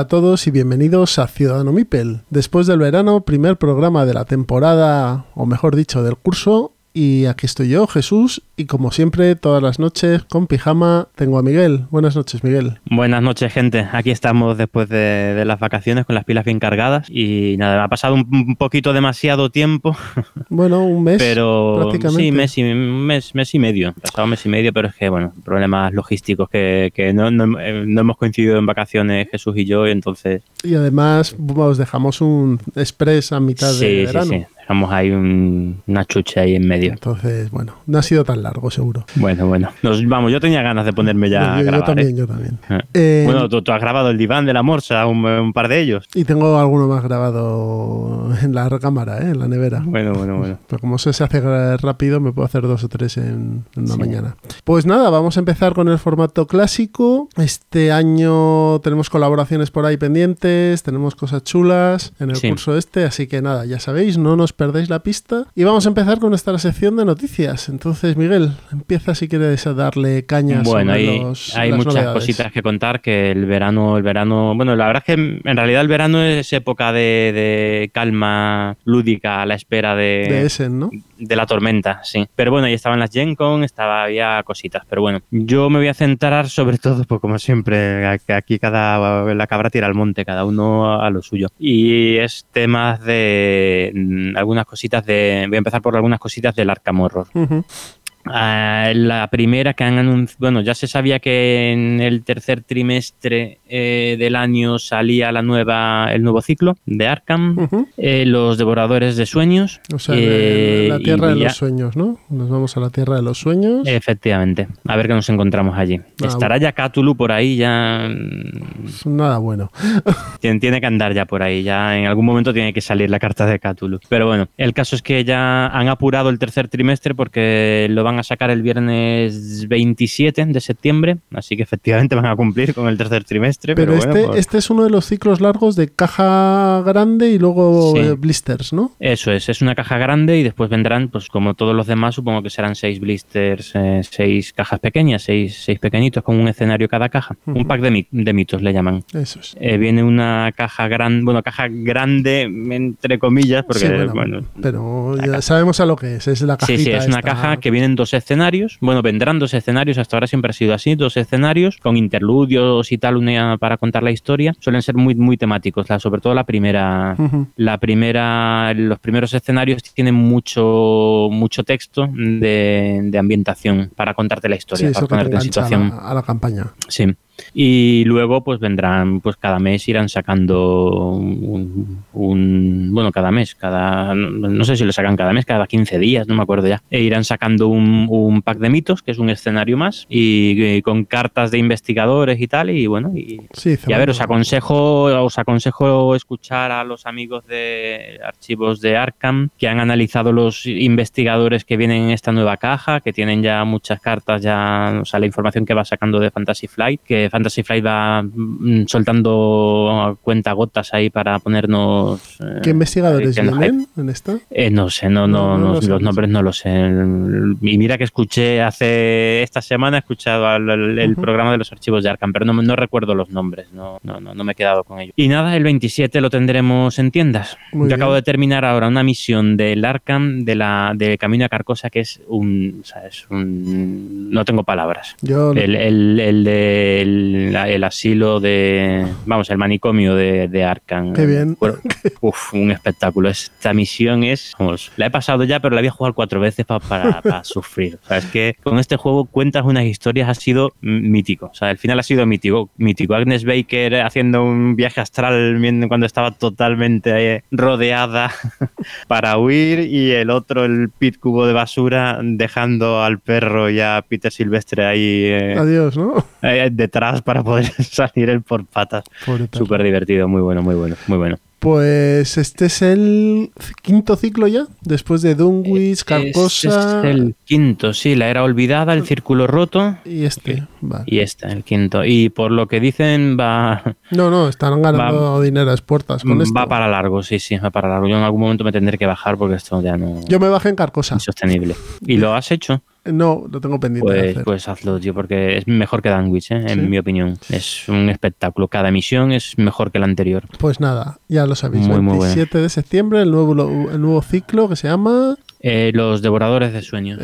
Hola a todos y bienvenidos a Ciudadano Mipel. Después del verano, primer programa de la temporada, o mejor dicho, del curso, y aquí estoy yo, Jesús, y como siempre, todas las noches con pijama tengo a Miguel. Buenas noches, Miguel. Buenas noches, gente. Aquí estamos después de, las vacaciones con las pilas bien cargadas y nada, me ha pasado un, poquito demasiado tiempo. Bueno, un mes. Pero prácticamente. sí, mes y, mes, mes y medio. Pasado mes y medio, pero es que, bueno, problemas logísticos que, que no, no, eh, no, hemos coincidido en vacaciones Jesús y yo, y entonces... Y además, os dejamos un express a mitad sí, de verano. Sí, sí dejamos ahí un, una chucha ahí en medio. Entonces, bueno, no ha sido tan largo, seguro. Bueno, bueno. Nos, vamos, yo tenía ganas de ponerme ya yo, a grabar. Yo también, ¿eh? yo también. Eh. Eh, bueno, tú, tú, has grabado el diván de la morsa, un, un, par de ellos. Y tengo alguno más grabado en la cámara, ¿eh? en la nevera. Bueno, bueno, bueno. Pero como se hace rápido, me puedo hacer dos o tres en, en una Sí. mañana. Pues nada, vamos a empezar con el formato clásico. Este año tenemos colaboraciones por ahí pendientes, tenemos cosas chulas en el Sí. curso este, así que nada, ya sabéis, no nos perdéis la pista. Y vamos a empezar con nuestra sección de noticias. Entonces, Miguel, empieza si quieres a darle caña Bueno, hay, los, hay muchas novedades. cositas que contar que el verano, el verano, bueno, la verdad es que en realidad el verano es época de, de calma lúdica a la espera de, de Essen, ¿no? De la tormenta, sí. Pero bueno, ahí estaban las Gen Con, estaba, había cositas. Pero bueno, yo me voy a centrar sobre todo, pues como siempre, aquí cada la cabra tira al monte, cada uno a lo suyo. Y es temas de mm, algunas cositas de. Voy a empezar por algunas cositas del Arkham Horror. Ah, la primera que han anunciado, bueno, ya se sabía que en el tercer trimestre eh, del año salía la nueva, el nuevo ciclo de Arkham, eh, los devoradores de sueños. O sea, de- eh, la tierra de ya- los sueños, ¿no? Nos vamos a la tierra de los sueños. Efectivamente, a ver qué nos encontramos allí. Ah, Estará ya Cthulhu por ahí, ya Nada bueno. tiene, tiene que andar ya por ahí, ya en algún momento tiene que salir la carta de Cthulhu. Pero bueno, el caso es que ya han apurado el tercer trimestre porque lo van a sacar el viernes 27 de septiembre, así que efectivamente van a cumplir con el tercer trimestre. Pero, Pero, este, bueno, pues- este es uno de los ciclos largos de caja grande y luego Sí. eh, blisters, ¿no? Eso es, es una caja grande y después vendrán, pues como todos los demás, supongo que serán seis blisters, eh, seis cajas pequeñas, seis, seis pequeñitos con un escenario cada caja. Un pack de, mi- de mitos le llaman. Eso es. Eh, viene una caja grande, bueno, caja grande entre comillas, porque Sí, bueno, bueno, pero ya caja. sabemos a lo que es. Es la cajita Sí, sí, es una esta. caja que vienen dos escenarios. Bueno, vendrán dos escenarios, hasta ahora siempre ha sido así, dos escenarios con interludios y tal una para contar la historia. Suelen ser muy, muy temáticos, la, sobre todo la primera. La primera, los primeros escenarios tienen mucho, mucho texto de, de ambientación para contarte la historia, para ponerte en a situación. la, a la campaña. Sí. Y luego, pues vendrán, pues cada mes irán sacando un, un- bueno, cada mes, cada, no, no sé si lo sacan cada mes, cada 15 días, no me acuerdo ya. E irán sacando un, un pack de mitos, que es un escenario más, y, y con cartas de investigadores y tal, y bueno, y, Sí, y a ver, os aconsejo, os aconsejo escuchar a los amigos de archivos de Arkham que han analizado los investigadores que vienen en esta nueva caja, que tienen ya muchas cartas, ya, o sea, la información que va sacando de Fantasy Flight, que Fantasy Flight va mm, soltando cuentagotas ahí para ponernos. eh, ¿Qué investigadores vienen en esta? Eh, no sé, no, No, no, no no, lo los nombres no lo sé. Y mira que escuché hace esta semana, he escuchado al- el, el programa de los archivos de Arkham, pero no, no recuerdo los nombres, no, no, no, no me he quedado con ellos. Y nada, el 27 lo tendremos en tiendas. Muy Yo bien. acabo de terminar ahora una misión del Arkham de la, del Camino a Carcosa que es un, o sea, es un... No tengo palabras. Yo El, el, el, de- el- el asilo de... Vamos, el manicomio de, de Arkham. Qué bien. Bueno, uf, un espectáculo. Esta misión es... Vamos, la he pasado ya, pero la había jugado cuatro veces pa- para, para sufrir. O sea, es que con este juego cuentas unas historias, ha sido mítico. O sea, el final ha sido mítico. mítico. Agnes Baker haciendo un viaje astral cuando estaba totalmente eh, rodeada para huir y el otro, el pit cubo de basura, dejando al perro y a Peter Silvestre ahí eh, Adiós, ¿no? eh, detrás para poder salir él por patas. Súper divertido, muy bueno, muy bueno, muy bueno. Pues este es el quinto ciclo ya, después de Dunwich, Carcosa. Este es el quinto, sí, la era olvidada, el círculo roto. Y este, vale. Y este, el quinto. Y por lo que dicen, va. No, no, están ganando dinero a puertas con esto. Va para largo, sí, sí, va para largo. Yo en algún momento me tendré que bajar porque esto ya no. Yo me bajé en Carcosa. Insostenible. ¿Y lo has hecho? No, lo tengo pendiente. Pues, de hacer. pues hazlo, tío, porque es mejor que Danwich, ¿eh? en mi opinión. Es un espectáculo. Cada misión es mejor que la anterior. Pues nada, ya lo sabéis. Muy, muy 27 de septiembre, el nuevo, el nuevo ciclo que se llama Eh, los Devoradores de Sueños.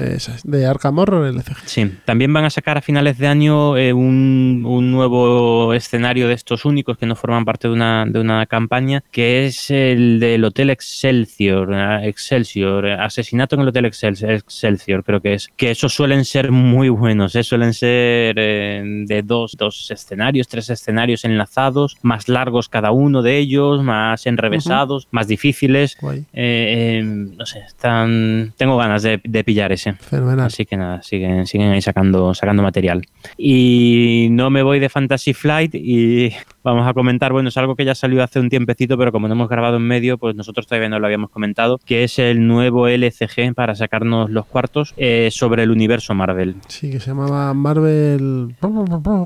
de Arkham Horror LCG. Sí, también van a sacar a finales de año eh, un, un nuevo escenario de estos únicos que no forman parte de una, de una campaña, que es el del Hotel Excelsior, eh, Excelsior, eh, Asesinato en el Hotel Excel- Excelsior, creo que es. Que esos suelen ser muy buenos, eh, suelen ser de dos, dos escenarios, tres escenarios enlazados, más largos cada uno de ellos, más enrevesados, más difíciles. No sé, están. Tengo ganas de, de pillar ese. fenomenal. Así que nada, siguen, siguen ahí sacando, sacando material. Y no me voy de Fantasy Flight y vamos a comentar, bueno, es algo que ya salió hace un tiempecito, pero como no hemos grabado en medio, pues nosotros todavía no lo habíamos comentado, que es el nuevo LCG para sacarnos los cuartos eh, sobre el universo Marvel. Sí, que se llamaba Marvel.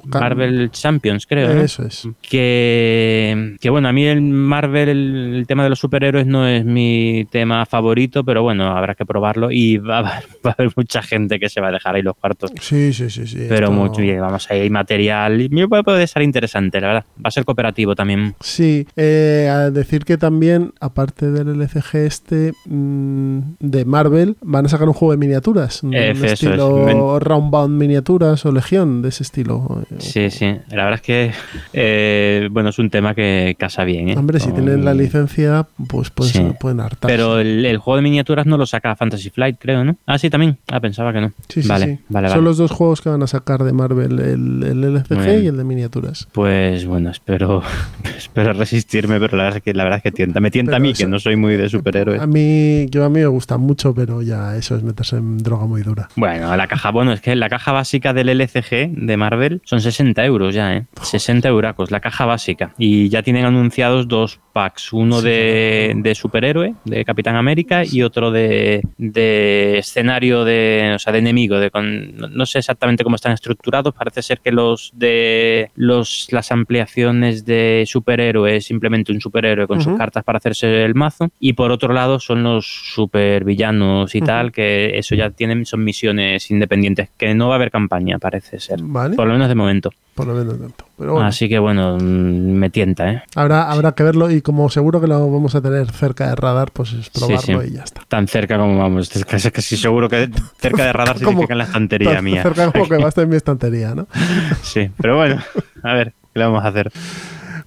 Marvel Champions, creo. ¿no? Eso es. Que, que bueno, a mí el Marvel, el, el tema de los superhéroes no es mi tema favorito, pero bueno, habrá que probarlo y va, a haber- va a haber mucha gente que se va a dejar ahí los cuartos. Sí, sí, sí, sí. Pero esto- mucho bien, vamos, ahí hay material y me puede, ser interesante, la verdad. Va a ser cooperativo también. Sí, eh, a decir que también, aparte del LCG este mm, de Marvel, van a sacar un juego de miniaturas. Un Eh, es. estilo Roundbound Miniaturas o Legión, de ese estilo. Sí, sí. La verdad es que, eh, bueno, es un tema que casa bien. ¿eh? Hombre, si tienen la licencia, pues, pues Sí. pueden hartarse. Pero el, el juego de miniaturas no lo saca Fantasy Flight, creo, ¿no? Ah, sí, también. Ah, pensaba que no. Sí, sí, vale, sí. vale, Son vale. los dos juegos que van a sacar de Marvel, el, el bien. y el de miniaturas. Pues bueno, espero, espero resistirme, pero la verdad es que, la verdad es que tienta. Me tienta Pero a mí, eso- que no soy muy de superhéroes. A mí, yo a mí me gusta mucho, pero ya eso es meterse en droga muy dura. Bueno, la caja, bueno, es que la caja básica del LCG de Marvel son 60 euros ya, ¿eh? 60 euracos, la caja básica. Y ya tienen anunciados dos packs, uno Sí, de, de superhéroe, de Capitán América, y otro de, de escenario de, o sea, de enemigo. De con- no- sé exactamente cómo están estructurados, parece ser que los de los las ampliaciones de superhéroe es simplemente un superhéroe con sus cartas para hacerse el mazo. Y por otro lado son los supervillanos y tal, que eso ya tienen, son misiones independientes, que no va a haber campaña, parece ser. ¿Vale? Por lo menos de momento. Por lo menos tanto. Pero bueno, Así que bueno, mm, me tienta, ¿eh? habrá, habrá que verlo y como seguro que lo vamos a tener cerca de radar, pues es probarlo sí. y ya está. Tan cerca como vamos. Es casi, casi seguro que cerca de radar significa en la estantería Tan mía. Cerca como que va a estar en mi estantería, ¿no? Sí, pero bueno, a ver, ¿qué le vamos a hacer?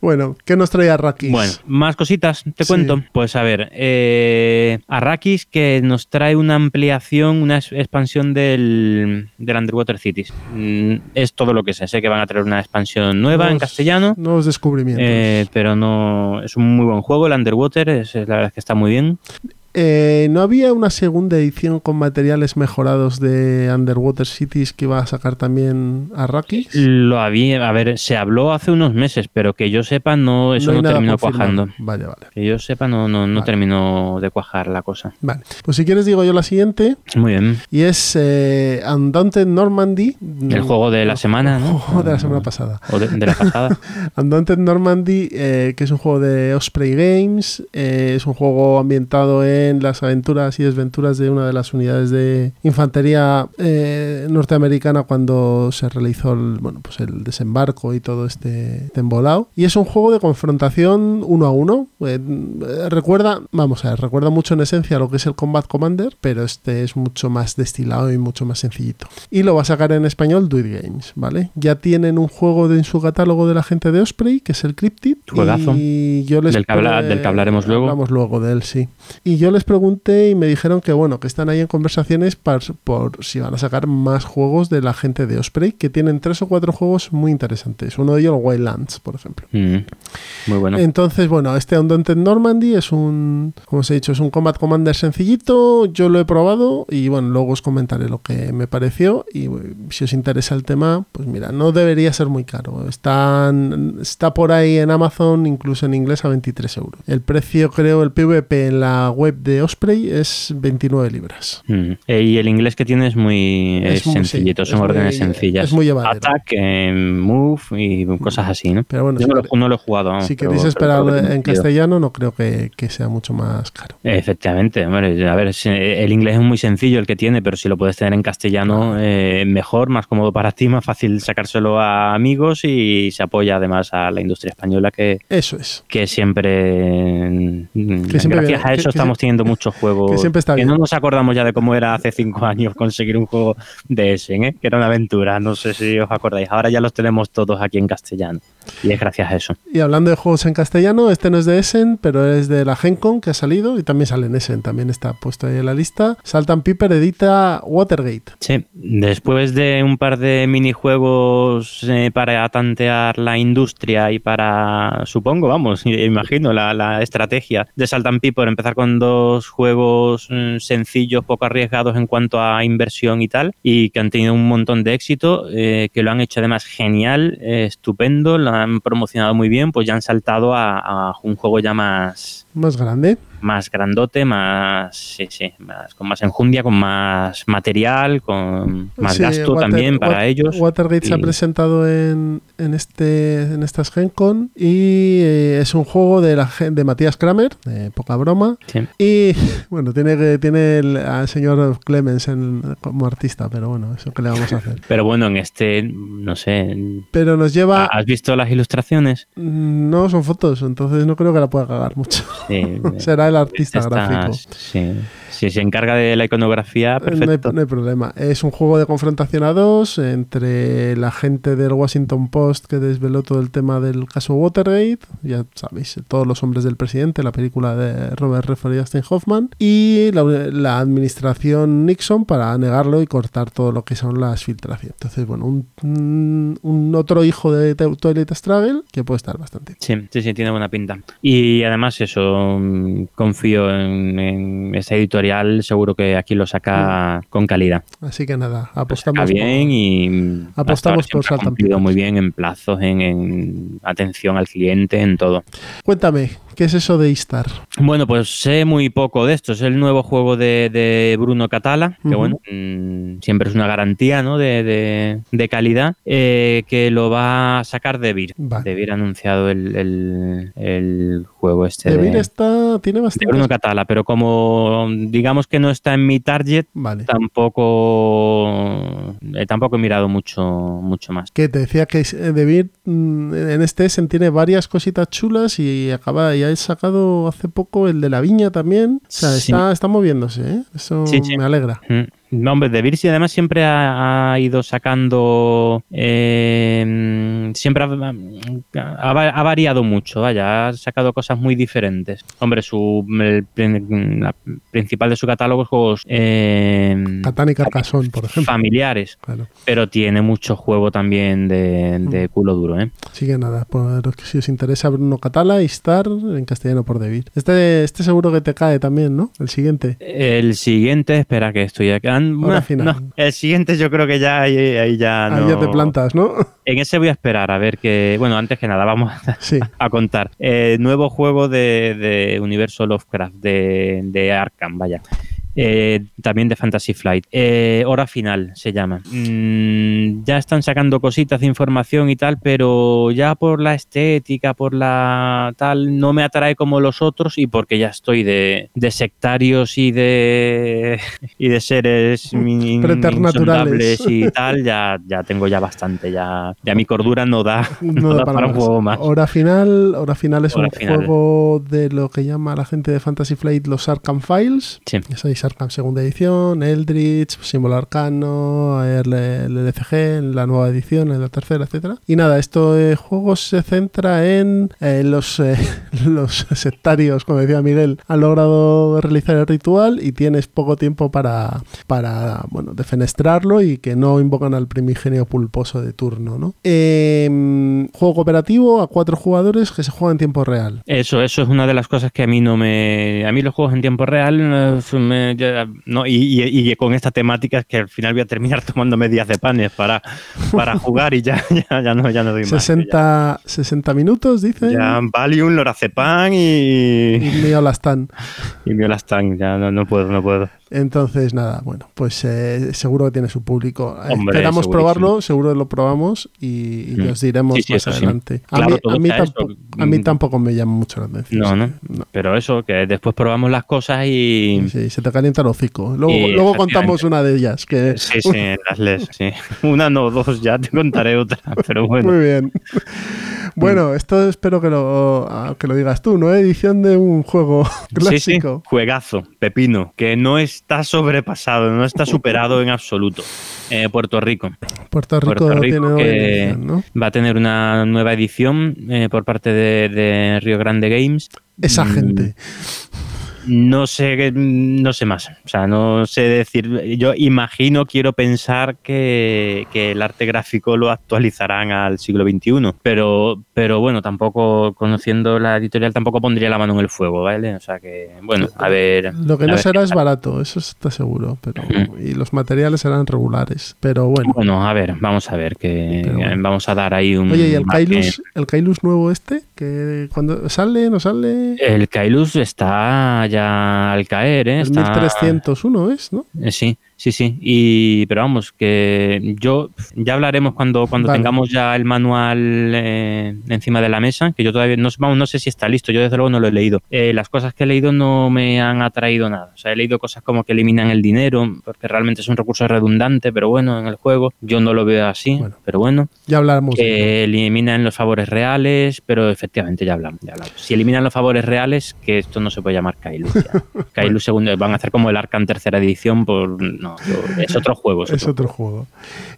Bueno, ¿qué nos trae Arrakis? Bueno, más cositas, te Sí. cuento. Pues a ver, eh, Arrakis que nos trae una ampliación, una expansión del, del Underwater Cities. Mm, es todo lo que sé. Sé que van a traer una expansión nueva en castellano. Nuevos descubrimientos. eh, pero no es un muy buen juego el Underwater es, la verdad es que está muy bien Eh, ¿No había una segunda edición con materiales mejorados de Underwater Cities que iba a sacar también Arrakis? lo había a ver se habló hace unos meses pero que yo sepa no eso no, terminó cuajando Vale, vale. que yo sepa no no, no Vale. terminó de cuajar la cosa Vale. Pues si quieres digo yo la siguiente muy bien y es eh, Undaunted Normandy. el juego de la semana El ¿no? juego de la semana pasada. o de, de la pasada Undaunted Normandy, eh, que es un juego de Osprey Games, eh, es un juego ambientado en las aventuras y desventuras de una de las unidades de infantería eh, norteamericana cuando se realizó el, bueno, pues el desembarco y todo este, este embolado. Y es un juego de confrontación uno a uno. Eh, eh, recuerda, vamos a ver, recuerda mucho en esencia lo que es el Combat Commander, pero este es mucho más destilado y mucho más sencillito. Y lo va a sacar en español Do It Games, ¿vale? Ya tienen un juego de, en su catálogo de la gente de Osprey, que es el Cryptid. Juegazo. Y yo les Del que habla- del que hablaremos luego. Hablamos luego de él, sí. Y yo les pregunté y me dijeron que bueno, que están ahí en conversaciones por, por si van a sacar más juegos de la gente de Osprey, que tienen tres o cuatro juegos muy interesantes. Uno de ellos, Wildlands, por ejemplo. Mm, muy bueno. Entonces, bueno, este Undaunted Normandy es un, como os he dicho, es un Combat Commander sencillito. Yo lo he probado y bueno, luego os comentaré lo que me pareció. Y si os interesa el tema, pues mira, no debería ser muy caro. Están, está por ahí en Amazon, incluso en inglés, a 23 euros. El precio, creo, el PvP en la web de Osprey es 29 libras. Mm. Eh, y el inglés que tiene es muy, Es es muy- sencillito, sí, son es órdenes muy- sencillas. es muy llevadero. Attack, eh, move y cosas así, ¿no? Pero bueno, Yo si no, lo, no lo he jugado. Si pero- queréis esperar en castellano, no creo que, que sea mucho más caro. Efectivamente, hombre, a ver, el inglés es muy sencillo el que tiene, pero si lo puedes tener en castellano, eh, mejor, más cómodo para ti, más fácil sacárselo a amigos y se apoya además a la industria española que, Eso es. que siempre, mm, Que siempre gracias viene- a eso que estamos teniendo muchos juegos que siempre está bien. no nos acordamos ya de cómo era hace cinco años conseguir un juego de ese, ¿eh? que era una aventura, no sé si os acordáis, ahora ya los tenemos todos aquí en castellano y es gracias a eso. Y hablando de juegos en castellano, este no es de Essen, pero es de la Gencon que ha salido y también sale en Essen, también está puesto ahí en la lista. Saltan Piper edita Watergate. Sí, después de un par de minijuegos eh, para tantear la industria y para, supongo, vamos, imagino la, la estrategia de Salt and Pepper, empezar con dos juegos mm, sencillos, poco arriesgados en cuanto a inversión y tal, y que han tenido un montón de éxito, eh, que lo han hecho además genial, eh, estupendo, lo han promocionado muy bien, pues ya han saltado a, a un juego ya más, Más grande. más grandote, más, sí, sí, más, con más enjundia, con más material, con más Sí, gasto Water- también para ellos. Watergate se ha Y- presentado en, en, este, en estas Gencon y eh, es un juego de, la, de Matías Kramer, de poca broma. Sí. Y bueno, tiene, que- tiene el, al señor Clemens en- como artista, pero bueno, eso que le vamos a hacer. Pero bueno, en este, no sé, Pero nos lleva... ¿has visto las ilustraciones? No son fotos, entonces no creo que la pueda cagar mucho. Sí, Será el artista Está- gráfico. Sí. Si se encarga de la iconografía, No hay, perfecto. no hay problema. Es un juego de confrontación a dos entre la gente del Washington Post que desveló todo el tema del caso Watergate, ya sabéis, todos los hombres del presidente, la película de Robert Redford y Dustin Hoffman, y la, la administración Nixon para negarlo y cortar todo lo que son las filtraciones. Entonces, bueno, un, un- un otro hijo de Twilight Struggle que puede estar bastante. Sí, sí, sí, tiene buena pinta. Y además eso, mm, confío en, en esta editorial, seguro que aquí lo saca con calidad. Así que nada, apostamos por- bien y apostamos por siempre ha cumplido muy bien en plazos, en, en atención al cliente, en todo. Cuéntame, ¿qué es eso de Istar? Bueno, pues sé muy poco de esto. Es el nuevo juego de, de Bruno Catala, que bueno, mm, siempre es una garantía ¿no? de, de- de calidad, eh, que lo va a sacar de Vir. Vale. De Vir ha anunciado el, el- el juego este De de, Vir está, tiene de bastante. Bruno Catala, pero como digamos que no está en mi target, Vale. tampoco, eh, tampoco he mirado mucho, mucho más. Que te decía que eh, De Vir mm, en este Essen tiene varias cositas chulas y acaba y ha sacado hace poco el de la viña también. O sea, Sí. está, está moviéndose, ¿eh? Eso Sí, sí. me alegra. Mm. Hombre, de Virsi además siempre ha, ha ido sacando. eh, siempre ha, ha va- ha variado mucho, vaya, ha sacado cosas muy diferentes. Hombre, su el la principal de su catálogo es juegos eh, Catán y Carcassonne, por ejemplo. familiares, Claro. pero tiene mucho juego también de, de culo duro, ¿eh? Así que nada, por los que si os interesa Bruno Catala y Star en castellano por De Vir. Este, este seguro que te cae también, ¿no? El siguiente. El siguiente, espera que estoy acá. Final. no, el siguiente yo creo que ya ahí, ahí ya Ahí no. ya te plantas, ¿no? En ese voy a esperar a ver que. Bueno, antes que nada, vamos a, Sí. a contar. Eh, nuevo juego de, de Universo Lovecraft, de, de Arkham, vaya. Eh, también de Fantasy Flight. Eh, hora final se llama. Mm, ya están sacando cositas de información y tal, pero ya por la estética, por la tal, no me atrae como los otros y porque ya estoy de, de sectarios y de y de seres Preternaturales. y tal, ya, ya tengo ya bastante. Ya, ya mi cordura no da, No no da da para, un juego más. Hora final, hora final es Hora un final. juego de lo que llama la gente de Fantasy Flight los Arkham Files. Sí. Arkham segunda edición, Eldritch, Símbolo Arcano, el, LCG, la nueva edición, en la tercera, etcétera. Y nada, este juego se centra en eh, los, eh, los sectarios, como decía Miguel, han logrado realizar el ritual y tienes poco tiempo para, para bueno, defenestrarlo y que no invocan al primigenio pulposo de turno, ¿no? Em, juego cooperativo a cuatro jugadores que se juega en tiempo real. Eso, eso es una de las cosas que a mí no me. A mí los juegos en tiempo real. eh, me- ya- no, y, y- y con esta temática es que al final voy a terminar tomándome días de panes para, para jugar y ya, ya, ya no, ya no doy más. 60, 60 minutos, dicen. Ya, ya Valium, Lorazepam y. Y Miolastán. Y Miolastán, ya no, no puedo, no puedo. Entonces, nada, bueno, pues eh, seguro que tiene su público. Eh, Hombre, Esperamos probarlo, seguro que lo probamos y, y Mm. os diremos Sí, sí, más sí. adelante. A, mí, todo a, mí está eso. tampoco, a mí Mm. tampoco me llama mucho la atención. No, no. no. Pero eso, que después probamos las cosas y. Sí, se te calienta el hocico. Luego, Y luego efectivamente. contamos una de ellas. Que, Sí, sí, las lees, sí. Una no, dos, ya te contaré otra, pero bueno. Muy bien. Bueno, esto espero que lo, ah, que lo digas tú, ¿no? Edición de un juego Sí, sí, clásico. juegazo, pepino, que no está sobrepasado, no está superado en absoluto. Eh, Puerto Rico. Puerto Rico, Puerto Rico tiene nueva que edición, ¿no? va a tener una nueva edición eh, por parte de, de Río Grande Games. Esa Mm, gente. No sé, no sé más. O sea, no sé decir. Yo imagino, quiero pensar que, que el arte gráfico lo actualizarán al siglo XXI. Pero, pero bueno, tampoco, conociendo la editorial, tampoco pondría la mano en el fuego, ¿vale? O sea que, bueno, a ver. Lo que no será es barato, eso está seguro. Pero, y los materiales serán regulares. Pero bueno. Bueno, a ver, vamos a ver, que bueno. vamos a dar ahí un. Oye, ¿y el. Kailus, el Kailus nuevo este? que cuando ¿Sale, no sale? El Kailus está ya al caer, ¿eh? Está- 1301 es, ¿no? Eh, Sí, sí, sí. Y, pero vamos, que yo ya hablaremos cuando, cuando Vale. tengamos ya el manual eh, encima de la mesa, que yo todavía no, vamos, no sé si está listo, yo desde luego no lo he leído. Eh, las cosas que he leído no me han atraído nada. O sea, he leído cosas como que eliminan el dinero, porque realmente es un recurso redundante, pero bueno, en el juego yo no lo veo así, Bueno. pero bueno. Ya hablaremos. Que eliminan los favores reales, pero efectivamente ya hablamos, ya hablamos. Si eliminan los favores reales, que esto no se puede llamar Kailus. ya. Kailus segundo, van a hacer como el Arkham tercera edición, por no, es otro juego. es es otro juego.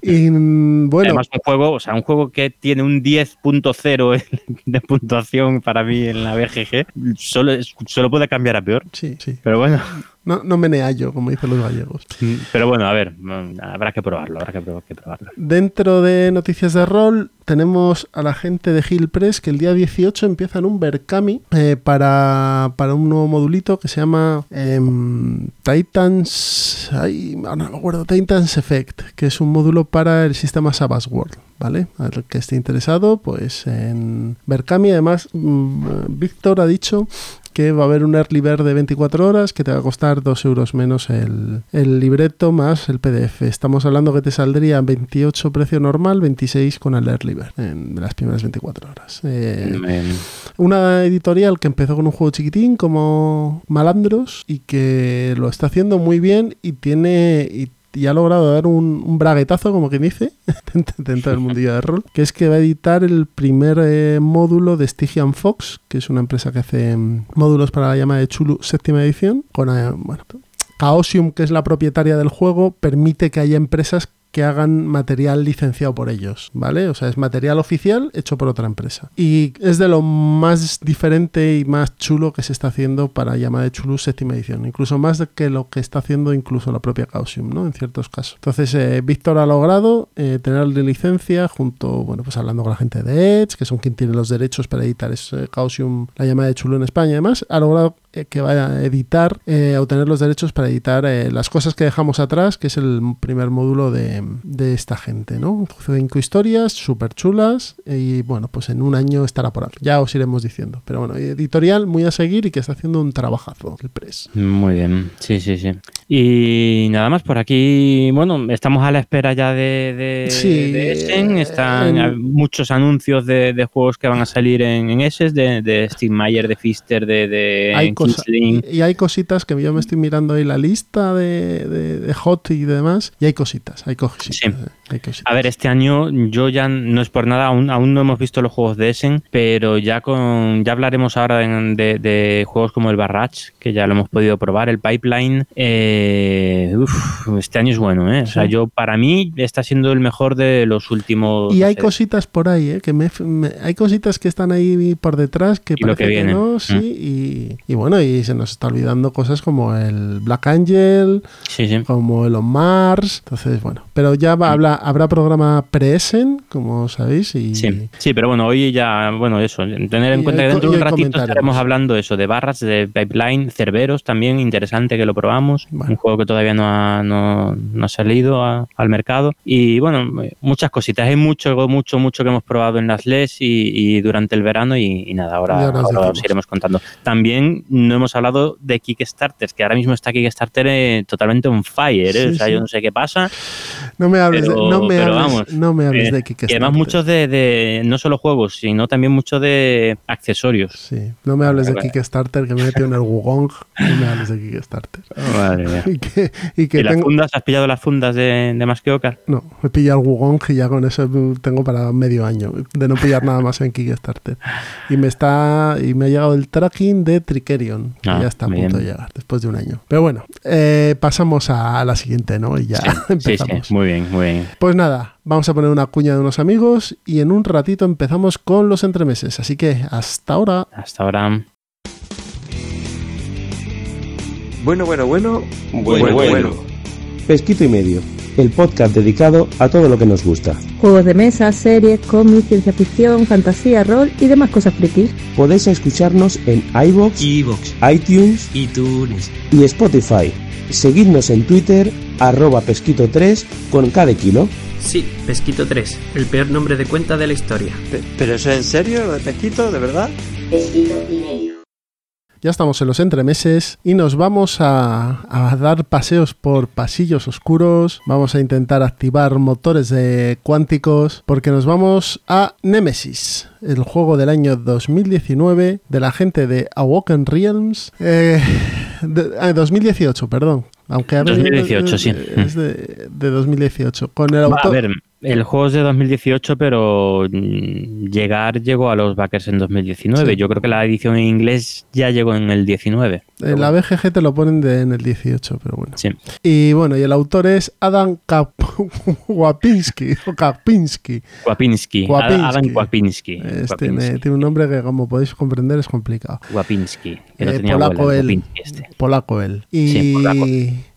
Y mm, bueno, Además, un juego, o sea, un juego que tiene un 10.0 de puntuación para mí en la BGG, solo, solo puede cambiar a peor. sí, sí. Pero bueno, No, no me neallo, como dicen los gallegos. pero bueno, a ver, mm, habrá que probarlo, habrá que, probar- que probarlo. Dentro de noticias de rol, tenemos a la gente de Hill Press que el día 18 empiezan un Berkami eh, para, para un nuevo modulito que se llama em, Titans. Ay, no me acuerdo. Titans Effect, que es un módulo para el sistema Savage World. ¿Vale? Al que esté interesado, pues en Berkami. Además, mm, Víctor ha dicho que va a haber un early bird de 24 horas que te va a costar 2 euros menos el, el libreto más el PDF. Estamos hablando que te saldría 28 precio normal, 26 con el early bird en las primeras 24 horas. Eh, una editorial que empezó con un juego chiquitín como Malandros y que lo está haciendo muy bien y tiene... Y, y ha logrado dar un, un braguetazo, como quien dice, dentro del mundillo de rol, que es que va a editar el primer eh, módulo de Stygian Fox, que es una empresa que hace mm, módulos para la llama de Chulu séptima edición, con eh, Chaosium, que es la propietaria del juego, permite que haya empresas que hagan material licenciado por ellos, ¿vale? O sea, es material oficial hecho por otra empresa. Y es de lo más diferente y más chulo que se está haciendo para Llamada de Chulu séptima edición, incluso más que lo que está haciendo incluso la propia Chaosium, ¿no? En ciertos casos. Entonces, eh, Víctor ha logrado eh, tener de licencia junto, bueno, pues hablando con la gente de Edge, que son quien tiene los derechos para editar es, eh, Chaosium, la Llamada de Chulu en España, además, ha logrado que vaya a editar, eh, a obtener los derechos para editar eh, las cosas que dejamos atrás, que es el primer módulo de, de esta gente, ¿no? Cinco historias súper chulas y bueno, pues en un año estará por aquí. Ya os iremos diciendo. Pero bueno, editorial muy a seguir y que está haciendo un trabajazo el press. Muy bien, sí, sí, sí. Y nada más por aquí, bueno, estamos a la espera ya de, de, Sí, de Essen. Están en- muchos anuncios de, de juegos que van a salir en, en Essen, de, de Steve Meyer, de Fister, de, de cosa- y, y hay cositas que yo me estoy mirando ahí la lista de, de- de Hot y demás y hay cositas, hay cositas. Sí. A ver, este año yo ya no es por nada, aún, aún no hemos visto los juegos de Essen, pero ya con ya hablaremos ahora de, de- de juegos como el Barrage, que ya lo hemos podido probar, el Pipeline. eh, uf, este año es bueno, ¿eh? O sea, Sí. yo para mí está siendo el mejor de los últimos. Y no hay sé, cositas por ahí, ¿eh? que me, me- hay cositas que están ahí por detrás que Y parece que que, viene. no, sí, y, y bueno, y se nos está olvidando cosas como el Black Angel, Sí, sí. como el On Mars, entonces bueno, pero ya va, habla, habrá programa pre-Essen, como sabéis, y Sí, sí, pero bueno, hoy ya, bueno, eso, tener en Y cuenta que dentro de un ratito estaremos hablando eso, de barras, de pipeline, Cerberos también, interesante que lo probamos, Bueno. un juego que todavía no ha, no, no ha salido a- al mercado. Y bueno, muchas cositas, hay mucho, mucho, mucho que hemos probado en las LES y, y durante el verano y, y nada, ahora, ahora os iremos contando. También no hemos hablado de Kickstarters, que ahora mismo está Kickstarter eh, totalmente on fire, ¿eh? Sí, o sea, sí. yo no sé qué pasa. no me hables, pero- no me pero hables, vamos, no me hables Eh, de y Kickstarter. además muchos de, de- no solo juegos, sino también mucho de accesorios. Sí, no me hables de Vale. Kickstarter, que me he metido en el Wugong, no me hables de Kickstarter. Madre mía. Y que, y que ¿Y las fundas? ¿Has pillado las fundas de, de Masqueoka? No, me pilla el Wugong y ya con eso tengo para medio año de no pillar nada más en Kickstarter. Y me está y me ha llegado el tracking de Tricerion, que Ah, ya está a punto bien. de llegar después de un año. Pero bueno, eh, pasamos a la siguiente, ¿no? Y ya Sí, empezamos. sí, muy bien, muy bien. Pues nada, vamos a poner una cuña de unos amigos y en un ratito empezamos con los entremeses. Así que hasta ahora. Hasta ahora. Bueno, bueno, bueno. Bueno, bueno. Pesquito y medio, el podcast dedicado a todo lo que nos gusta. Juegos de mesa, series, cómics, ciencia ficción, fantasía, rol y demás cosas frikis. Podéis escucharnos en iBox, Evox, iTunes iTunes, y Spotify. Seguidnos en Twitter, arroba pesquito3 con cada kilo. sí, Pesquito 3, el peor nombre de cuenta de la historia. Pe- ¿Pero eso es en serio, lo de Pesquito, de verdad? Ya estamos en los entremeses y nos vamos a, a dar paseos por pasillos oscuros. Vamos a intentar activar motores de cuánticos porque nos vamos a Nemesis, el juego del año 2019 de la gente de Awoken Realms. Eh, de- ah, 2018, perdón. Aunque a ver, 2018, sí. Es de, de 2018. Con el Va, autor. A ver, el juego es de 2018, pero mm, llegar llegó a los backers en 2019. Sí. Yo creo que la edición en inglés ya llegó en el 19. En la BGG te lo ponen de- en el 18, pero bueno. Sí. Y bueno, y el autor es Adam Kap Wapinski, o Kapinski. Kwapinski. Adam Kwapinski. Es- Kwapinski. tiene, tiene un nombre que, como podéis comprender, es complicado. Kwapinski, que no Eh, tenía polaco él. Este. Polaco él. Y Sí, polaco.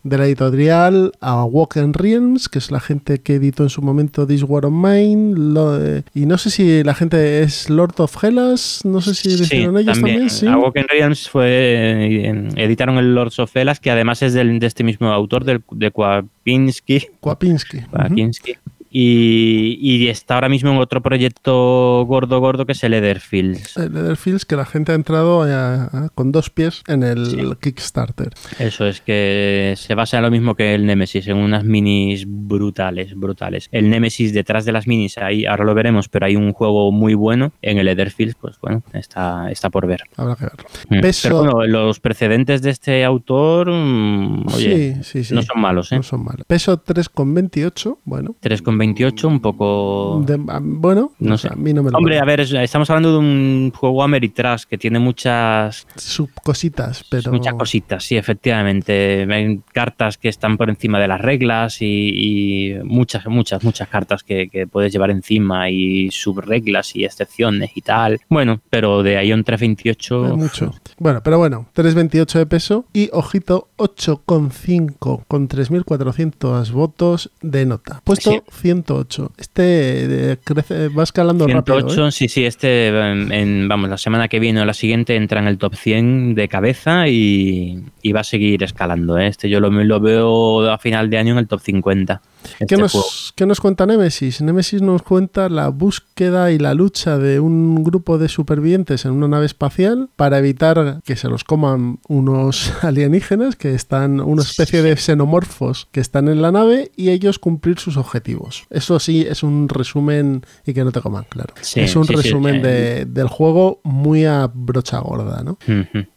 De la editorial a Walken Realms, que es la gente que editó en su momento This War of Mine. lo- eh, y no sé si la gente es Lord of Hellas, no sé si lo hicieron ellos también. sí. Awoken Realms fue, eh, editaron el Lords of Velas, que además es del, de este mismo autor, del, de Kwapinski. Kwapinski. Kwapinski. Y, y está ahora mismo en otro proyecto gordo, gordo, que es el Etherfields. El Netherfields, que la gente ha entrado a- a- con dos pies en el Sí. Kickstarter. Eso es que se basa en lo mismo que el Nemesis, en unas minis brutales, brutales. El Nemesis detrás de las minis, ahí ahora lo veremos, pero hay un juego muy bueno. En el Etherfields, pues bueno, está, está por ver. Habrá que verlo. Mm. Peso- Pero bueno, los precedentes de este autor, mm, oye, sí, sí, sí. no son malos, ¿eh? No son malos. Peso 3,28. Bueno. 3,28, un poco... De- a- bueno, No sé. a mí no me lo Hombre, a ver, es- estamos hablando de un juego Ameritrash que tiene muchas subcositas, pero Muchas cositas, sí, efectivamente. Hay cartas que están por encima de las reglas y, y muchas, muchas, muchas cartas que, que puedes llevar encima y subreglas y excepciones y tal. Bueno, pero de ahí un es 328... mucho. Bueno, pero bueno, 3,28 de peso y ojito 8,5 con 3.400 votos de nota. Puesto Sí. 108. Este eh, crece, va escalando 108, rápido. ¿eh? sí, sí, este, en, en, vamos, la semana que viene o la siguiente entra en el top 100 de cabeza y, y va a seguir escalando. ¿eh? Este yo lo, lo veo a final de año en el top 50. ¿Qué este nos, qué nos cuenta Nemesis? Nemesis nos cuenta la búsqueda y la lucha de un grupo de supervivientes en una nave espacial para evitar que se los coman unos alienígenas que están, una especie de xenomorfos que están en la nave y ellos cumplir sus objetivos. Eso sí es un resumen y que no te coman, claro. Sí, es un sí, resumen sí. de- del juego muy a brocha gorda, ¿no?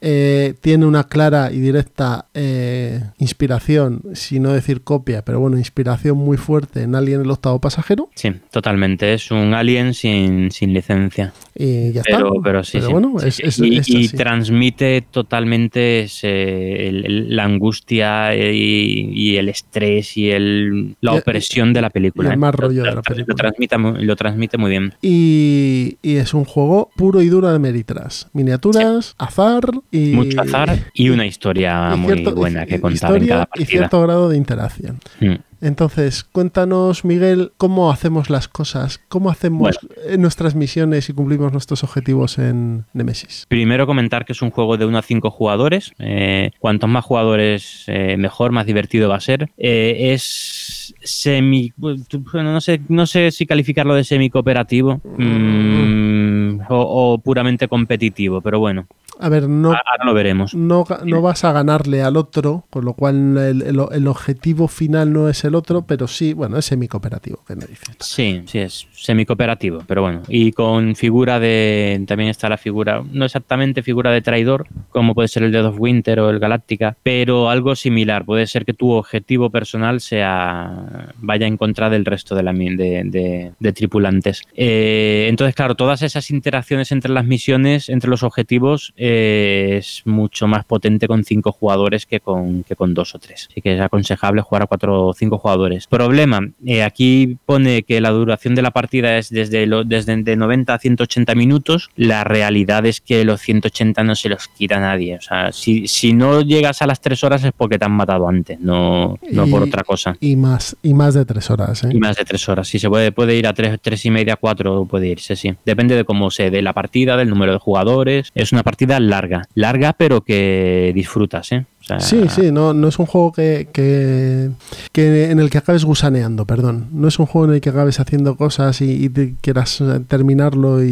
Eh, tiene una clara y directa eh, inspiración, si no decir copia, pero bueno, inspiración muy fuerte en Alien el octavo pasajero. Sí, totalmente. Es un Alien sin, sin licencia. Y ya Pero, está. pero sí, Pero bueno, es, es- y, es y transmite totalmente ese- el- el- la angustia y, y el estrés y el, la opresión de la película. Y el mal Lo- rollo de la película. Lo transmite, muy- lo transmite muy bien. Y, y es un juego puro y duro de Meritras. Miniaturas, azar y. Mucho azar y una historia y muy cierto- buena y- que y- contar en cada y partida. cierto grado de interacción. Mm. Entonces, cuéntanos, Miguel, cómo hacemos las cosas, cómo hacemos eh, nuestras misiones y cumplimos nuestros objetivos en Nemesis. Primero comentar que es un juego de 1 a 5 jugadores. Eh, cuantos más jugadores, eh, mejor, más divertido va a ser. Eh, es semi... bueno, no sé, no sé si calificarlo de semi cooperativo mm, o, o puramente competitivo, pero bueno, A ver, no, ahora lo veremos. no, vas a ganarle al otro, con lo cual el, el- el objetivo final no es el otro, pero sí, bueno, es semi-cooperativo, que no dice. Sí, sí, es semi-cooperativo, pero bueno. Y con figura de. También está la figura, no exactamente figura de traidor, como puede ser el Dead of Winter o el Galáctica, pero algo similar. Puede ser que tu objetivo personal sea. vaya en contra del resto de, la, de, de- de tripulantes. Eh, entonces, claro, todas esas interacciones entre las misiones, entre los objetivos, eh, es mucho más potente con cinco jugadores que con, que con dos o tres. Así que es aconsejable jugar a cuatro o cinco jugadores. Problema, eh, aquí pone que la duración de la partida es desde, lo- desde de 90 a 180 minutos. La realidad es que los 180 no se los quita nadie. O sea, si, si no llegas a las tres horas es porque te han matado antes, no, no por otra cosa. Y más, y más de tres horas, ¿eh? Y más de tres horas. Si se puede, puede ir a tres, tres y media, cuatro puede irse, sí. Depende de cómo se dé la partida, del número de jugadores. Es una partida larga. Larga, pero que disfrutas, ¿eh? Sí, sí, no, no es un juego que, que, que en el que acabes gusaneando, perdón. No es un juego en el que acabes haciendo cosas y, y te quieras eh, terminarlo y,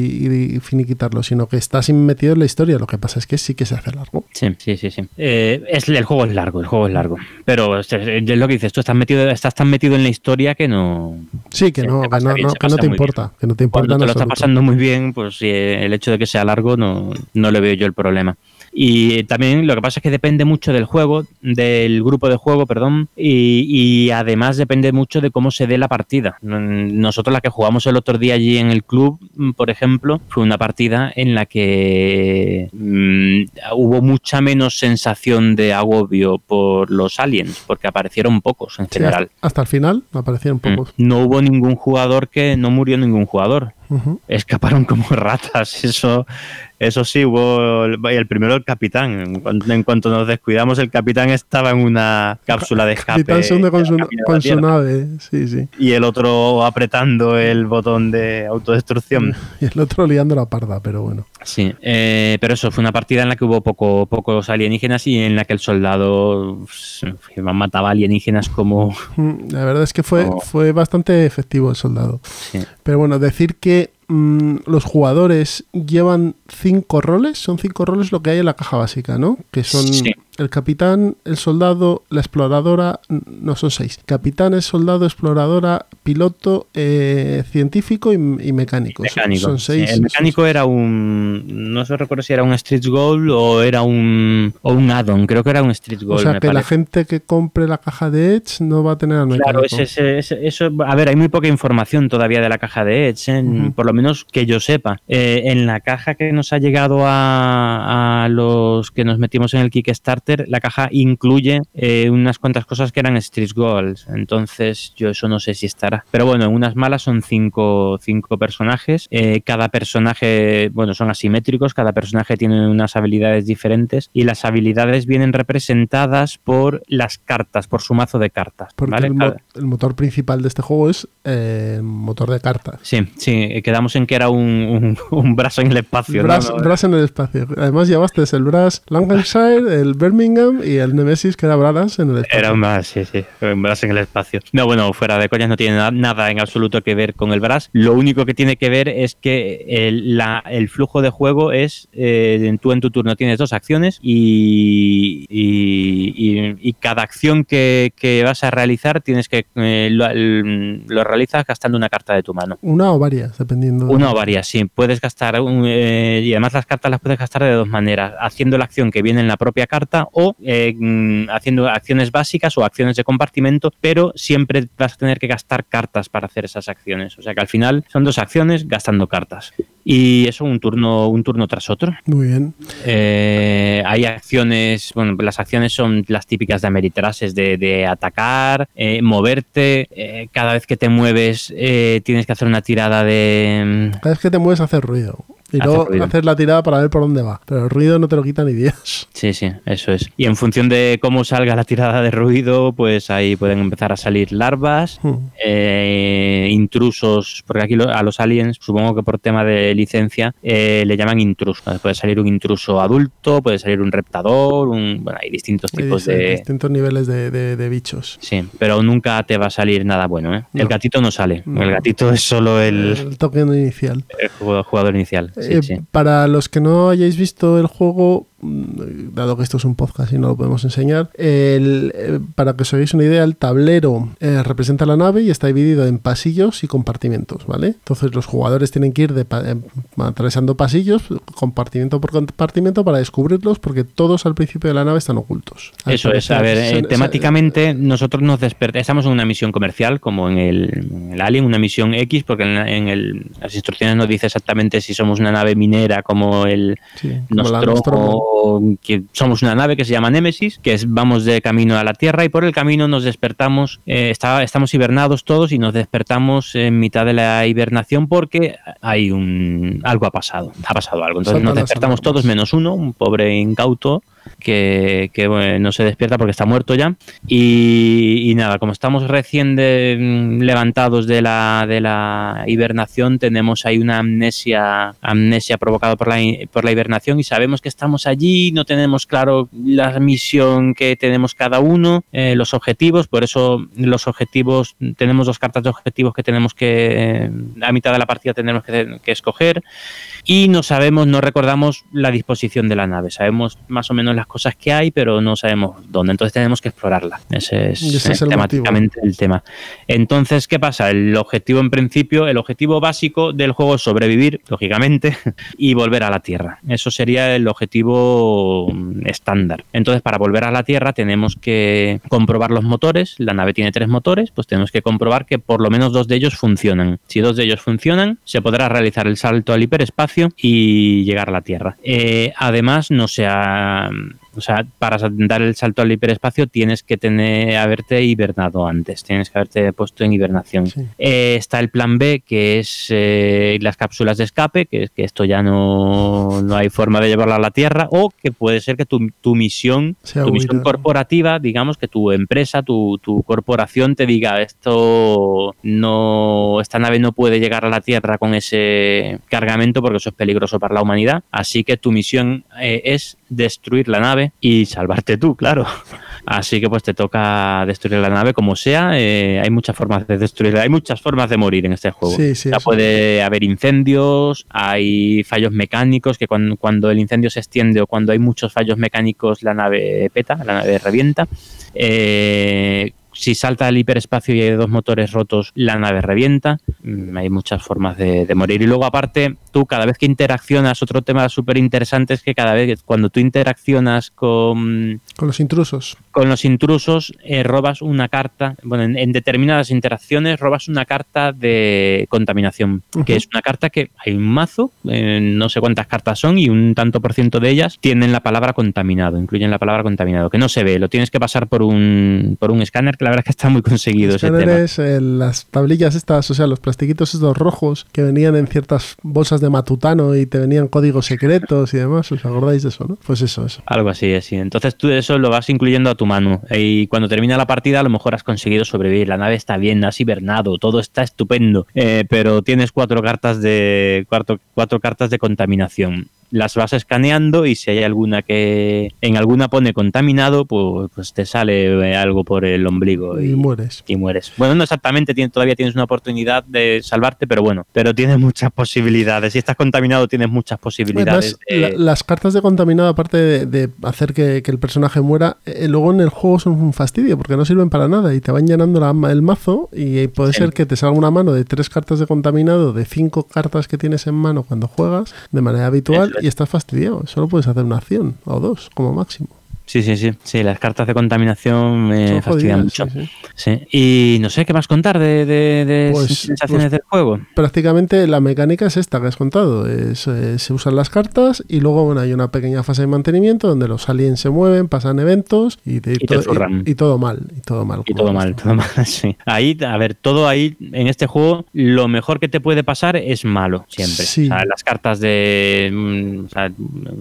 y finiquitarlo, sino que estás metido en la historia. Lo que pasa es que sí que se hace largo. Sí, sí, sí, sí. Eh, es, el juego es largo, el juego es largo. Pero es, es lo que dices, tú estás metido, estás tan metido en la historia que no. Sí, que no, que no, bien, no- se que no pasa te importa, que no te importa Cuando te lo absoluto. pasando muy bien, pues sí, el hecho de que sea largo no, no le veo yo el problema. Y también lo que pasa es que depende mucho del juego, del grupo de juego, perdón, y, y además depende mucho de cómo se dé la partida. Nosotros la que jugamos el otro día allí en el club, mm, por ejemplo, fue una partida en la que mm, hubo mucha menos sensación de agobio por los aliens, porque aparecieron pocos en Sí, general. hasta, hasta el final aparecieron Mm. pocos. No hubo ningún jugador que no murió ningún jugador Escaparon como ratas. Eso, eso sí, hubo el, el primero el capitán. En cuanto, en cuanto nos descuidamos, el capitán estaba en una cápsula de escape. Capitán se hunde con su, con su nave, sí, sí. Y el otro apretando el botón de autodestrucción. Y el otro liando la parda, pero bueno. Sí, eh, pero eso fue una partida en la que hubo poco, pocos alienígenas y en la que el soldado mataba alienígenas como. Mm, La verdad es que fue, Oh. fue bastante efectivo el soldado. Sí. Pero bueno, decir que it mm, los jugadores llevan cinco roles, son cinco roles lo que hay en la caja básica, ¿no? Que son Sí. el capitán, el soldado, la exploradora, no son seis. Capitán, el soldado, exploradora, piloto, eh, científico y, y mecánico. Mecánico. Son, seis. el mecánico era un. No sé recuerdo si era un Street Goal o era un. O un add-on. Creo que era un Street o Goal. sea me que la gente que compre la caja de Edge no va a tener al mecánico. Claro, ese, eso, a ver, hay muy poca información todavía de la caja de Edge, ¿eh? Por lo menos que yo sepa. Eh, en la caja que nos ha llegado a, a los que nos metimos en el Kickstarter, la caja incluye eh, unas cuantas cosas que eran Street Goals, entonces yo eso no sé si estará. Pero bueno, en unas malas son cinco, cinco personajes, eh, cada personaje, bueno, son asimétricos, cada personaje tiene unas habilidades diferentes y las habilidades vienen representadas por las cartas, por su mazo de cartas. Porque ¿vale? el, Cada- mo- el motor principal de este juego es motor de cartas. Sí, sí, eh, quedamos en que era un, un, un brazo en el espacio. Brass, No, Brass en el espacio. Además llevaste el Brass Lancashire, el Birmingham y el Nemesis que era Brass en el espacio. Era más, sí, sí, un brazo en el espacio. No, bueno, fuera de coñas no tiene na- nada en absoluto que ver con el brass. Lo único que tiene que ver es que el, la- el flujo de juego es, eh, tú en tu turno tienes dos acciones y, y- y- y cada acción que, que vas a realizar tienes que, eh, lo, lo realizas gastando una carta de tu mano. Una o varias, dependiendo entiendo. Una o varias, sí. Puedes gastar, un, eh, y además las cartas las puedes gastar de dos maneras, haciendo la acción que viene en la propia carta o eh, mm, haciendo acciones básicas o acciones de compartimento, pero siempre vas a tener que gastar cartas para hacer esas acciones. O sea que al final son dos acciones gastando cartas. Y eso un turno, un turno tras otro. Muy bien. Eh, hay acciones, bueno, las acciones son las típicas de Ameritrases de, de atacar, eh, moverte. eh, cada vez que te mueves eh, tienes que hacer una tirada de. Cada vez que te mueves hace ruido. Y Hace luego ruido. haces la tirada para ver por dónde va. Pero el ruido no te lo quita ni Dios. Sí, sí, eso es. Y en función de cómo salga la tirada de ruido, pues ahí pueden empezar a salir larvas, Hmm. eh, intrusos, porque aquí lo- a los aliens, supongo que por tema de licencia, eh, le llaman intrusos. Puede salir un intruso adulto, puede salir un reptador, un, bueno, hay distintos Hay tipos dis- de... distintos niveles de, de- de bichos. Sí, pero nunca te va a salir nada bueno, ¿eh? El gatito no sale. No. El gatito es solo el, El toque inicial. el jugador inicial. Sí, Eh, sí. Para los que no hayáis visto el juego, dado que esto es un podcast y no lo podemos enseñar, el, eh, para que os hagáis una idea, el tablero eh, representa la nave y está dividido en pasillos y compartimentos, ¿vale? Entonces los jugadores tienen que ir de pa- eh, atravesando pasillos, compartimento por compartimento, para descubrirlos, porque todos al principio de la nave están ocultos. Al Eso es, a ver, eh, temáticamente nosotros nos despertamos, estamos en una misión comercial como en el, en el Alien, una misión X, porque en, el- las instrucciones nos dice exactamente si somos una nave minera como el sí, como Nostromo, que somos una nave que se llama Némesis, que es, vamos de camino a la Tierra y por el camino nos despertamos, eh, está- estamos hibernados todos y nos despertamos en mitad de la hibernación porque hay un algo ha pasado, ha pasado algo. Entonces nos despertamos todos menos uno, un pobre incauto que, que, bueno, no se despierta porque está muerto ya. Y, y nada, como estamos recién de- mm, levantados de la, de la hibernación, tenemos ahí una amnesia, amnesia provocada por la, por la hibernación y sabemos que estamos allí, no tenemos claro la misión que tenemos cada uno, eh, los objetivos, por eso los objetivos, tenemos dos cartas de objetivos que tenemos que, eh, a mitad de la partida tenemos que, que escoger y no sabemos, no recordamos la disposición de la nave. Sabemos más o menos las cosas que hay, pero no sabemos dónde. Entonces tenemos que explorarla. Ese es, ese es eh, el temáticamente el tema. Entonces, ¿qué pasa? El objetivo en principio, el objetivo básico del juego es sobrevivir, lógicamente, y volver a la Tierra. Eso sería el objetivo mm, estándar. Entonces, para volver a la Tierra tenemos que comprobar los motores. La nave tiene tres motores, pues tenemos que comprobar que por lo menos dos de ellos funcionan. Si dos de ellos funcionan, se podrá realizar el salto al hiperespacio y llegar a la Tierra. Eh, además, no sea, o sea, para dar el salto al hiperespacio tienes que tener haberte hibernado antes, tienes que haberte puesto en hibernación. Sí. Eh, está el plan B, que es eh, las cápsulas de escape, que es que esto ya no, no hay forma de llevarla a la Tierra, o que puede ser que tu, tu misión, tu misión corporativa, digamos que tu empresa, tu, tu corporación te diga esto no, esta nave no puede llegar a la Tierra con ese cargamento porque eso es peligroso para la humanidad. Así que tu misión eh, es destruir la nave y salvarte tú, claro. Así que pues te toca destruir la nave como sea. eh, hay muchas formas de destruirla, hay muchas formas de morir en este juego. Sí, sí, O sea, puede haber incendios, hay fallos mecánicos que cuando, cuando el incendio se extiende o cuando hay muchos fallos mecánicos la nave peta, la nave revienta. Eh, si salta el hiperespacio y hay dos motores rotos, la nave revienta. Mm, Hay muchas formas de, de morir. Y luego, aparte, tú cada vez que interaccionas, otro tema súper interesante es que cada vez cuando tú interaccionas con, Con los intrusos. Con los intrusos, eh, robas una carta. Bueno, en, en determinadas interacciones robas una carta de contaminación, que es una carta que hay un mazo, eh, no sé cuántas cartas son, y un tanto por ciento de ellas tienen la palabra contaminado, incluyen la palabra contaminado, que no se ve, lo tienes que pasar por un, por un escáner, que la verdad es que está muy conseguido ese tema. Escáneres, eh, las tablillas estas, o sea, los plastiquitos estos rojos que venían en ciertas bolsas de matutano y te venían códigos secretos y demás. ¿Os acordáis de eso, no? Pues eso, eso. Algo así, así. Entonces tú eso lo vas incluyendo a tu Y cuando termina la partida, a lo mejor has conseguido sobrevivir. La nave está bien, has hibernado, todo está estupendo. Eh, pero tienes cuatro cartas de. Cuatro, cuatro cartas de contaminación. Las vas escaneando y si hay alguna que en alguna pone contaminado, pues, pues te sale eh, algo por el ombligo Y mueres. y mueres. Bueno, no exactamente, tienes- todavía tienes una oportunidad de salvarte, pero bueno, pero tienes muchas posibilidades. Si estás contaminado, tienes muchas posibilidades. Además, de- la- las cartas de contaminado, aparte de, de hacer que, que el personaje muera, eh, luego en el juego son un fastidio porque no sirven para nada y te van llenando la- el mazo y puede Sí. ser que te salga una mano de tres cartas de contaminado, de cinco cartas que tienes en mano cuando juegas de manera habitual. Y estás fastidiado. Solo puedes hacer una acción o dos como máximo. Sí, sí, sí. Sí, las cartas de contaminación me fastidian mucho. sí, sí. Sí. Y no sé qué más contar de, de- de Pues- sensaciones pues- del juego. Prácticamente la mecánica es esta que has contado. Es, eh, se usan las cartas y luego bueno, hay una pequeña fase de mantenimiento donde los aliens se mueven, pasan eventos y, te todo, y- todo mal. Y todo mal. Y todo mal, todo mal, sí. Ahí, a ver, todo ahí, en este juego, lo mejor que te puede pasar es malo, siempre. Sí. O sea, las cartas de mm, o sea,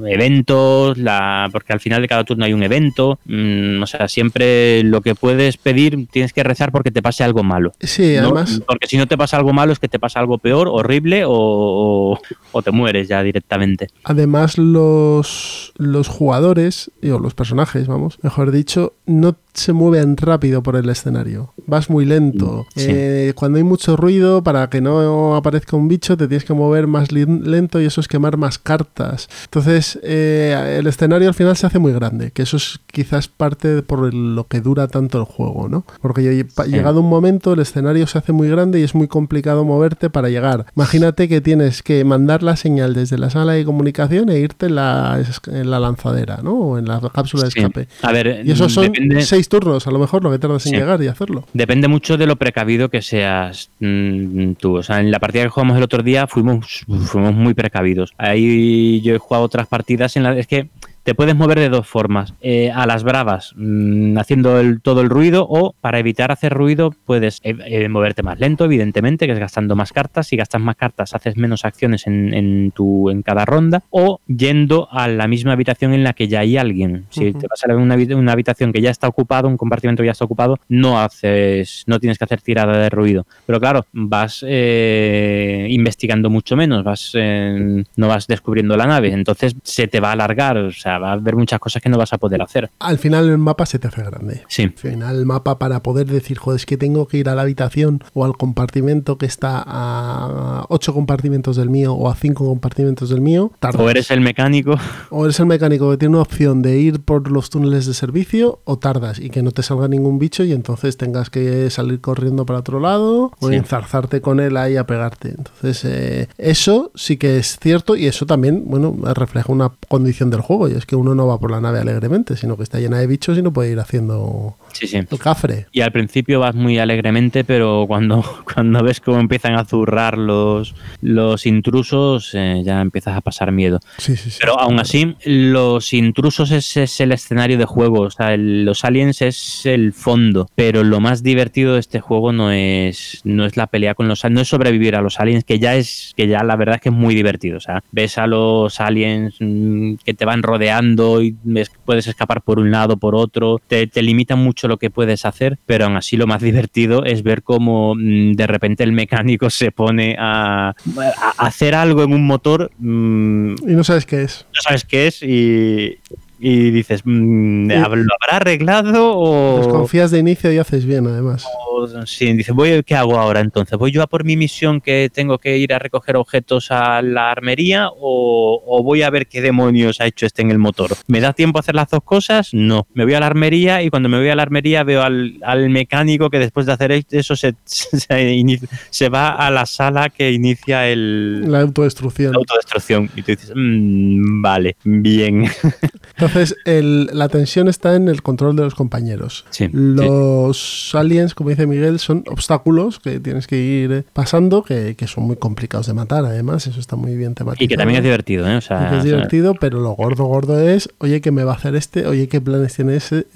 eventos, la, porque al final de cada turno hay un evento, mm, o sea, siempre lo que puedes pedir tienes que rezar porque te pase algo malo. Sí, ¿no? además. Porque si no te pasa algo malo es que te pasa algo peor, horrible o, o- o te mueres ya directamente. Además, los, los jugadores, o los personajes, vamos, mejor dicho, no se mueven rápido por el escenario. Vas muy lento. Sí. Eh, cuando hay mucho ruido, para que no aparezca un bicho, te tienes que mover más lento y eso es quemar más cartas. Entonces, eh, el escenario al final se hace muy grande, que eso es quizás parte por lo que dura tanto el juego, ¿no? Porque llegado un momento, el escenario se hace muy grande y es muy complicado moverte para llegar. Imagínate que tienes que mandar la señal desde la sala de comunicación e irte en la, es- en la lanzadera, ¿no? O en la cápsula de Sí. escape. A ver, Y eso son depende- seis turnos, a lo mejor, lo que tardas en llegar y hacerlo. Depende mucho de lo precavido que seas mm, tú. O sea, en la partida que jugamos el otro día fuimos, fuimos muy precavidos. Ahí yo he jugado otras partidas en las es que te puedes mover de dos formas. Eh, a las bravas, mm, haciendo el- todo el ruido, o para evitar hacer ruido, puedes eh, eh, moverte más lento, evidentemente, que es gastando más cartas. Si gastas más cartas, haces menos acciones en, en tu, en cada ronda, o yendo a la misma habitación en la que ya hay alguien. Si te vas a una, habi- una habitación que ya está ocupado, un compartimento que ya está ocupado, no haces, no tienes que hacer tirada de ruido. Pero claro, vas investigando mucho menos, vas no vas descubriendo la nave, entonces se te va a alargar, o sea, va a haber muchas cosas que no vas a poder hacer. Al final el mapa se te hace grande. Sí. Al final el mapa para poder decir, joder, es que tengo que ir a la habitación o al compartimento que está a ocho compartimentos del mío o a cinco compartimentos del mío, tardas. O eres el mecánico, O eres el mecánico que tiene una opción de ir por los túneles de servicio o tardas y que no te salga ningún bicho y entonces tengas que salir corriendo para otro lado o Sí. enzarzarte con él ahí a pegarte. Entonces eh, eso sí que es cierto y eso también, bueno, refleja una condición del juego y es que uno no va por la nave alegremente, sino que está llena de bichos y no puede ir haciendo sí, sí. el cafre. Y al principio vas muy alegremente, pero cuando, cuando ves cómo empiezan a zurrar los, los intrusos, eh, ya empiezas a pasar miedo. Sí, sí, sí. Pero aún así, los intrusos es, es el escenario de juego, o sea, el- los aliens es el fondo, pero lo más divertido de este juego no es, no es la pelea con los aliens, no es sobrevivir a los aliens, que ya es, que ya la verdad es que es muy divertido, o sea, ves a los aliens mm, que te van rodeando y puedes escapar por un lado, por otro, te, te limitan mucho lo que puedes hacer, pero aún así lo más divertido es ver cómo mm, de repente el mecánico se pone a, a hacer algo en un motor mm, Y no sabes qué es. no sabes qué es y, y dices, mm. ¿lo habrá arreglado o...? Desconfías de inicio y haces bien, además. o- sí, dices, voy, ¿qué hago ahora entonces? ¿Voy yo a por mi misión que tengo que ir a recoger objetos a la armería o, o voy a ver qué demonios ha hecho este en el motor? ¿Me da tiempo a hacer las dos cosas? No. Me voy a la armería y cuando me voy a la armería veo al, al mecánico que después de hacer eso se, se, inicia- se va a la sala que inicia el... La autodestrucción. la autodestrucción y tú dices, "Mm, vale, bien. Entonces, el- la tensión está en el control de los compañeros. Sí, Los aliens, como dice Miguel, son obstáculos que tienes que ir eh, pasando, que, que son muy complicados de matar, además, eso está muy bien tematizado. Y que también es divertido, ¿eh? O sea, es o sea, divertido, pero lo gordo, gordo es, oye, ¿qué me va a hacer este? Oye, ¿qué planes tiene, ese,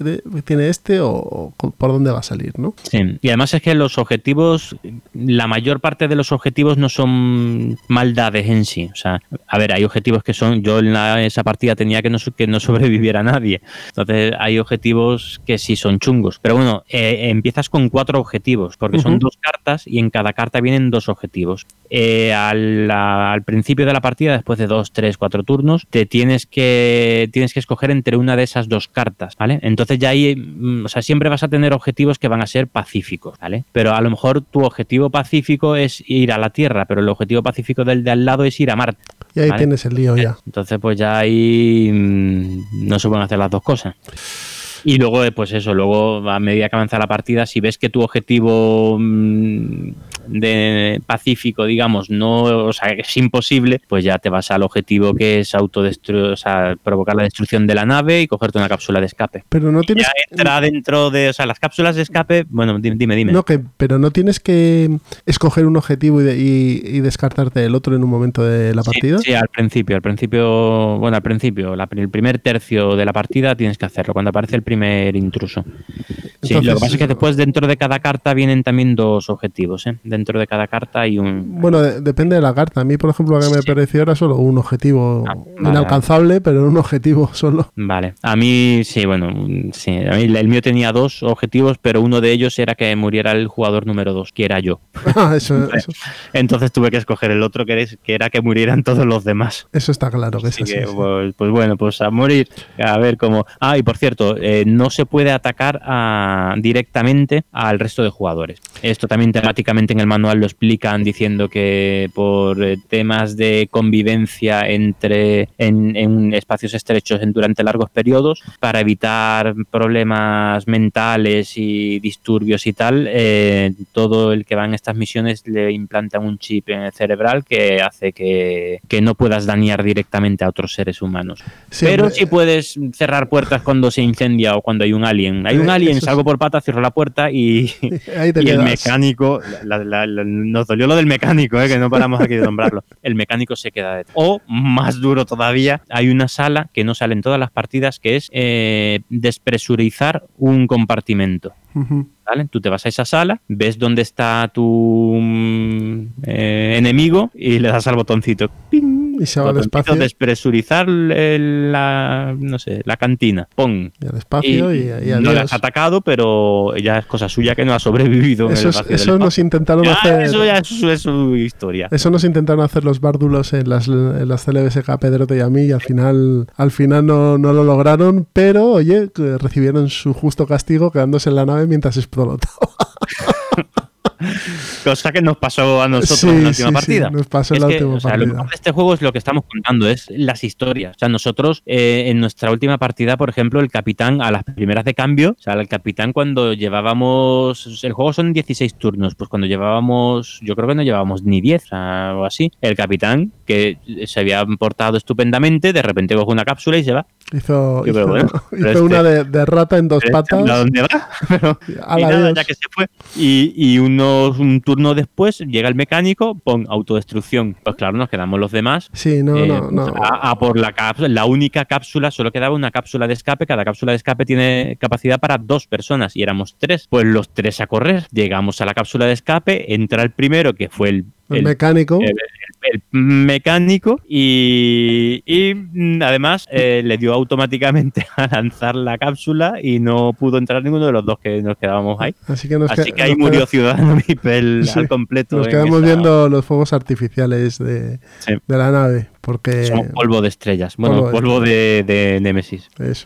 tiene este? O, por dónde va a salir, ¿no? sí. Y además es que los objetivos, la mayor parte de los objetivos no son maldades en sí. O sea, a ver, hay objetivos que son, yo en la- esa partida tenía que no, que no sobreviviera nadie. Entonces hay objetivos que sí son chungos. Pero bueno, eh, empiezas con cuatro objetivos, porque son dos cartas y en cada carta vienen dos objetivos. Eh, al, principio de la partida, después de dos, tres, cuatro turnos, te tienes que tienes que escoger entre una de esas dos cartas, ¿vale? Entonces ya ahí, mm, o sea, siempre vas a tener objetivos que van a ser pacíficos, ¿vale? Pero a lo mejor tu objetivo pacífico es ir a la Tierra, pero el objetivo pacífico del de al lado es ir a Marte. Y ahí Vale. tienes el lío ya. Entonces, pues ya ahí mm, no se pueden hacer las dos cosas. Y luego, eh, pues eso, luego a medida que avanza la partida, si ves que tu objetivo mm, de pacífico, digamos, no, o sea, es imposible, pues ya te vas al objetivo que es autodestruir, o sea, provocar la destrucción de la nave y cogerte una cápsula de escape. Pero no tienes. Ya entra dentro de, o sea, las cápsulas de escape, bueno, di- dime, dime. No, que, pero no tienes que escoger un objetivo y, de- y- y descartarte el otro en un momento de la partida. Sí, al principio, al principio, bueno, al principio, la- el primer tercio de la partida tienes que hacerlo, cuando aparece el primer intruso. Sí, lo que pasa es que después dentro de cada carta vienen también dos objetivos, ¿eh? Dentro de cada carta hay un... Bueno, de- depende de la carta. A mí, por ejemplo, lo que me pareció era solo un objetivo Ah, vale, inalcanzable, pero un objetivo solo. Vale, a mí sí, bueno, sí, a mí el mío tenía dos objetivos, pero uno de ellos era que muriera el jugador número dos, que era yo. Ah, eso, eso, Entonces tuve que escoger el otro, que, era que murieran todos los demás. eso está claro que es Así así. que, sí. pues, pues bueno, pues a morir. A ver cómo. Ah, y por cierto, eh, no se puede atacar a- directamente al resto de jugadores. Esto también temáticamente en el manual lo explican diciendo que por eh, temas de convivencia entre en, en espacios estrechos en, durante largos periodos, para evitar problemas mentales y disturbios y tal, eh, todo el que va en estas misiones le implantan un chip en el cerebral que hace que, que no puedas dañar directamente a otros seres humanos. Sí, Pero sí puedes cerrar puertas cuando se incendia o cuando hay un alien. Hay un Eh, alien, salgo por patas, cierro la puerta y, el mecánico, la- la- la- nos dolió lo del mecánico, eh, que no paramos aquí de nombrarlo. El mecánico se queda de... O, más duro todavía, hay una sala que no sale en todas las partidas, que es eh, despresurizar un compartimento. Tú te vas a esa sala, ves dónde está tu mm, eh, enemigo y le das al botoncito. ¡Ping! Y se va al espacio. Despresurizar el- la, no sé, la cantina. Pon. Y al espacio y, y no adiós. has atacado, pero ya es cosa suya que no ha sobrevivido. en Eso, el es- eso nos intentaron Ya, hacer. Eso ya es su, es su historia. Eso nos intentaron hacer los bárdulos en las, en las CLBSK a Pedrote y a mí y al final, al final no, no lo lograron, pero oye, recibieron su justo castigo quedándose en la nave mientras explotaba. Cosa que nos pasó a nosotros Sí, en la última sí, partida. sí, nos pasó en la que, última o sea, lo partida. mejor de este juego es lo que estamos contando, es las historias. O sea, nosotros eh, en nuestra última partida, por ejemplo, el capitán a las primeras de cambio, o sea, el capitán cuando llevábamos, el juego son 16 turnos, pues cuando llevábamos, yo creo que no llevábamos ni 10 o así, el capitán que se había portado estupendamente, de repente coge una cápsula y se va. Hizo, hizo, bueno, este- una de, de rata en dos ¿A patas. dónde va? Pero- y nada, ya que se fue. Y, y unos, un turno después llega el mecánico, pon autodestrucción. Pues claro, nos quedamos los demás. Sí, no, eh, no, no. A, a por la cápsula, la única cápsula, solo quedaba una cápsula de escape. Cada cápsula de escape tiene capacidad para dos personas y éramos tres. Pues los tres a correr. Llegamos a la cápsula de escape, entra el primero, que fue el, El, el- mecánico. el- el mecánico y, y, mm, además eh, le dio automáticamente a lanzar la cápsula y no pudo entrar ninguno de los dos que nos quedábamos ahí. así que nos, Así que- ahí nos murió queda- Ciudadano Mipel Sí, al completo. Nos quedamos viendo los fuegos artificiales de, Sí. de la nave. Porque Somos polvo de estrellas. Bueno, polvo de polvo de, de Nemesis. Eso.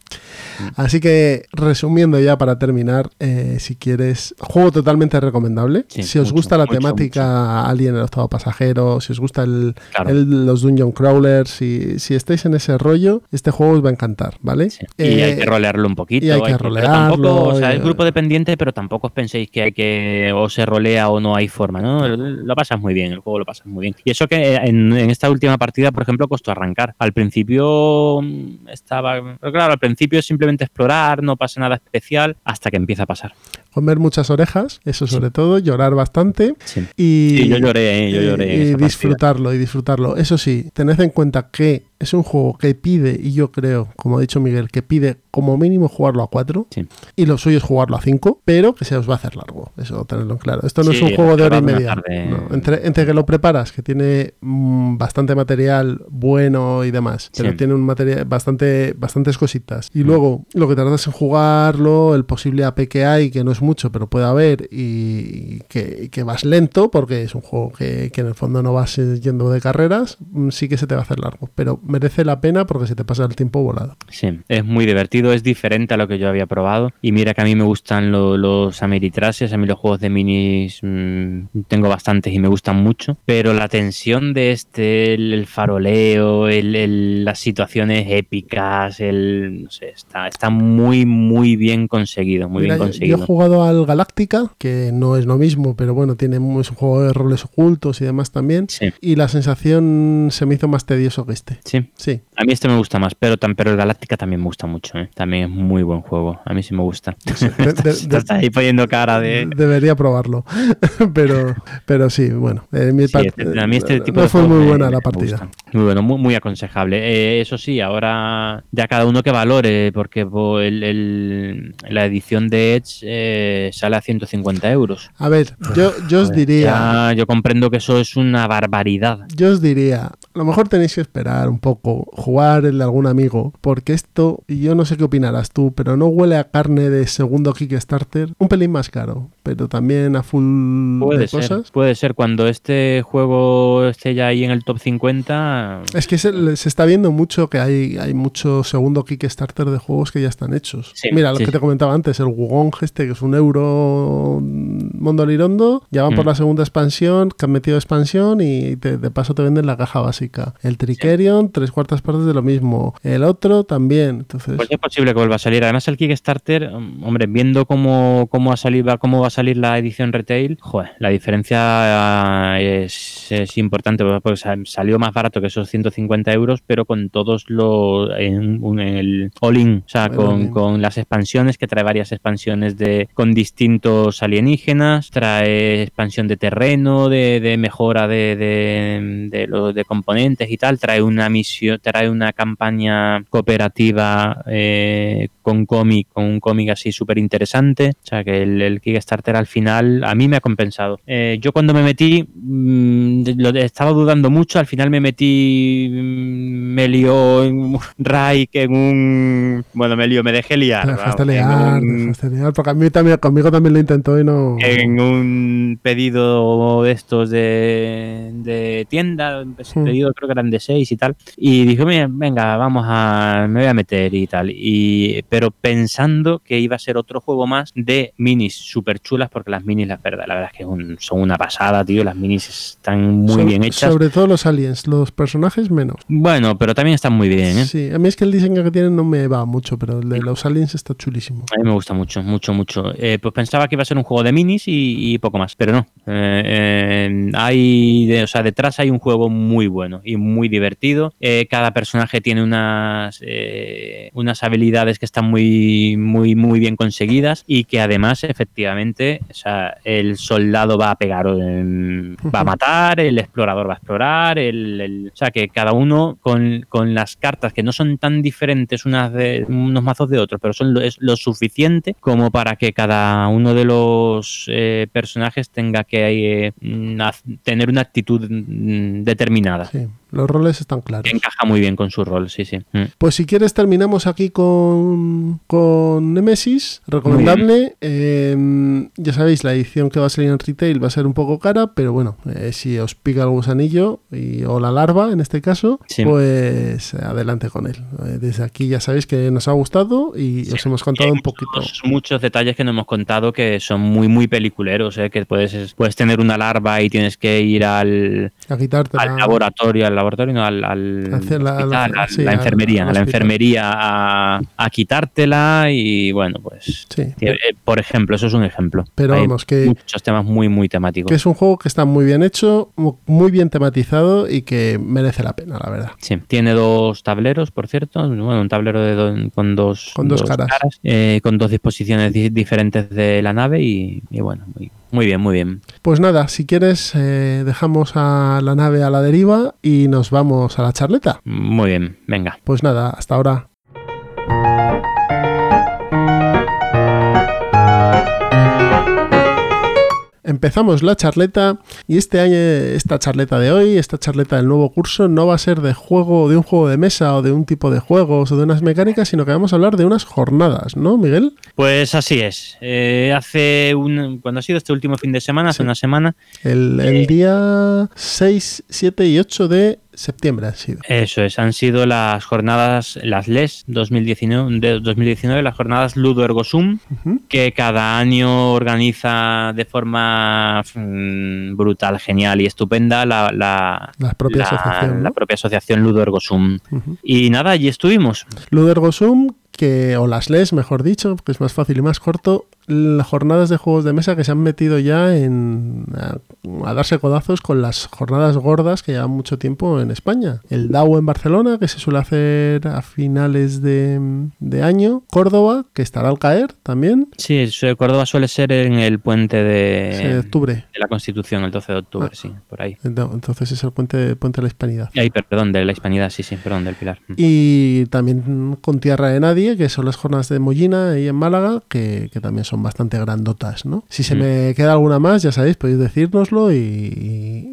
Así que, resumiendo ya para terminar, eh, si quieres, juego totalmente recomendable. Sí, si os mucho, gusta la mucho, temática Alien, el octavo pasajero, si os gusta el, Claro. el- los Dungeon Crawlers, si, si estáis en ese rollo, este juego os va a encantar, ¿vale? Sí. y hay Eh, que rolearlo un poquito. y hay que pero rolearlo, tampoco, o sea, y- es grupo dependiente, pero tampoco os penséis que hay que o se rolea o no hay forma, ¿no? Lo pasas muy bien, el juego lo pasas muy bien. Y eso que en, en esta última partida, por ejemplo, costó arrancar. Al principio mm, estaba, claro, al principio es simplemente explorar, no pasa nada especial, hasta que empieza a pasar. Comer muchas orejas, eso sobre todo, llorar bastante Sí. y, Sí, yo lloré, ¿eh? yo lloré y partida. disfrutarlo y disfrutarlo. Eso sí, tened en cuenta que es un juego que pide, y yo creo, como ha dicho Miguel, que pide como mínimo jugarlo a 4 Sí. y lo suyo es jugarlo a 5, pero que se os va a hacer largo. Eso tenerlo en claro. Esto no Sí, es un juego de hora y media. No, entre, entre que lo preparas, que tiene mm, bastante material bueno y demás, pero Sí. tiene un material bastante bastantes cositas. Y Mm. luego lo que tardas en jugarlo, el posible AP que hay, que no es mucho, pero puede haber, y que, que vas lento, porque es un juego que, que en el fondo no vas eh, yendo de carreras, mm, sí que se te va a hacer largo. Pero merece la pena porque se te pasa el tiempo volado. Sí, es muy divertido, es diferente a lo que yo había probado. Y mira que a mí me gustan lo- los Ameritrases, a mí los juegos de minis mm, tengo bastantes y me gustan mucho. Pero la tensión de este, el, el faroleo, el- el- las situaciones épicas, el, no sé, está, está muy, muy bien conseguido, muy Mira, bien yo- conseguido. Yo, he jugado al Galáctica, que no es lo mismo, pero bueno, tiene es un juego de roles ocultos y demás también. Sí, Y la sensación se me hizo más tedioso que este. sí. Sí, A mí este me gusta más, pero, pero el Galáctica también me gusta mucho. ¿eh? También es muy buen juego. A mí sí me gusta. de- de- Estás ahí poniendo cara de... debería probarlo. pero, pero sí, bueno. en mi Sí, parte- este- a mí este tipo no de fue muy me- buena la partida. Muy bueno, muy, muy aconsejable. Eh, eso sí, ahora ya cada uno que valore, porque po, el- el- la edición de Edge eh, sale a 150 euros. A ver, yo, yo os diría, Ya, yo comprendo que eso es una barbaridad. yo os diría, a lo mejor tenéis que esperar un poco, jugar el de algún amigo, porque esto, y yo no sé qué opinarás tú, pero no huele a carne de segundo Kickstarter, un pelín más caro, pero también a full Puede de ser, cosas. puede ser cuando este juego esté ya ahí en el top 50. Es que se, se está viendo mucho que hay, hay mucho segundo Kickstarter de juegos que ya están hechos. Sí, Mira, lo sí, que te comentaba antes, el Wugong este, que es un euro Mondo Lirondo, ya van por Mm. la segunda expansión, que han metido expansión y te- de paso te venden la caja básica. El Tricerion, tres cuartas partes de lo mismo. El otro también. Entonces, Pues es posible que vuelva a salir. Además, el Kickstarter, mm, hombre, viendo cómo, cómo, ha salido, va- cómo va a salir la edición retail, joder, la diferencia ah, es, es importante porque sa- salió más barato que esos 150 euros, pero con todos los. en, un- en el all-in, o sea, con las expansiones, que trae varias expansiones de con distintos alienígenas, trae expansión de terreno, de, de mejora de, de, de los de componentes y tal, trae una misión, trae una campaña cooperativa eh, con cómic, con un cómic así súper interesante. O sea que el, el Kickstarter al final a mí me ha compensado. Eh, yo cuando me metí, mm, lo estaba dudando mucho, al final me metí, mm, me lió en un Raik en un... Bueno, me lió, me dejé liar. te dejaste liar, te un- dejaste liar, porque a mí también, conmigo también lo intentó y no... en un pedido de estos de, de tienda, ese Hmm. pedido creo que eran de 6 y tal, y dije, "Mira, venga, vamos a, me voy a meter y tal, y, pero pensando que iba a ser otro juego más de minis súper chulas, porque las minis, la verdad, la verdad es que un- son una pasada, tío, las minis están muy bien hechas. Sobre todo los aliens, los personajes menos. Bueno, pero también están muy bien, ¿eh? Sí, a mí es que el diseño que tienen no me va mucho, pero el de los aliens está chulísimo. A mí me gusta mucho, mucho, mucho. Eh, pues pensaba que iba a ser un juego de minis y, y poco más, pero no. Eh, eh, hay, de- o sea, detrás hay un juego muy bueno y muy divertido. Cada personaje tiene unas, unas habilidades que están muy, muy, muy bien conseguidas y que además, efectivamente, o sea, el soldado va a pegar, va a matar, el explorador va a explorar, el, el- o sea, que cada uno con, con las cartas que no son tan diferentes unas de unos mazos de otros, pero son lo, es lo suficiente como para que cada uno de los eh, personajes tenga que eh, tener una actitud mm, determinada. Los roles están claros. Que encaja muy bien con su rol, sí, sí. Mm. Pues si quieres terminamos aquí con, con Nemesis, recomendable. Eh, ya sabéis, la edición que va a salir en retail va a ser un poco cara, pero bueno, eh, si os pica el gusanillo y, o la larva en este caso, Sí. pues adelante con él. Eh, desde aquí ya sabéis que nos ha gustado y os hemos contado un poquito. muchos, muchos detalles que no hemos contado que son muy, muy peliculeros, ¿eh? que puedes, puedes tener una larva y tienes que ir al, A quitarte al laboratorio, al laboratorio, no, al, al la- hospital, la- a sí, la enfermería, a la enfermería a, a quitártela y bueno, pues Sí. eh, por ejemplo, eso es un ejemplo. Pero Hay vamos, que- muchos temas muy, muy temáticos. Que es un juego que está muy bien hecho, mu- muy bien tematizado y que merece la pena, la verdad. Sí, tiene dos tableros, por cierto. Bueno, un tablero de do- con dos, Con dos caras. eh, con dos disposiciones di- diferentes de la nave y, y bueno, muy, Muy bien, muy bien. Pues nada, si quieres, eh, dejamos a la nave a la deriva y nos vamos a la charleta. Muy bien, venga. Pues nada, hasta ahora. Empezamos la charleta y este año, esta charleta de hoy, esta charleta del nuevo curso, no va a ser de juego, de un juego de mesa o de un tipo de juegos o de unas mecánicas, sino que vamos a hablar de unas jornadas, ¿no, Miguel? Pues así es. Eh, hace un. Cuando ha sido este último fin de semana, hace Sí. una semana, El, el Eh. día 6, 7 y 8 de septiembre ha sido. Eso es, han sido las jornadas, las LES 2019, de 2019 las jornadas Ludo Ergo Sum, que cada año organiza de forma mm, brutal, genial y estupenda la, la, La propia la- asociación. la propia asociación Ludo Ergo Sum. Y nada, allí estuvimos. Ludergosum, que, o las LES, mejor dicho, que es más fácil y más corto, las jornadas de juegos de mesa que se han metido ya en a, a darse codazos con las jornadas gordas que llevan mucho tiempo en España. El DAO en Barcelona, que se suele hacer a finales de, de año. Córdoba, que estará al caer también, Sí, Córdoba suele ser en el puente de, sí, de octubre. de la Constitución, el 12 de octubre, Ah. sí, por ahí. No, Entonces es el puente, puente de la Hispanidad. Ay, perdón, de la Hispanidad, sí, sí, perdón, del Pilar. Y también con Tierra de Nadie, que son las jornadas de Mollina ahí en Málaga, que, que también son bastante grandotas, ¿no? Si se Mm. me queda alguna más, ya sabéis, podéis decírnoslo y,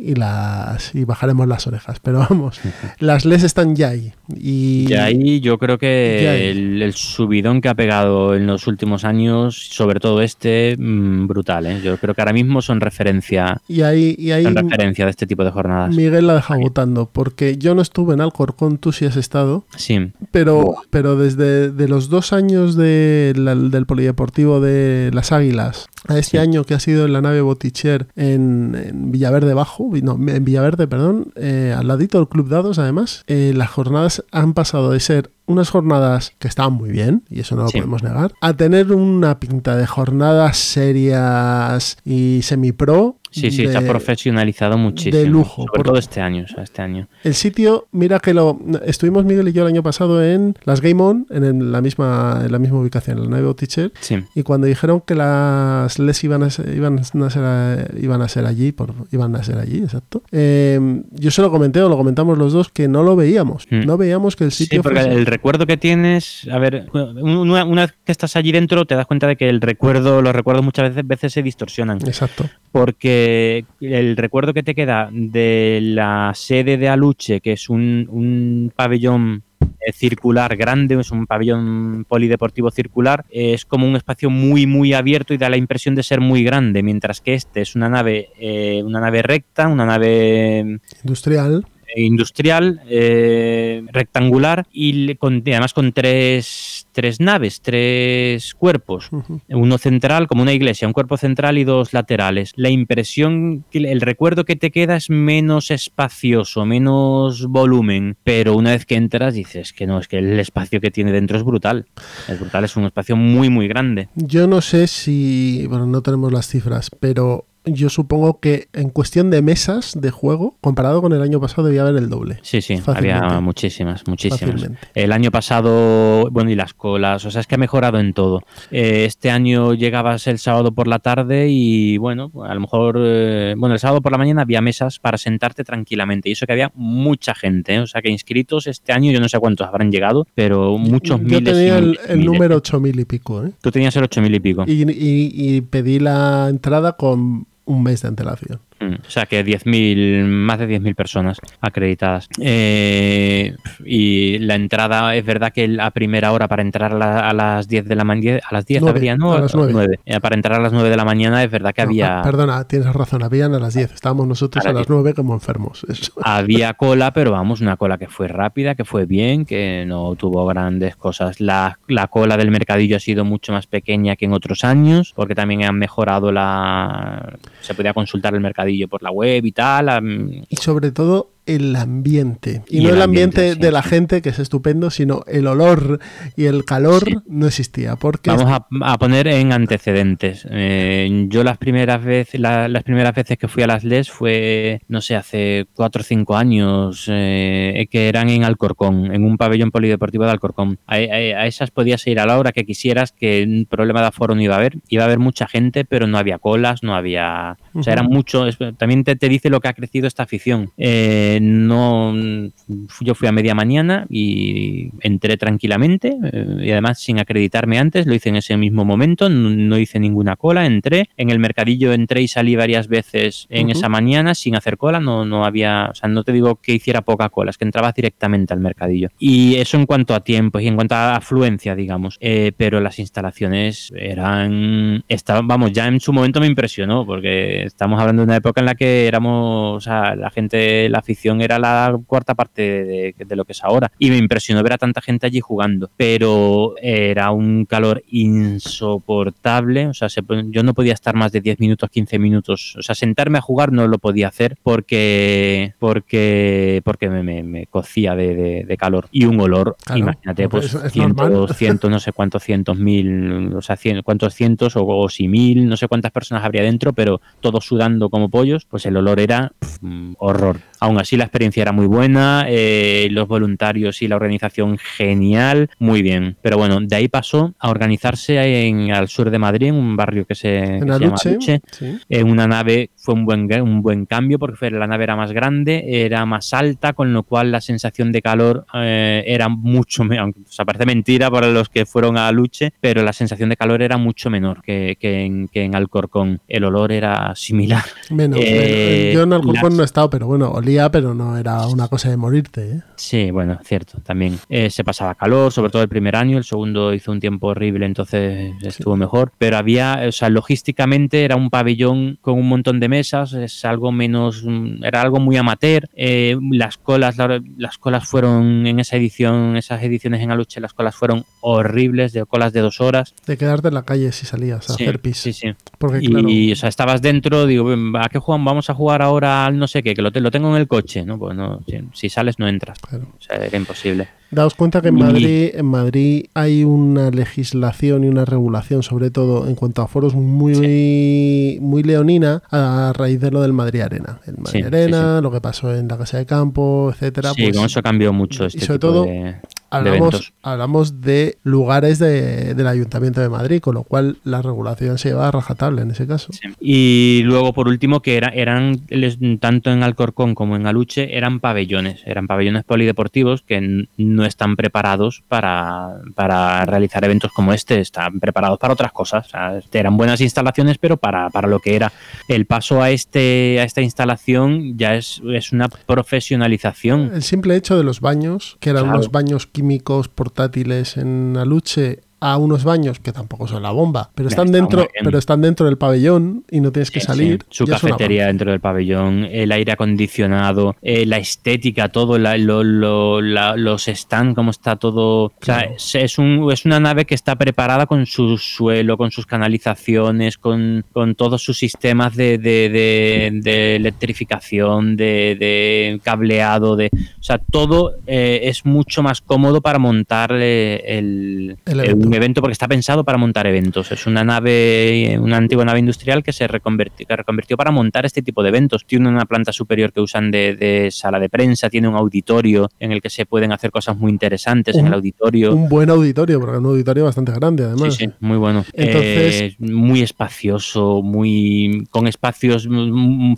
y las y bajaremos las orejas. Pero vamos, las les están ya ahí. Y, ahí yo creo que el, el subidón que ha pegado en los últimos años, sobre todo este, mm, brutal. ¿eh? Yo creo que ahora mismo son referencia, y ahí, y ahí son referencia de este tipo de jornadas. Miguel la deja votando, porque yo no estuve en Alcorcón, tú sí has estado, Sí, pero, pero desde de los dos años de la- del polideportivo de las Águilas a este Sí. año que ha sido en la nave Boticher en, en Villaverde Bajo, no, en Villaverde, perdón, eh, al ladito del Club Dados, además, eh, las jornadas han pasado de ser unas jornadas que estaban muy bien, y eso no lo Sí. podemos negar, a tener una pinta de jornadas serias y semi-pro. Sí, sí, se ha profesionalizado muchísimo. de lujo, Sobre por- todo este año, o sea, este año. El sitio, mira que lo estuvimos Miguel y yo el año pasado en las Game On, en la misma, en la misma ubicación, en la nave Teacher, Sí, y cuando dijeron que las les iban a ser, iban a ser, iban a ser allí, por, iban a ser allí, exacto. eh, yo se lo comenté o lo comentamos los dos que no lo veíamos, Mm. no veíamos que el Sí, sitio porque fuese- el recuerdo que tienes, a ver, una, una vez que estás allí dentro te das cuenta de que el recuerdo, los recuerdos muchas veces, veces se distorsionan. Exacto. porque el recuerdo que te queda de la sede de Aluche, que es un, un pabellón eh, circular grande, es un pabellón polideportivo circular, es como un espacio muy muy abierto y da la impresión de ser muy grande, mientras que este es una nave, eh, una nave recta, una nave Industrial. industrial, eh, rectangular y le- con- y además con tres, tres naves, tres cuerpos uno central como una iglesia, un cuerpo central y dos laterales. La impresión, el recuerdo que te queda es menos espacioso, menos volumen, pero una vez que entras dices que no, es que el espacio que tiene dentro es brutal. Es brutal, es un espacio muy, muy grande. Yo no sé si, bueno, no tenemos las cifras, pero yo supongo que en cuestión de mesas de juego, comparado con el año pasado, debía haber el doble. Sí, sí, Fácilmente. había muchísimas, muchísimas. Fácilmente. El año pasado, bueno, y las colas, o sea, es que ha mejorado en todo. Eh, este año llegabas el sábado por la tarde y, bueno, a lo mejor, eh, bueno, el sábado por la mañana había mesas para sentarte tranquilamente. Y eso que había mucha gente, ¿eh? o sea, que inscritos este año, yo no sé cuántos habrán llegado, pero muchos Yo miles. y tenía el, miles el miles. número 8000 y pico, ¿eh? Tú tenías el 8000 y pico. Y, y- y pedí la entrada con un mes de antelación. O sea que 10.000, más de 10.000 personas acreditadas. Eh, y la entrada, es verdad que a primera hora para entrar a, la- a las 10 de la mañana, a las 10 Nueve, habría, ¿no? a las nueve. Eh, Para entrar a las 9 de la mañana es verdad que No, había, ah, perdona, tienes razón, habían a las 10. Estábamos nosotros A las las 9 como enfermos. Eso. había cola, pero vamos, una cola que fue rápida, que fue bien, que no tuvo grandes cosas. La, la cola del mercadillo ha sido mucho más pequeña que en otros años, porque también han mejorado la... Se podía consultar el mercadillo por la web y tal. Y sobre todo, el ambiente. Y, Y no el ambiente, ambiente, sí, de la gente, que es estupendo, sino el olor y el calor no existía. Porque Vamos a, a poner en antecedentes. Eh, yo las primeras veces, la- las primeras veces que fui a las LES fue, no sé, hace cuatro o cinco años, eh, que eran en Alcorcón, en un pabellón polideportivo de Alcorcón. A, a- a esas podías ir a la hora que quisieras, que un problema de aforo no iba a haber. Iba a haber mucha gente, pero no había colas, no había. O sea, era mucho. es- También te, te dice lo que ha crecido esta afición. Eh, no, yo fui a media mañana y entré tranquilamente eh, y además sin acreditarme antes, lo hice en ese mismo momento, no, no hice ninguna cola, entré en el mercadillo, entré y salí varias veces en esa mañana sin hacer cola, no, no había, o sea, no te digo que hiciera poca cola, es que entrabas directamente al mercadillo. Y eso en cuanto a tiempo y en cuanto a afluencia, digamos, Eh, pero las instalaciones eran, estaban, vamos, ya en su momento me impresionó, porque estamos hablando de una época en la que éramos, o sea, la gente, la afición era la cuarta parte de, de lo que es ahora. Y me impresionó ver a tanta gente allí jugando, pero era un calor insoportable, o sea, se- yo no podía estar más de 10 minutos, 15 minutos, o sea, sentarme a jugar no lo podía hacer porque, porque, porque me, me- me cocía de, de- de calor y un olor, Claro, imagínate, pues es- es cientos, normal. cientos, no sé cuántos cientos mil, o sea, cien- cuántos cientos o, o si mil, no sé cuántas personas habría dentro, pero todos sudando como pollos, pues el olor era horror. Aún así la experiencia era muy buena, eh, los voluntarios y la organización genial, muy bien. Pero bueno, de ahí pasó a organizarse en, al sur de Madrid, en un barrio que se, que en se llama sí. En una nave fue un buen, un buen cambio porque la nave era más grande, era más alta, con lo cual la sensación de calor eh, era mucho menor. O sea, parece mentira para los que fueron a Luche, pero la sensación de calor era mucho menor que, que en, que en Alcorcón. El olor era similar. Menos, Eh, menos. Yo en Alcorcón las- no he estado, pero bueno, olía, pero no era una cosa de morirte. ¿eh? Sí, bueno, cierto, también eh, se pasaba calor, sobre todo el primer año, el segundo hizo un tiempo horrible, entonces estuvo mejor, pero había, o sea, logísticamente era un pabellón con un montón de mesas, es algo menos, mm, era algo muy amateur, eh, las colas, la- las colas fueron en esa edición, esas ediciones en Aluche, las colas fueron horribles, de colas de dos horas. De quedarte en la calle si salías a Sí, hacer pis. sí, sí. Porque Y, claro, o sea, estabas dentro, digo, ¿a qué juegan? Vamos a jugar ahora al no sé qué, que lo, te- lo tengo en el coche, ¿no? Pues no, si, si sales no entras, Claro. o sea, era imposible. Daos cuenta que en y- Madrid, en Madrid hay una legislación y una regulación, sobre todo en cuanto a foros, muy, muy leonina a raíz de lo del Madrid Arena. El Madrid Sí, sí, Arena, lo que pasó en la Casa de Campo, etcétera. Sí, pues, con eso cambió mucho y este sobre tipo todo, de hablamos, eventos. hablamos de lugares de- del Ayuntamiento de Madrid, con lo cual la regulación se lleva a rajatabla en ese caso. Sí. Y luego, por último, que era, eran, tanto en Alcorcón como en Aluche, eran pabellones, eran pabellones polideportivos que no están preparados para, para realizar eventos como este, están preparados para otras cosas. O sea, eran buenas instalaciones, pero para, para lo que era. El paso a, este, a esta instalación ya es, es una profesionalización. El simple hecho de los baños, que eran Claro. unos baños químicos portátiles en Aluche, a unos baños que tampoco son la bomba, pero están Está dentro, pero están dentro del pabellón y no tienes que Sí, salir. sí. Su cafetería dentro del pabellón, el aire acondicionado, eh, la estética, todo, la- lo- lo- la- los stands, cómo está todo. O sea, es, un- es una nave que está preparada con su suelo, con sus canalizaciones, con, con todos sus sistemas de, de- de- de electrificación, de, cableado, de. O sea, todo eh, es mucho más cómodo para montar eh, el, El evento. Un evento porque está pensado para montar eventos. Es una nave, una antigua nave industrial que se reconvertió, que reconvirtió para montar este tipo de eventos. Tiene una planta superior que usan de, de sala de prensa, tiene un auditorio en el que se pueden hacer cosas muy interesantes en Un- el auditorio. Un buen auditorio, porque es un auditorio bastante grande además. Sí, sí, muy bueno. Entonces- Eh, muy espacioso, muy con espacios,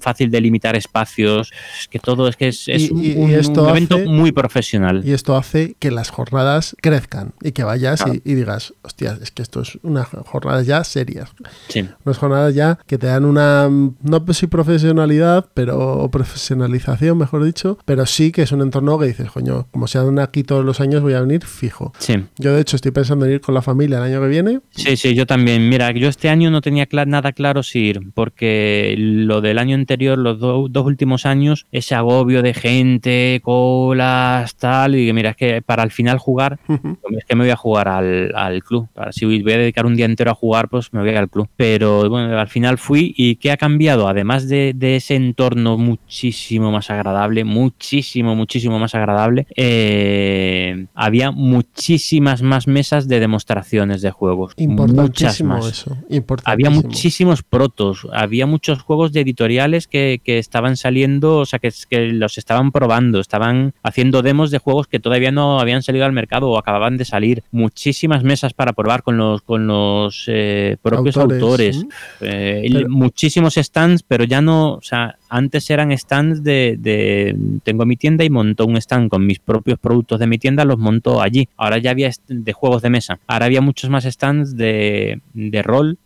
fácil de limitar espacios. Es que todo es que es, es Y- un, y- y un- esto un evento hace- muy profesional. Y esto hace que las jornadas crezcan y que vayas Claro. y, y digas, hostia, es que esto es unas jornadas ya serias. Sí. Unas jornadas ya que te dan una, no sé si profesionalidad, pero o profesionalización, mejor dicho, pero sí que es un entorno que dices, coño, como se dan aquí todos los años, voy a venir fijo. Sí. Yo, de hecho, estoy pensando en ir con la familia el año que viene. Sí, sí, yo también. Mira, yo este año no tenía nada claro si ir, porque lo del año anterior, los do- dos últimos años, ese agobio de gente, colas, tal, y mira, es que para al final jugar, es que me voy a jugar al, al al club. Si voy a dedicar un día entero a jugar, pues me voy al club. Pero bueno, al final fui y ¿qué ha cambiado? Además de, de ese entorno muchísimo más agradable, muchísimo, muchísimo más agradable, eh, había muchísimas más mesas de demostraciones de juegos. Muchas más. eso. Había muchísimos protos, había muchos juegos de editoriales que, que estaban saliendo, o sea, que, que los estaban probando, estaban haciendo demos de juegos que todavía no habían salido al mercado o acababan de salir. Muchísimas mesas para probar con los, con los eh, propios Autores, autores. Eh, Pero- muchísimos stands, pero ya no, o sea, antes eran stands de, de- tengo mi tienda y monto un stand con mis propios productos de mi tienda, los monto allí. Ahora ya había de juegos de mesa. Ahora había muchos más stands de, de rol,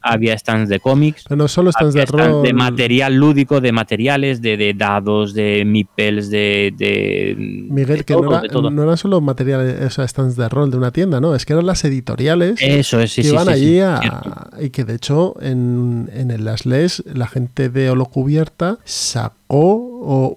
Había stands de cómics. Pero no solo stands de stands rol. de material lúdico, de materiales, de, de dados, de meeples, de, de Miguel, de que todo, no, era, de todo. no eran solo materiales, o sea, stands de rol de una tienda, ¿no? Es que eran las editoriales Eso es, sí, que sí, iban sí, allí a- y que de hecho en, en el Las Les la gente de Holocubierta sacó o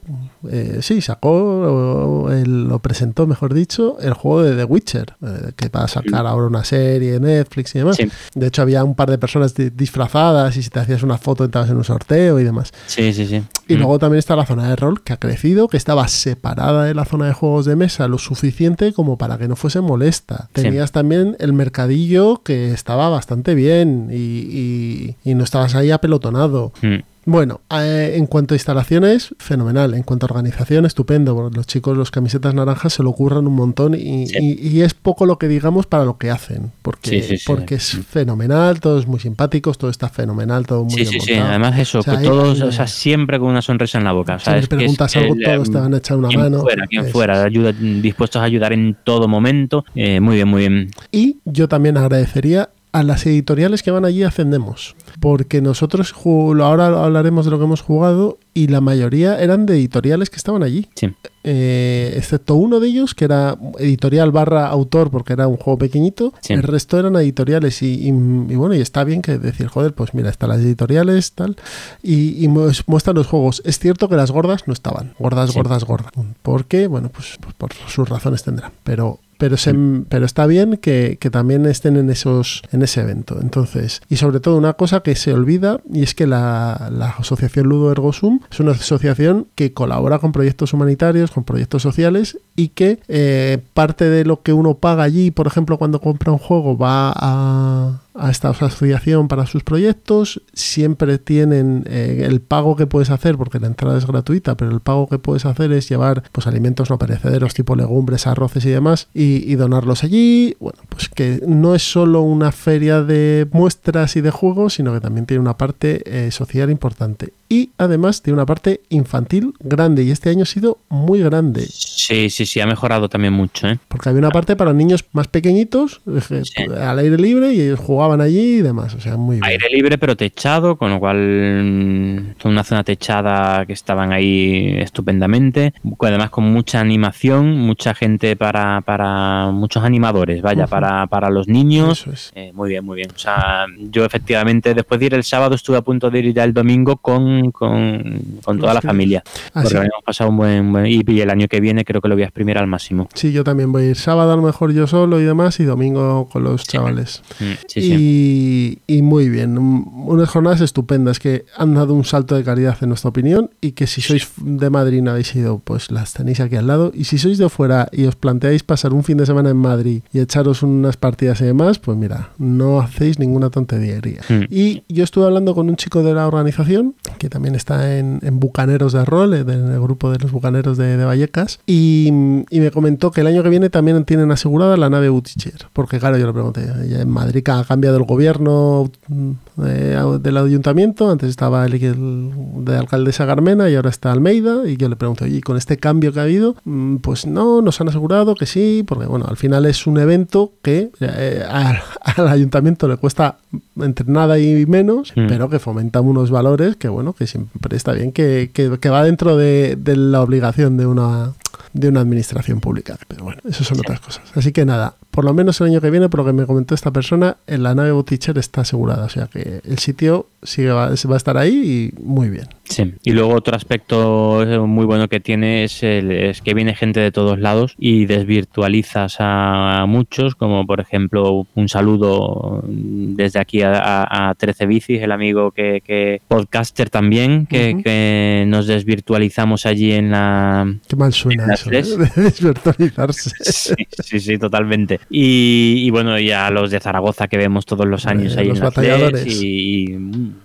eh, sí sacó o, lo presentó mejor dicho el juego de The Witcher eh, que va a sacar ahora una serie Netflix y demás Sí. de hecho había un par de personas di- disfrazadas y si te hacías una foto entrabas en un sorteo y demás Sí, sí, sí. y Mm. luego también está la zona de rol, que ha crecido, que estaba separada de la zona de juegos de mesa lo suficiente como para que no fuese molesta. Sí. Tenías también el mercadillo que estaba bastante bien y, y- y no estabas ahí apelotonado. Mm. Bueno, eh, en cuanto a instalaciones, fenomenal. En cuanto a organización, estupendo. porque Los chicos, los camisetas naranjas, se lo curran un montón y, Sí. y- y es poco lo que digamos para lo que hacen. Porque, Sí, sí, sí. porque es fenomenal, todos muy simpáticos, todo está fenomenal, todo muy Sí, bien sí, sí. montado. Además, eso, O sea, que todos, o sea, siempre con una sonrisa en la boca. O sea, Si le es que es preguntas algo, el, todos te em, van a echar una quien mano. Fuera, quien Eso fuera, ayuda, dispuestos a ayudar en todo momento. Eh, muy bien, muy bien. Y yo también agradecería a las editoriales que van allí a Cendemos, porque nosotros ahora hablaremos de lo que hemos jugado y la mayoría eran de editoriales que estaban allí, Sí. Eh, excepto uno de ellos que era editorial barra autor porque era un juego pequeñito, Sí. el resto eran editoriales y, y- y bueno, y está bien que decir, joder, pues mira, están las editoriales, tal, y, y mu- muestran los juegos. Es cierto que las gordas no estaban, gordas, Sí. gordas, gordas, porque, bueno, pues, pues por sus razones tendrán, pero pero se, pero está bien que, que también estén en esos en ese evento entonces y sobre todo una cosa que se olvida y es que la, asociación Ludo Ergo Sum es una asociación que colabora con proyectos humanitarios con proyectos sociales y que eh, parte de lo que uno paga allí por ejemplo cuando compra un juego va a a esta asociación para sus proyectos. Siempre tienen eh, el pago que puedes hacer, porque la entrada es gratuita, pero el pago que puedes hacer es llevar pues alimentos no perecederos tipo legumbres, arroces y demás y, y donarlos allí. Bueno, pues que no es solo una feria de muestras y de juegos, sino que también tiene una parte eh, social importante. Y además tiene una parte infantil grande y este año ha sido muy grande. Sí, sí, sí, ha mejorado también mucho, ¿eh? Porque había una parte para niños más pequeñitos, Sí. al aire libre, y ellos jugaban allí y demás. O sea, muy bien. Aire libre pero techado, con lo cual mm, toda una zona techada que estaban ahí estupendamente. Además con mucha animación, mucha gente para, para muchos animadores, vaya, para, para los niños. Eso es. Eh, muy bien, muy bien. O sea, yo efectivamente después de ir el sábado estuve a punto de ir ya el domingo con, con, con toda la familia. Así- Porque habíamos pasado un buen, buen- y, el año que viene creo que lo voy a exprimir al máximo. Sí, yo también voy a ir sábado a lo mejor yo solo y demás, y domingo con los chavales. Mm, Sí, sí. Y, y muy bien, un- unas jornadas estupendas que han dado un salto de calidad en nuestra opinión y que si sois de Madrid y no habéis ido, pues las tenéis aquí al lado. Y si sois de fuera y os planteáis pasar un fin de semana en Madrid y echaros unas partidas y demás, pues mira, no hacéis ninguna tontería. Mm. Y yo estuve hablando con un chico de la organización, que también está en, en Bucaneros de Rol, en el grupo de los Bucaneros de, de Vallecas, y, y me comentó que el año que viene también tienen asegurada la nave Butticher. Porque claro, yo le pregunté, en Madrid ha cambiado el gobierno mm, eh, del ayuntamiento, antes estaba el, el de alcaldesa Carmena y ahora está Almeida, y yo le pregunté, oye, ¿y con este cambio que ha habido? Mm, Pues no, nos han asegurado que sí, porque bueno, al final es un evento que eh, al, al ayuntamiento le cuesta entre nada y menos, Mm. pero que fomenta unos valores que bueno, que siempre está bien, que, que- que va dentro de, de la obligación de una de una administración pública. Pero bueno, eso son otras cosas. Así que nada, por lo menos el año que viene, por lo que me comentó esta persona, en la nave Boticher está asegurada. O sea que el sitio sigue, va, va a estar ahí y muy bien. Sí. Y luego otro aspecto eh, muy bueno que tiene es, el- es que viene gente de todos lados y desvirtualizas a muchos, como por ejemplo un saludo desde aquí a, a- a 13 Bicis, el amigo que, que podcaster también, que, nos desvirtualizamos allí en la, Qué mal suena eso. ¿eh? de desvirtualizarse. Sí, sí, sí, totalmente. Y, y bueno, y a los de Zaragoza que vemos todos los años Eh, ahí los en las batalladores. Y, y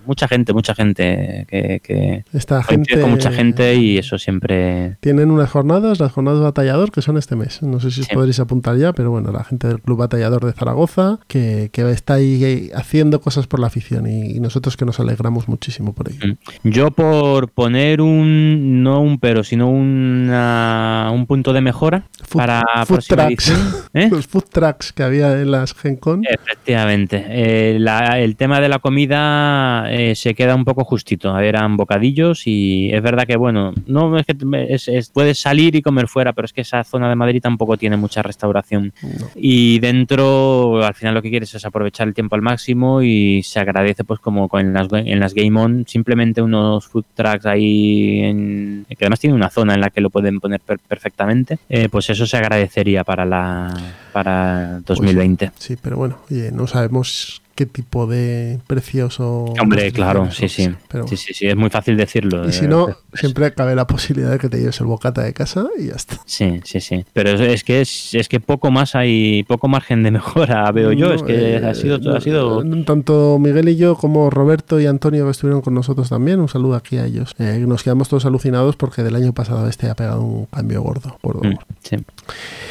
mucha gente, mucha gente que, que Esta gente con mucha gente y eso siempre... tienen unas jornadas, las jornadas batallador, que son este mes. No sé si os Sí. podréis apuntar ya, pero bueno, la gente del Club Batallador de Zaragoza, que, que está ahí eh, haciendo cosas por la afición y, y nosotros que nos alegramos muchísimo por ello. Mm. Yo por poner un, no un pero, sino una, un punto de mejora Food- para food próxima trucks. edición, ¿eh? Los food trucks que había en las Gen Con. Efectivamente. Eh, la- el tema de la comida eh, se queda un poco justito. Eran bocadillos y es verdad que, bueno, no es que te- es- es- puedes salir y comer fuera, pero es que esa zona de Madrid tampoco tiene mucha restauración. No. Y dentro, al final lo que quieres es aprovechar el tiempo al máximo y se agradece, pues como con- en las, en las Game On, simplemente unos food trucks ahí, en- que además tiene una zona en la que lo pueden poner per- perfectamente, eh, pues eso se agradecería para la para 2020. Sí, pero bueno, oye, no sabemos qué tipo de precios o... Hombre, claro, sí, sí. Pero Sí, sí, sí, es muy fácil decirlo. Y si no, pues, siempre cabe la posibilidad de que te lleves el bocata de casa y ya está. Sí, sí, sí. Pero es, es que es, es que poco más hay, poco margen de mejora veo yo. No, es que eh, ha sido, no, ha sido. Tanto Miguel y yo como Roberto y Antonio que estuvieron con nosotros también, un saludo aquí a ellos. Eh, nos quedamos todos alucinados porque del año pasado este ha pegado un cambio gordo. gordo, Mm, gordo. sí.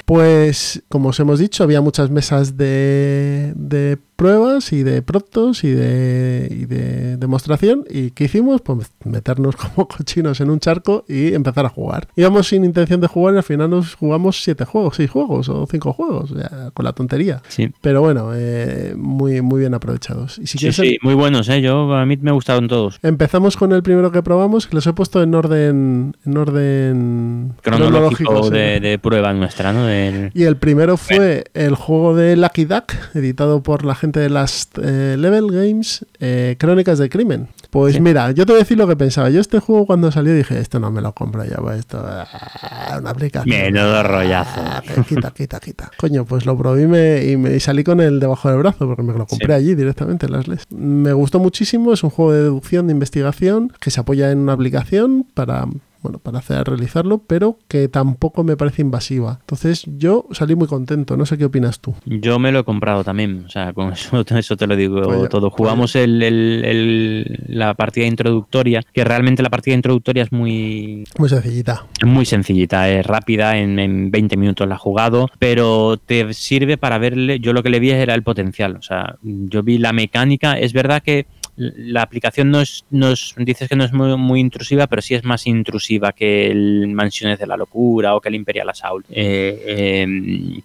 Pues, como os hemos dicho, había muchas mesas de, de pruebas y de protos y de, y de demostración. ¿Y qué hicimos? Pues meternos como cochinos en un charco y empezar a jugar. Íbamos sin intención de jugar y al final nos jugamos siete juegos, seis juegos o cinco juegos, ya, con la tontería. Sí. Pero bueno, eh, muy, muy bien aprovechados. Y si Sí, quieres, sí, muy buenos, ¿eh? Yo, a mí me gustaron todos. empezamos con el primero que probamos, que los he puesto en orden, en orden Cronológico de, de prueba nuestra, ¿no? Del- Y el primero fue el juego de Lucky Duck, editado por la gente de Last eh, Level Games, eh, Crónicas del Crimen. Pues Sí. mira, yo te voy a decir lo que pensaba. Yo este juego cuando salió dije, esto no me lo compro ya, va, esto ah, una aplicación. Menudo rollazo. Ah, quita, quita, quita. Coño, pues lo probé y, me, y, me- y salí con el debajo del brazo porque me lo compré Sí. allí directamente en las LES. Me gustó muchísimo, es un juego de deducción, de investigación, que se apoya en una aplicación para bueno, para hacer realizarlo, pero que tampoco me parece invasiva. Entonces yo salí muy contento, no sé qué opinas tú. Yo me lo he comprado también, o sea, con eso, eso te lo digo Pues todo. pues Jugamos el, el- el- la partida introductoria, que realmente la partida introductoria es muy, Muy sencillita. Muy sencillita, es rápida, en, en 20 minutos la he jugado, pero te sirve para verle, yo lo que le vi era el potencial, o sea, yo vi la mecánica, es verdad que la aplicación no es, no es- dices que no es muy, muy intrusiva, pero sí es más intrusiva que el Mansiones de la Locura o que el Imperial Assault. Eh, eh,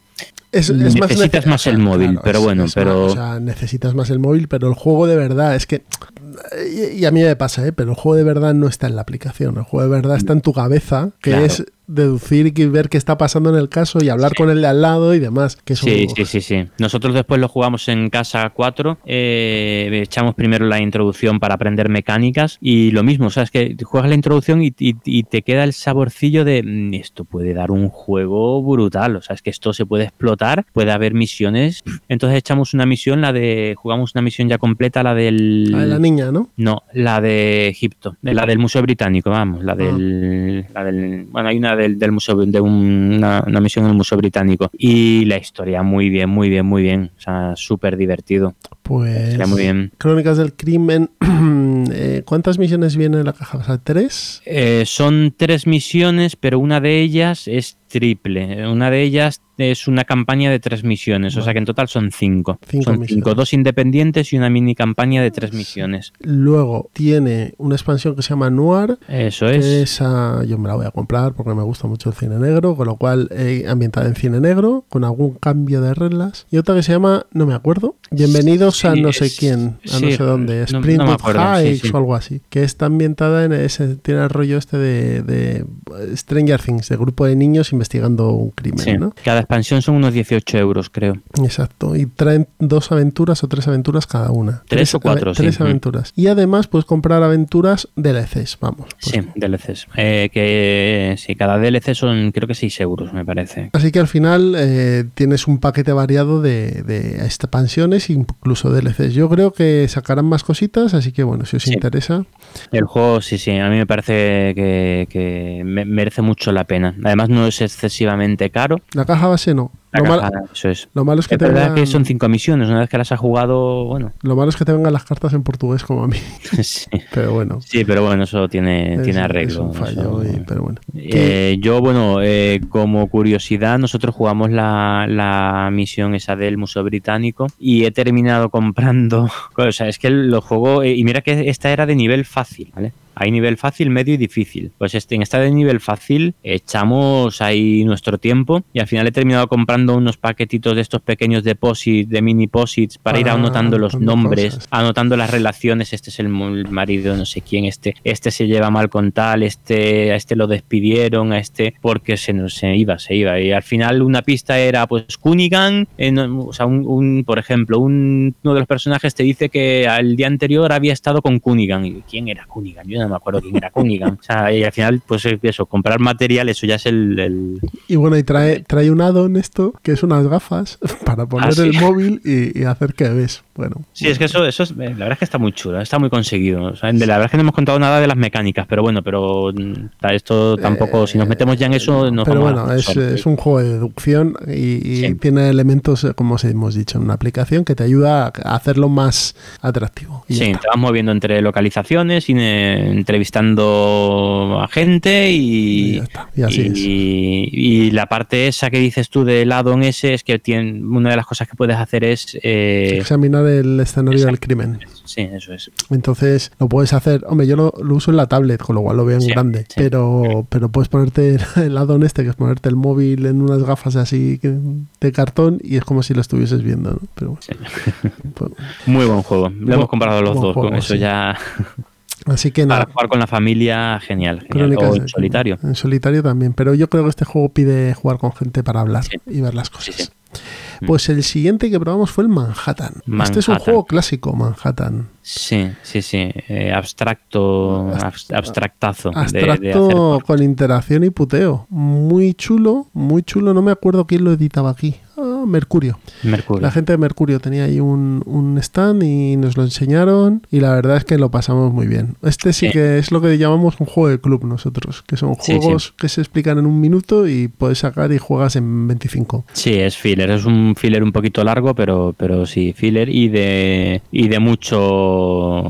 Es, es Necesitas nece- más el móvil, pero bueno, pero- más, o sea, necesitas más el móvil, pero el juego de verdad es que. Y, y a mí me pasa, ¿eh? pero el juego de verdad no está en la aplicación. El juego de verdad está en tu cabeza, que Claro. es deducir y ver qué está pasando en el caso y hablar con el de al lado y demás. Que Sí, sí, sí, sí. Nosotros después lo jugamos en casa 4, eh, echamos primero la introducción para aprender mecánicas y lo mismo, o sea, es que juegas la introducción y, y- y te queda el saborcillo de "Mm, esto puede dar un juego brutal, o sea, es que esto se puede explotar, puede haber misiones. Entonces echamos una misión, la de, jugamos una misión ya completa, la del... La de la niña, ¿no? No, la de Egipto, la del Museo Británico, vamos, la del, la del bueno, hay una del, del museo, de un- una, una misión en el Museo Británico y la historia muy bien, muy bien, muy bien, o sea, súper divertido, Pues. Está muy bien. Crónicas del crimen. eh, ¿Cuántas misiones viene en la caja? O sea, ¿tres? Eh, son tres misiones, pero una de ellas es triple. Una de ellas es una campaña de tres misiones, o sea que en total son cinco. Cinco son misiones. cinco, dos independientes y una mini campaña de tres misiones. Luego tiene una expansión que se llama Noir. Eso es. Esa yo me la voy a comprar porque me gusta mucho el cine negro, con lo cual eh, ambientada en cine negro, con algún cambio de reglas. Y otra que se llama, no me acuerdo, Bienvenidos a no sé quién, a no sé dónde, no- no acuerdo, sí. o algo así. Que está ambientada en ese, tiene el rollo este de, de Stranger Things, de grupo de niños investigando un crimen, Sí. ¿no? Cada expansión son unos 18 euros, creo. Exacto. Y traen dos aventuras o tres aventuras cada una. Tres o cuatro, ave- Tres sí. aventuras. Y además puedes comprar aventuras DLCs, vamos. pues. Sí, DLCs. Eh, que sí, cada DLC son creo que 6 euros, me parece. Así que al final eh, tienes un paquete variado de, de expansiones, incluso DLCs. Yo creo que sacarán más cositas, así que bueno, si os Sí. interesa, El juego, sí, sí, a mí me parece que, que me- merece mucho la pena. Además, no es excesivamente caro. la caja base no. La Lo, mal- caja, eso es. lo malo es que Es te verdad vengan, que son cinco misiones. Una vez que las has jugado, bueno. lo malo es que te vengan las cartas en portugués como a mí, sí. pero bueno. Sí, pero bueno, eso tiene, es- tiene arreglo. un fallo, eso- y- pero bueno. Eh, yo, bueno, eh, como curiosidad, nosotros jugamos la, la misión esa del Museo Británico y he terminado comprando. O sea, es que los juegos. eh, y mira que esta era de nivel fácil, ¿vale? Hay nivel fácil, medio y difícil. Pues este, en esta de nivel fácil echamos ahí nuestro tiempo y al final he terminado comprando unos paquetitos de estos pequeños deposits, de mini posits, para ir Ah, anotando los nombres, cosas. anotando las relaciones. Este es el marido, no sé quién, este, este se lleva mal con tal, este, a este lo despidieron, a este porque se, nos- se iba, se iba. Y al final una pista era pues Cunningham, eh, no, o sea, un, un- por ejemplo, un- uno de los personajes te dice que al día anterior había estado con Cunningham. Y, ¿Quién era Cunningham? Yo no me acuerdo quién era Cunningham. O sea, y al final, pues eso, comprar material, eso ya es el, el- Y bueno, y trae, trae un add-on esto, que es unas gafas para poner Ah, sí. el móvil y, y hacer que ves. Bueno, Sí, es que eso, eso es, la verdad es que está muy chulo, está muy conseguido. O sea, de la verdad es que no hemos contado nada de las mecánicas, pero bueno, pero mm, esto tampoco, si nos metemos ya en eso, nos Pero a bueno, es, es un juego de deducción y, y Sí. tiene elementos, eh, como os hemos dicho, en una aplicación que te ayuda a hacerlo más atractivo. Sí, te vas moviendo entre localizaciones, y, eh, entrevistando a gente Y y, ya está, y así es. y- y la parte esa que dices tú del addon ese es que tiene, una de las cosas que puedes hacer es... eh, Examinar el escenario del crimen. sí, eso es. Entonces lo puedes hacer. Hombre, yo lo, lo uso en la tablet, con lo cual lo veo en Sí, grande. sí. Pero, pero puedes ponerte el addon este, que es ponerte el móvil en unas gafas así de cartón y es como si lo estuvieses viendo. ¿no? Pero, Sí. pues, Muy buen juego. Lo hemos comprado los dos, juego, con eso sí. ya... así que Para nada. jugar con la familia, genial. O en solitario. En solitario también, pero yo creo que este juego pide jugar con gente para hablar Sí. y ver las Sí, cosas. Sí. Pues el siguiente que probamos fue el Manhattan. Este es un juego clásico, Manhattan. Sí, sí, sí. Eh, abstracto, abs- abstractazo. de- de hacer Abstracto con interacción y puteo. Muy chulo, muy chulo. No me acuerdo quién lo editaba aquí. Mercurio. Mercurio. La gente de Mercurio tenía ahí un, un stand y nos lo enseñaron y la verdad es que lo pasamos muy bien. Este sí, Sí. que es lo que llamamos un juego de club nosotros, que son Sí, sí. juegos que se explican en un minuto y puedes sacar y juegas en 25. Sí, es filler. Es un filler un poquito largo, pero, pero sí, filler y de, y de mucho.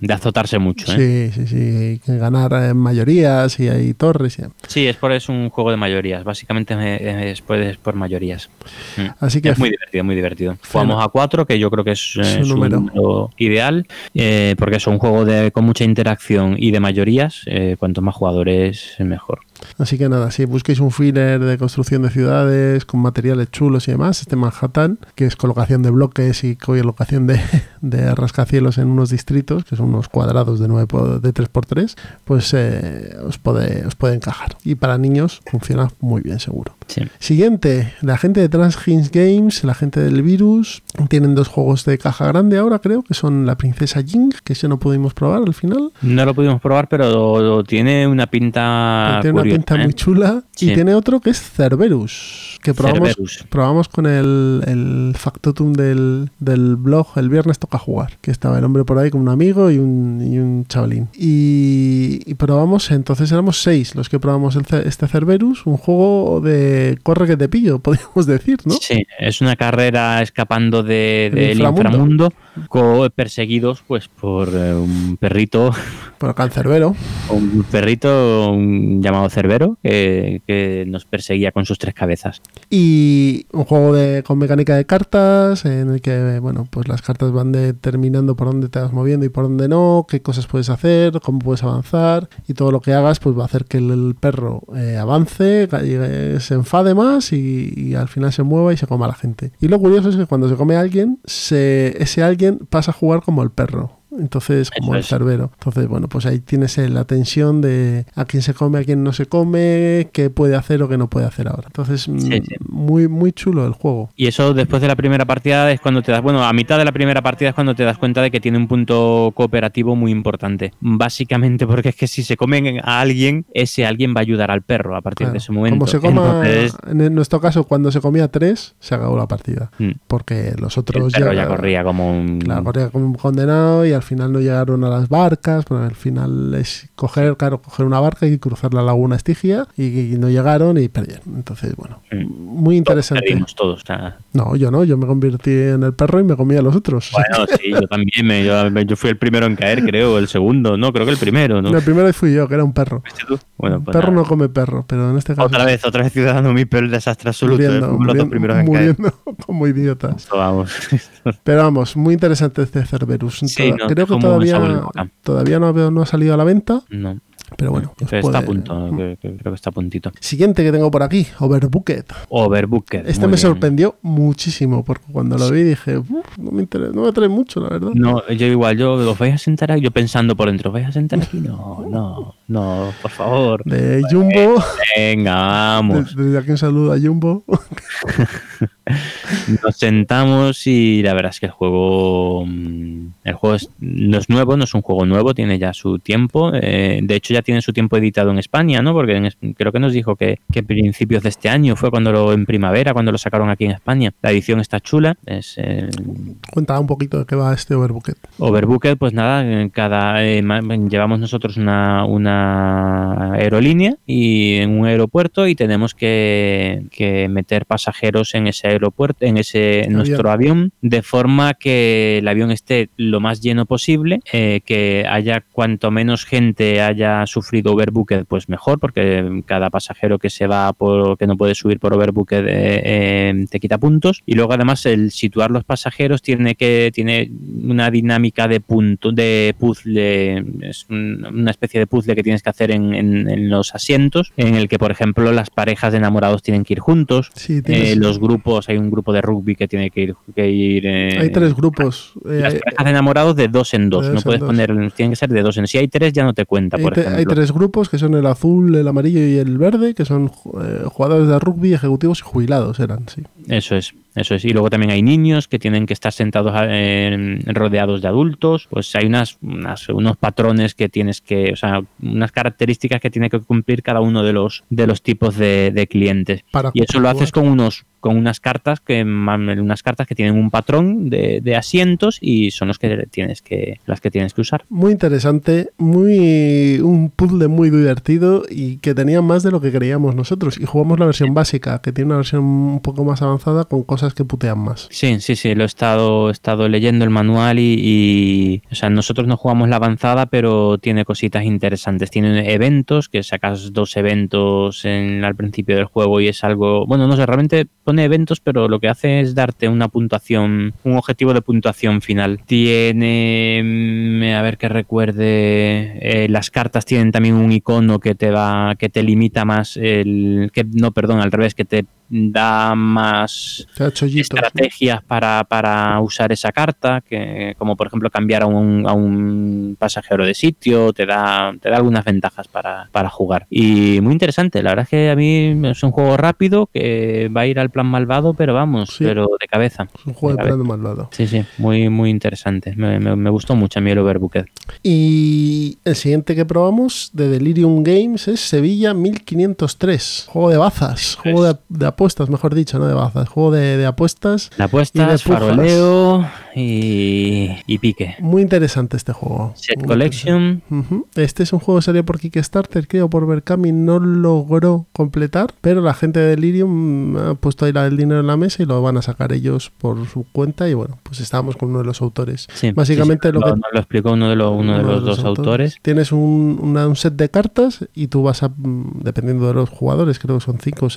de azotarse mucho. ¿eh? Sí, sí, sí. Que ganar eh, mayorías y hay torres. Y... Sí, es por es un juego de mayorías. Básicamente eh, es por, es por mayorías. Mm. Así que Es muy divertido, muy divertido. Jugamos a cuatro, que yo creo que es, eh, su número. número, ideal, eh, porque es un juego de, con mucha interacción y de mayorías. eh, cuanto más jugadores, mejor. Así que nada, si busquéis un filler de construcción de ciudades con materiales chulos y demás, este Manhattan, que es colocación de bloques y colocación de, de rascacielos en unos distritos, que son unos cuadrados de, 9 por- de 3x3, pues eh, os, puede, os puede encajar. Y para niños funciona muy bien, seguro. Sí. Siguiente, la gente de Transhinge Games, la gente del virus, tienen dos juegos de caja grande ahora, creo, que son La Princesa Jing, que ese no pudimos probar al final. No lo pudimos probar, pero tiene una pinta. tiene una curiosa, pinta muy chula. Y Sí. tiene otro que es Cerberus, que probamos, Cerberus. probamos con el, el factotum del, del blog El viernes toca jugar, que estaba el hombre por ahí con un amigo y un, y un chavalín. Y, y probamos, entonces éramos seis los que probamos el este Cerberus, un juego de corre que te pillo, podríamos decir, ¿no? Sí, es una carrera escapando de- El del inframundo. inframundo, co- perseguidos pues por eh, un perrito, Por acá en Cerbero. un perrito un llamado Cerbero que, que nos perseguía con sus tres cabezas. Y un juego de, con mecánica de cartas, en el que, bueno, pues las cartas van determinando por dónde te vas moviendo y por dónde no, qué cosas puedes hacer, cómo puedes avanzar, y todo lo que hagas, pues va a hacer que el, perro eh, avance, eh, se enfade más y, y al final se mueva y se coma a la gente. Y lo curioso es que cuando se come a alguien, se, ese alguien pasa a jugar como el perro. Entonces como Eso el cerbero. Entonces, bueno, pues ahí tienes eh, la tensión de a quién se come, a quién no se come, qué puede hacer o qué no puede hacer ahora. Entonces, mm, Sí, sí. muy muy chulo el juego. Y eso después de la primera partida es cuando te das, bueno, a mitad de la primera partida es cuando te das cuenta de que tiene un punto cooperativo muy importante. Básicamente porque es que si se comen a alguien, ese alguien va a ayudar al perro a partir Claro. de ese momento. Como se coma, Entonces, en nuestro caso, cuando se comía tres, se acabó la partida. mm, Porque los el otros perro ya corría como un... Claro, corría como un condenado y al final no llegaron a las barcas. Pero al final es coger, claro, coger una barca y cruzar la laguna Estigia y, y no llegaron y perdieron. Entonces, bueno, muy interesante. Perdimos todos. o sea, No, yo no, yo me convertí en el perro y me comía a los otros. Bueno, sí, yo también. Me, yo, yo fui el primero en caer, creo. El segundo, no, creo que el primero, ¿no? El primero fui yo, que era un perro. Bueno, pues perro nada. no come perro, pero en este caso. Otra vez, otra vez Ciudadano Mipel, el desastre absoluto. ¿eh? muriendo, los dos muriendo- primeros en caer. muriendo como idiotas. Vamos. Pero vamos, muy interesante este Cerberus. Sí, no, creo que todavía, todavía no, ha- no ha salido a la venta, No, pero bueno. pues pero está a punto. creo que está a puntito. Siguiente que tengo por aquí, Overbooked. Overbooked. Este me bien. sorprendió muchísimo porque cuando lo vi dije, "Uf, no me, interesa, no me atrae mucho, la verdad. No, yo igual, yo os vais a sentar aquí, yo pensando por dentro, ¿os vais a sentar aquí? No, no, no, por favor. De Jumbo, Venga, vamos. de- desde aquí un saludo a Jumbo. Nos sentamos y la verdad es que el juego mm, el juego es- no es nuevo, no es un juego nuevo, tiene ya su tiempo. eh, de hecho, ya tiene su tiempo editado en España, ¿no? Porque en creo que nos dijo que, que principios de este año fue cuando lo en primavera, cuando lo sacaron aquí en España. La edición está chula, es eh, Cuenta un poquito de qué va este Overbooked. Overbooked, pues nada, cada eh, llevamos nosotros una, una aerolínea y en un aeropuerto y tenemos que, que meter pasajeros en ese aeropuerto, en ese nuestro avión, de forma que el avión esté lo más lleno posible, eh, que haya cuanto menos gente haya sufrido Overbooked, pues mejor, porque cada pasajero que se va por que no puede subir por Overbooked eh, eh, te quita puntos. Y luego además el situar los pasajeros tiene que tiene una dinámica de punto de puzzle es un- una especie de puzzle que tienes que hacer en, en- en los asientos en el que por ejemplo las parejas de enamorados tienen que ir juntos Sí, eh, los grupos hay un grupo de rugby que tiene que ir que ir eh, hay tres grupos. eh, las parejas de enamorados de dos en dos, no puedes dos. poner, tienen que ser de dos en Si hay tres ya no te cuenta, hay, por te- ejemplo. hay tres grupos que son el azul, el amarillo y el verde, que son eh, jugadores de rugby, ejecutivos y jubilados eran, sí. Eso es, eso es. Y luego también hay niños que tienen que estar sentados eh, rodeados de adultos. Pues hay unas, unas- unos patrones que tienes que, o sea, unas características que tiene que cumplir cada uno de los de los tipos de, de clientes. Para Y eso lo haces con unos con unas cartas que unas cartas que tienen un patrón de, de asientos y son los que tienes que las que tienes que usar. Muy interesante, muy un puzzle muy divertido y que tenía más de lo que creíamos nosotros. Y jugamos la versión básica, que tiene una versión un poco más avanzada con cosas que putean más. Sí, sí, sí, lo he estado, he estado leyendo el manual y, y, o sea, nosotros no jugamos la avanzada, pero tiene cositas interesantes. Tiene eventos, que sacas dos eventos en, al principio del juego y es algo, bueno, no sé, realmente pone eventos, pero lo que hace es darte una puntuación, un objetivo de puntuación final. Tiene, mm, a ver que recuerde, eh, las cartas tienen también un icono que te va, que te limita más el, que no, perdón, al revés, que te da más estrategias para, para usar esa carta, que como por ejemplo cambiar a un, a un pasajero de sitio, te da, te da algunas ventajas para, para jugar. Y muy interesante, la verdad es que a mí es un juego rápido que va a ir al plan malvado, pero vamos, Sí. pero de cabeza. Es un juego de plano malvado. Sí, sí, muy, muy interesante. Me, me- me gustó mucho a mí el Overbooked. Y el siguiente que probamos de Delirium Games es Sevilla 1503. Juego de bazas, juego de, de apuestas, mejor dicho, no de bazas. Juego de, de apuestas. Y de apuesta, pujas. faroleo y, y pique. Muy interesante este juego. Set Muy Collection. Este es un juego que salió por Kickstarter, creo, por Berkami, no logró completar, pero la gente de Delirium ha puesto ahí el dinero en la mesa y lo van a sacar ellos por su cuenta y bueno, pues estábamos con uno de los autores. Sí, Básicamente sí, sí, lo que- lo explicó uno de, los uno de los dos autores. Tienes un, una- un set de cartas y tú vas a, mm, dependiendo de los jugadores, creo que son 5 o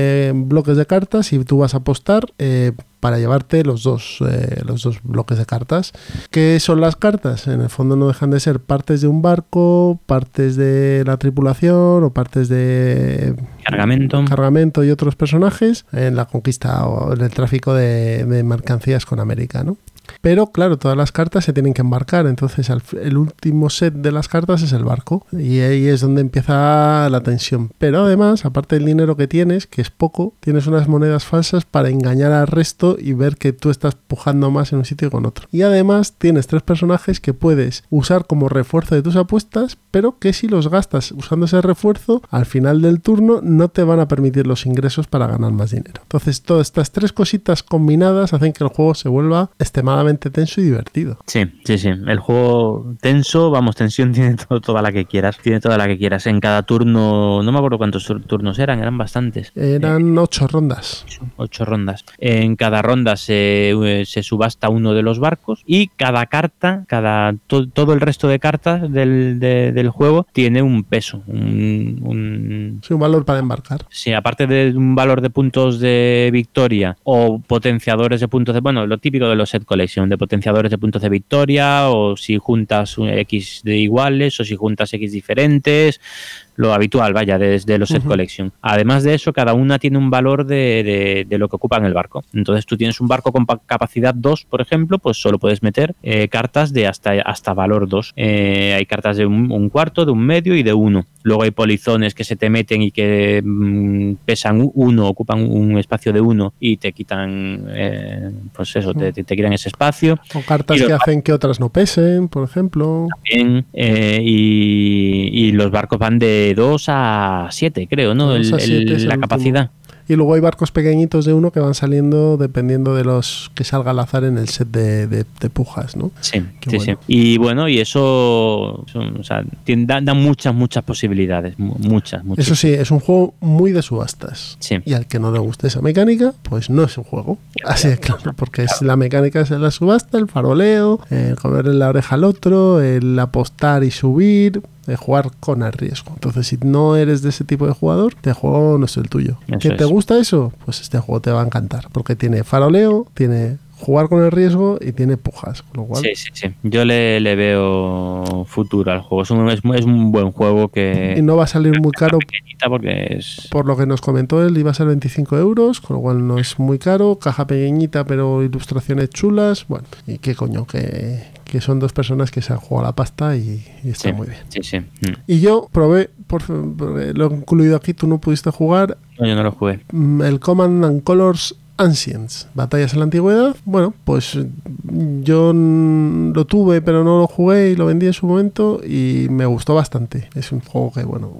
6 bloques de cartas y tú vas a apostar eh, para llevarte los dos, eh, los dos bloques de cartas. ¿Qué son las cartas? En el fondo no dejan de ser partes de un barco, partes de la tripulación o partes de Cargamento. cargamento y otros personajes en la conquista o en el tráfico de, de mercancías con América, ¿no? Pero claro, todas las cartas se tienen que embarcar, entonces el último set de las cartas es el barco y ahí es donde empieza la tensión. Pero además, aparte del dinero que tienes, que es poco, tienes unas monedas falsas para engañar al resto y ver que tú estás pujando más en un sitio que con otro. Y además tienes tres personajes que puedes usar como refuerzo de tus apuestas, pero que si los gastas usando ese refuerzo, al final del turno no te van a permitir los ingresos para ganar más dinero. Entonces, todas estas tres cositas combinadas hacen que el juego se vuelva extremadamente tenso y divertido. Sí, sí, sí. El juego tenso, vamos, tensión tiene to- toda la que quieras. Tiene toda la que quieras. En cada turno, no me acuerdo cuántos tur- turnos eran, eran bastantes. Eran ocho rondas. Ocho rondas. En cada ronda se, eh, se subasta uno de los barcos y cada carta, cada to- todo el resto de cartas del, de- del juego tiene un peso. Un, un- Sí, un valor para embarcar. Sí, aparte de un valor de puntos de victoria o potenciadores de puntos de. Bueno, lo típico de los set collection, de potenciadores de puntos de victoria, o si juntas un X de iguales, o si juntas X diferentes, lo habitual, vaya, desde los set collection. Además de eso, cada una tiene un valor de, de- de lo que ocupa en el barco. Entonces, tú tienes un barco con pa- capacidad 2, por ejemplo, pues solo puedes meter eh, cartas de hasta, hasta valor 2. Eh, hay cartas de un, un cuarto, de un medio y de uno. Luego hay polizones que se te meten y que mm, pesan uno, ocupan un espacio de uno y te quitan, eh, pues eso, te, te- te quitan ese espacio. O cartas que hacen que otras no pesen, por ejemplo. Y, y los barcos van de 2 a 7, creo, ¿no? De El- dos a siete el- es el la capacidad. Y luego hay barcos pequeñitos de uno que van saliendo dependiendo de los que salga al azar en el set de, de- de pujas, ¿no? Sí, sí, bueno. sí. Y bueno, y eso, son- o sea, tiene- da, da muchas, muchas posibilidades. mu- Muchas, muchas. Eso sí, es un juego muy de subastas. Sí. Y al que no le guste esa mecánica, pues no es un juego. Así de claro, porque es la mecánica es la subasta, el faroleo, el comerle la oreja al otro, el apostar y subir, el jugar con el riesgo. Entonces, si no eres de ese tipo de jugador, este juego no es el tuyo. Eso ¿Que te gusta eso? Pues este juego te va a encantar, porque tiene faroleo, tiene jugar con el riesgo y tiene pujas, con lo cual Sí, sí, sí. Yo le, le veo futuro al juego. Es un, es, mu- es un buen juego que y no va a salir muy caro porque es Por lo que nos comentó él, iba a ser 25 euros, con lo cual no es muy caro. Caja pequeñita, pero ilustraciones chulas. Bueno, y qué coño, que, que son dos personas que se han jugado la pasta y, y está sí, muy bien. Sí, sí. Mm. Y yo probé, por, por- lo he incluido aquí, tú no pudiste jugar, No, yo no lo jugué. mm, el Command and Colors Ancients, Batallas en la Antigüedad. Bueno, pues yo lo tuve, pero no lo jugué y lo vendí en su momento y me gustó bastante. Es un juego que, bueno,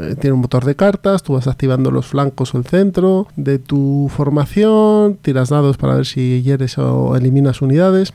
eh, tiene un motor de cartas, tú vas activando los flancos o el centro de tu formación, tiras dados para ver si hieres o eliminas unidades.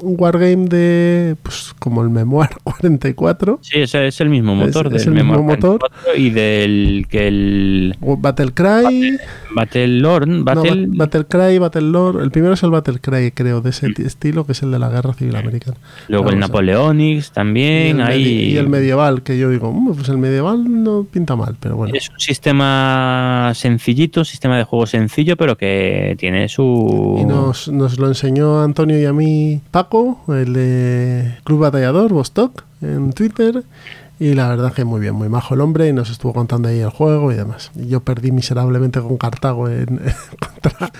Un wargame de, pues, como el Memoir 44. Sí, es, es el mismo motor es del el mismo Memoir motor. 44 y del que el Battle Cry, Battle No, Battle, Ba- Battle Cry, Battle Lord. El primero es el Battle Cry, creo, de ese ti- estilo, que es el de la Guerra Civil Americana. luego el Napoleonics Y también. el, hay, medi- y el medieval, que yo digo, "Mm, pues el medieval no pinta mal, pero bueno. Es un sistema sencillito, un sistema de juego sencillo, pero que tiene su. Y nos, nos lo enseñó Antonio y a mí Paco, el de Club Batallador, Vostok, en Twitter. Y la verdad que muy bien, muy majo el hombre y nos estuvo contando ahí el juego y demás. Y yo perdí miserablemente con Cartago en, contra...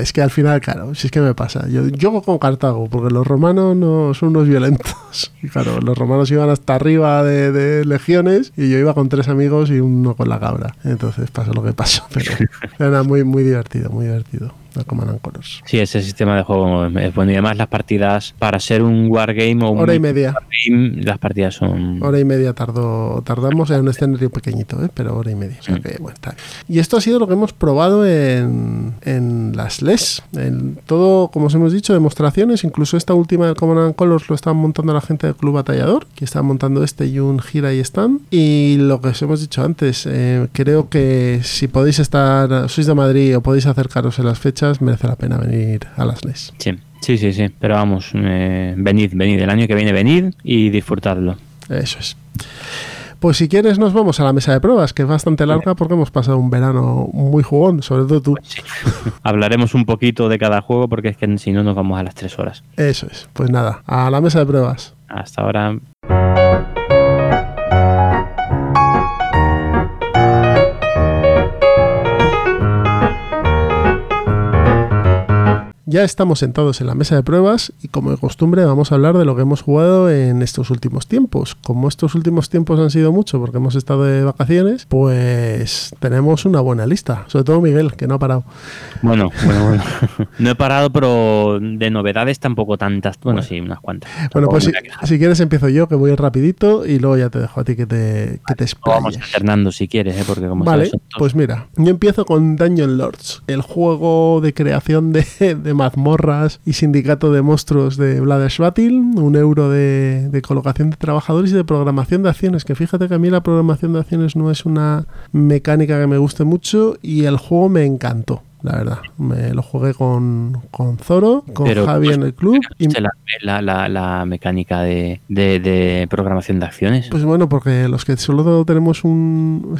Es que al final, claro, si es que me pasa. Yo, yo con Cartago, porque los romanos no son unos violentos. Y claro, los romanos iban hasta arriba de, de legiones y yo iba con tres amigos y uno con la cabra. Entonces pasó lo que pasó. Pero era muy, muy divertido, muy divertido. La Command and Colors. Sí, ese sistema de juego es bueno. Y además, las partidas, para ser un wargame o un Hora y media. wargame, las partidas son. Hora y media tardó, tardamos en un escenario pequeñito, ¿eh? pero hora y media. O sea que, bueno, está. Y esto ha sido lo que hemos probado en, en las LES. En todo, como os hemos dicho, demostraciones. Incluso esta última del Common and Colors lo están montando la gente del Club Batallador, que está montando este y un gira y stand. Y lo que os hemos dicho antes, eh, creo que si podéis estar, sois de Madrid o podéis acercaros en las fechas, merece la pena venir a las LES. Sí, sí, sí, sí. Pero vamos, eh, venid, venid. El año que viene, venid y disfrutadlo. Eso es. Pues si quieres nos vamos a la mesa de pruebas, que es bastante larga porque hemos pasado un verano muy jugón, sobre todo tú. Hablaremos un poquito de cada juego porque es que si no nos vamos a las tres horas. Eso es. Pues nada, a la mesa de pruebas. Hasta ahora. Ya estamos sentados en la mesa de pruebas y como de costumbre vamos a hablar de lo que hemos jugado en estos últimos tiempos. Como estos últimos tiempos han sido mucho porque hemos estado de vacaciones, pues tenemos una buena lista. Sobre todo Miguel, que no ha parado. Bueno, bueno, bueno. No he parado, pero de novedades tampoco tantas. Bueno, sí, unas cuantas. Bueno, Tampoco pues si, a si quieres empiezo yo, que voy rapidito y luego ya te dejo a ti que te, que te Vamos alternando si quieres, ¿eh? porque como Vale, sabes, pues mira, yo empiezo con Dungeon Lords, el juego de creación de, de mazmorras y sindicato de monstruos de Vlad un euro de colocación de trabajadores y de programación de acciones, que fíjate que a mí la programación de acciones no es una mecánica que me guste mucho y el juego me encantó. La verdad, me lo jugué con, con Zoro, con Pero, Javi pues, en el club y la, la, la, mecánica de, de, de programación de acciones. pues bueno, porque los que solo tenemos un,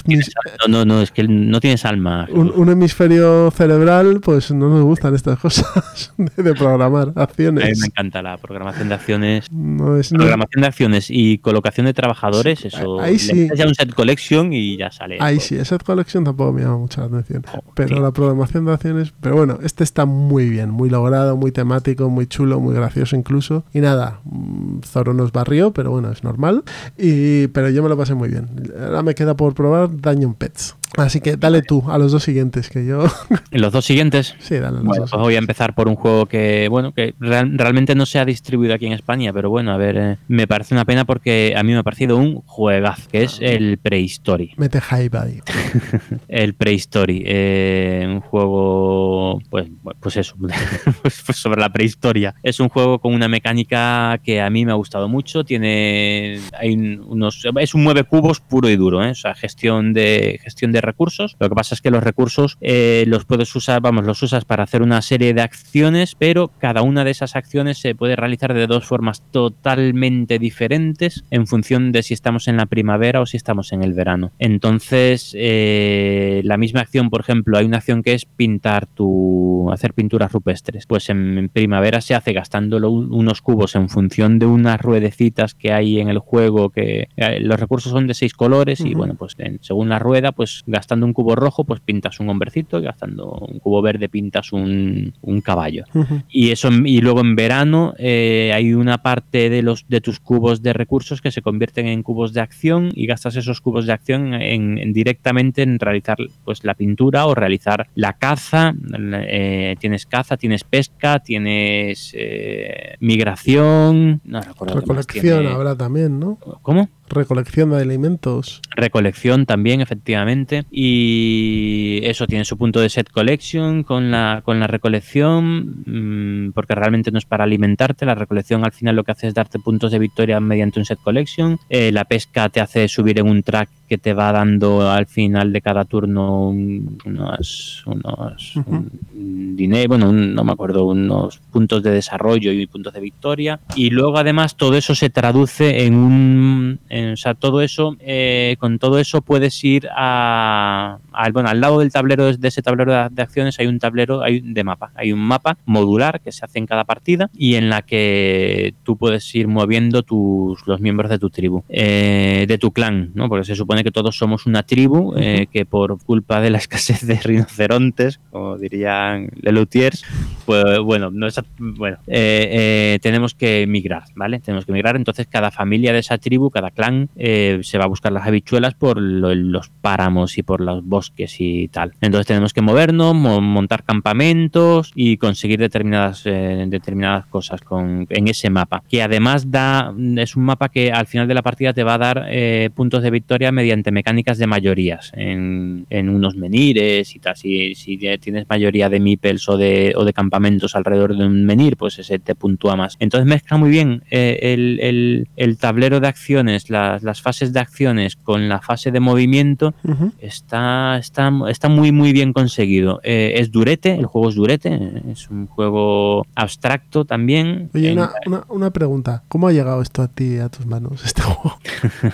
No, no, no, es que no tienes alma. un, un hemisferio cerebral, pues no nos gustan estas cosas de, de programar A mí acciones. me encanta la programación de acciones. No es, no- Programación de acciones y colocación de trabajadores, eso. ahí sí. ya un set collection y ya sale. Ahí sí, esa colección tampoco me llama mucho la atención. Oh, Pero sí. la programación de pero bueno, este está muy bien, muy logrado, muy temático, muy chulo, muy gracioso incluso. Y nada, mm, Zoro nos barrió, pero bueno, es normal. Y, pero yo me lo pasé muy bien. Ahora me queda por probar Dungeon Pets. Así que dale tú a los dos siguientes, que yo... Los dos siguientes. sí, dale a los Bueno, dos. pues voy a empezar por un juego que, bueno, que real- realmente no se ha distribuido aquí en España, pero bueno, a ver, eh, me parece una pena porque a mí me ha parecido un juegazo, que es el Prehistory. Mete hype ahí. El Prehistory, eh, un juego, pues, pues eso, pues sobre la prehistoria. Es un juego con una mecánica que a mí me ha gustado mucho. Tiene, hay un- unos, es un mueve cubos puro y duro, ¿eh? o sea, gestión de gestión de recursos. Lo que pasa es que los recursos eh, los puedes usar, vamos, los usas para hacer una serie de acciones, pero cada una de esas acciones se puede realizar de dos formas totalmente diferentes en función de si estamos en la primavera o si estamos en el verano. Entonces, eh, la misma acción, por ejemplo, hay una acción que es pintar tu, hacer pinturas rupestres. Pues en, en primavera se hace gastándolo un- unos cubos en función de unas ruedecitas que hay en el juego, que eh, los recursos son de seis colores y bueno, pues en- según la rueda, pues gastando un cubo rojo, pues pintas un hombrecito y gastando un cubo verde pintas un, un caballo. Y eso y luego en verano eh, hay una parte de los de tus cubos de recursos que se convierten en cubos de acción y gastas esos cubos de acción en, en directamente en realizar pues la pintura o realizar la caza. eh, tienes caza, tienes pesca, tienes eh, migración. No recuerdo Recolección habrá también, ¿no? ¿Cómo? Recolección de alimentos. Recolección también, efectivamente. Y eso tiene su punto de set collection con la, con la recolección, mm, porque realmente no es para alimentarte. La recolección al final lo que hace es darte puntos de victoria mediante un set collection. Eh, la pesca te hace subir en un track que te va dando al final de cada turno un- unos, unos Ujú. un dinero, bueno, un- no me acuerdo, unos puntos de desarrollo y puntos de victoria. Y luego además todo eso se traduce en un, en- o sea, todo eso, eh, con todo eso puedes ir a, al- bueno, al lado del tablero de ese tablero de, de acciones hay un tablero hay de mapa, hay un mapa modular que se hace en cada partida y en la que tú puedes ir moviendo tus los miembros de tu tribu, eh, de tu clan, ¿no? Porque se supone que todos somos una tribu eh, que por culpa de la escasez de rinocerontes, como dirían Lelutiers, pues bueno, no es, bueno eh, eh, tenemos que migrar, ¿vale? Tenemos que migrar, entonces cada familia de esa tribu, cada clan, se va a buscar las habichuelas por lo- los páramos y por los bosques y tal. Entonces tenemos que movernos, mo- montar campamentos y conseguir determinadas, determinadas cosas con, en ese mapa, que además da, es un mapa que al final de la partida te va a dar puntos de victoria mediante mecánicas de mayorías en, en unos menires y tal. Si, tienes mayoría de meeples o de, o de campamentos alrededor de un menir, pues ese te puntúa más. Entonces mezcla muy bien eh, el, el- el tablero de acciones, las, las fases de acciones con la fase de movimiento. Está, está, está muy muy bien conseguido. Eh, es durete, el juego es durete, es un juego abstracto también. Oye, una, una, una pregunta. ¿Cómo ha llegado esto a ti, a tus manos, este juego?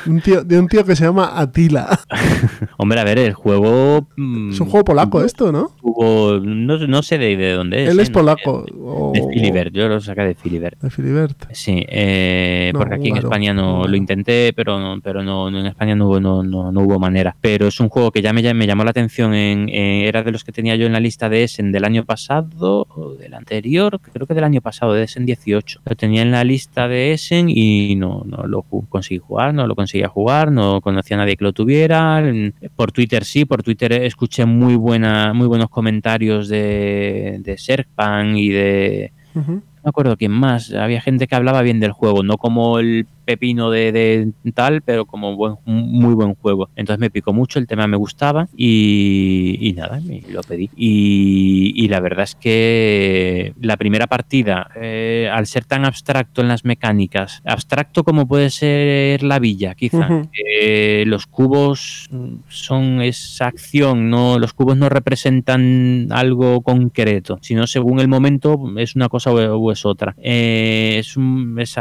un tío, de un tío que se llama Atila. Hombre, a ver, el juego. mm, Es un juego polaco esto, ¿no? tuvo- no, no sé de, de dónde es. Él ¿eh? es polaco. o- De Filibert, yo lo saqué de Filibert. De Filibert. Sí, eh, No, porque aquí en España no lo intenté, pero no, pero no, en España no hubo, no, no, no hubo manera. Pero es un juego que ya me, ya me llamó la atención. En, en- era de los que tenía yo en la lista de Essen del año pasado o del anterior, creo que del año pasado, de Essen 18. Lo tenía en la lista de Essen y no, no lo conseguí jugar, no lo conseguía jugar, no conocía a nadie que lo tuviera. Por Twitter sí, por Twitter escuché muy buena, muy buenos comentarios de, de Serpan y de, no me acuerdo quién más. Había gente que hablaba bien del juego, no como el pepino de, de tal, pero como buen, muy buen juego. Entonces me picó mucho, el tema me gustaba y, y nada, me lo pedí. Y, y la verdad es que la primera partida, eh, al ser tan abstracto en las mecánicas, abstracto como puede ser la villa, quizá, que los cubos son esa acción, no los cubos no representan algo concreto, sino según el momento es una cosa o, es otra. Eh, es, un, es,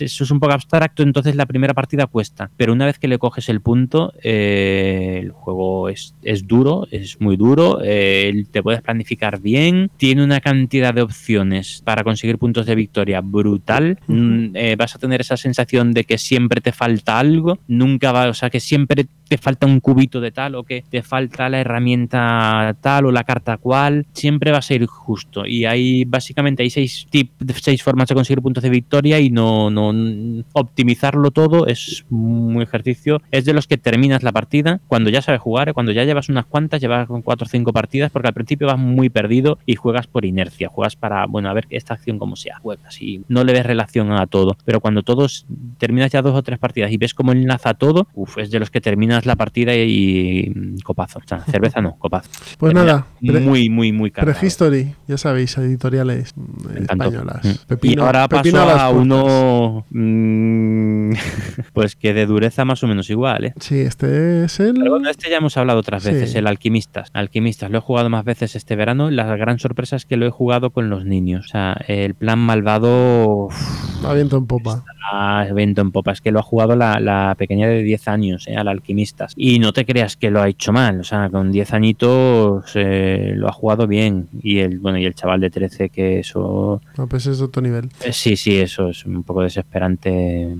es un poco abstracto, entonces la primera partida cuesta, pero una vez que le coges el punto, eh, el juego es, es duro, es muy duro, eh, te puedes planificar bien, tiene una cantidad de opciones para conseguir puntos de victoria brutal. Mm, eh, vas a tener esa sensación de que siempre te falta algo, nunca va, o sea, que siempre te falta un cubito de tal o que te falta la herramienta tal o la carta cual, siempre vas a ir justo. Y hay básicamente hay seis tip, seis formas de conseguir puntos de victoria y no, no optimizarlo todo es un ejercicio. Es de los que terminas la partida cuando ya sabes jugar, cuando ya llevas unas cuantas, llevas con cuatro o cinco partidas, porque al principio vas muy perdido y juegas por inercia, juegas para, bueno, a ver esta acción como sea, juegas y no le ves relación a todo. Pero cuando todos terminas ya dos o tres partidas y ves cómo enlaza todo, uf, es de los que terminas la partida y, y copazo. O sea, cerveza no, copazo. Pues Termina nada, muy, muy, muy cargado. Prehistory, ya sabéis, editoriales mm, españolas. Mm. Pepino, y ahora paso a uno mm, pues que de dureza más o menos igual, ¿eh? Sí, este es el. Pero bueno, este ya hemos hablado otras veces, Sí. el Alquimistas. Alquimistas, lo he jugado más veces este verano. La gran sorpresa es que lo he jugado con los niños. O sea, el plan malvado uf, Aviento en popa. a evento en popa. Es que lo ha jugado la, la pequeña de 10 años, ¿eh? al Alquimistas. Y no te creas que lo ha hecho mal. O sea, con 10 añitos eh, lo ha jugado bien. Y el, bueno, y el chaval de 13 que eso No, pues es de otro nivel. eh, Sí, sí, eso es un poco desesperante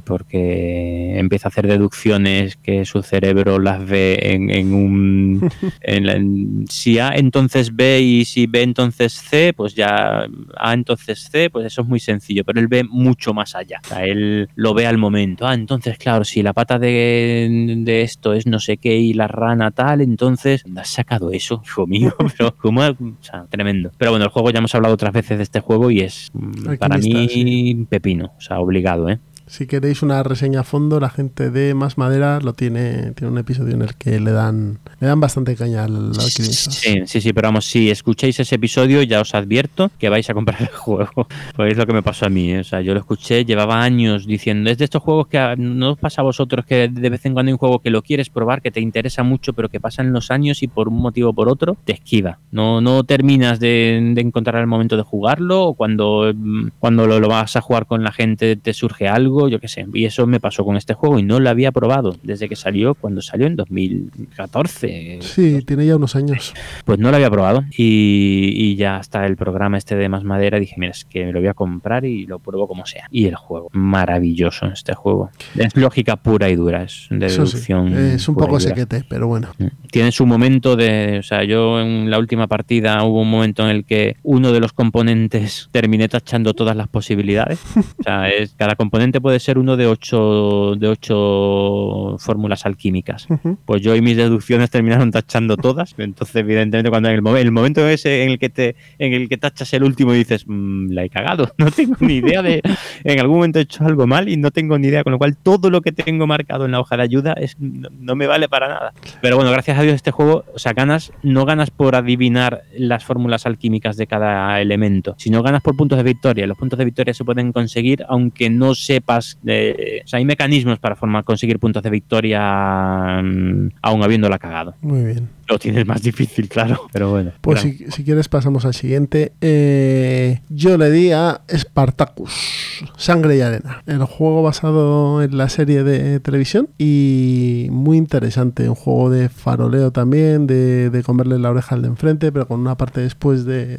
porque empieza a hacer deducciones que su cerebro las ve en, en un... en la- en- si A entonces B y si B entonces C, pues ya A entonces C, pues eso es muy sencillo, pero él ve mucho más allá. O sea, él lo ve al momento. Ah, entonces claro, si la pata de, de esto es no sé qué y la rana tal, entonces has sacado eso, hijo mío, pero como... O sea, tremendo. Pero bueno, el juego ya hemos hablado otras veces de este juego y es para mí pepino, o sea, obligado, ¿eh? Si queréis una reseña a fondo, la gente de Más Madera lo tiene, tiene un episodio en el que le dan, le dan bastante caña al alquimista. Sí, sí, sí, pero vamos, si escucháis ese episodio, ya os advierto que vais a comprar el juego. Pues es lo que me pasó a mí, ¿eh? o sea, yo lo escuché, llevaba años diciendo, es de estos juegos que no os pasa a vosotros que de vez en cuando hay un juego que lo quieres probar, que te interesa mucho, pero que pasan los años y por un motivo o por otro te esquiva. No, no terminas de, de encontrar el momento de jugarlo o cuando, mm, cuando lo, lo vas a jugar con la gente te surge algo, yo qué sé. Y eso me pasó con este juego y no lo había probado desde que salió, cuando salió en 2014. Sí, tiene ya unos años. Pues no lo había probado y, y ya hasta el programa este de Más Madera dije, mira, es que me lo voy a comprar y lo pruebo como sea. Y el juego, maravilloso este juego. Es lógica pura y dura, es de sí, deducción. es un poco sequete, pero bueno. Tiene su momento de, o sea, yo en la última partida hubo un momento en el que uno de los componentes terminé tachando todas las posibilidades. O sea, es, cada componente puede ser uno de ocho, de ocho fórmulas alquímicas. Pues yo y mis deducciones terminaron tachando todas. Entonces, evidentemente, cuando en el, momen- el momento ese en el que te, en el que tachas el último y dices, "Mm, la he cagado, no tengo ni idea de. En algún momento he hecho algo mal y no tengo ni idea. Con lo cual, todo lo que tengo marcado en la hoja de ayuda es, no, no me vale para nada. Pero bueno, gracias a Dios, este juego, o sea, ganas, no ganas por adivinar las fórmulas alquímicas de cada elemento, sino ganas por puntos de victoria. Los puntos de victoria se pueden conseguir aunque no sepas trampas, de, o sea, hay mecanismos para formar, conseguir puntos de victoria mm, aún habiéndola cagado. Muy bien. Lo tienes más difícil, claro, pero bueno. Pues si, si quieres pasamos al siguiente. Eh, yo le di a Spartacus, Sangre y Arena. El juego basado en la serie de televisión y muy interesante. Un juego de faroleo también, de, de comerle la oreja al de enfrente, pero con una parte después de,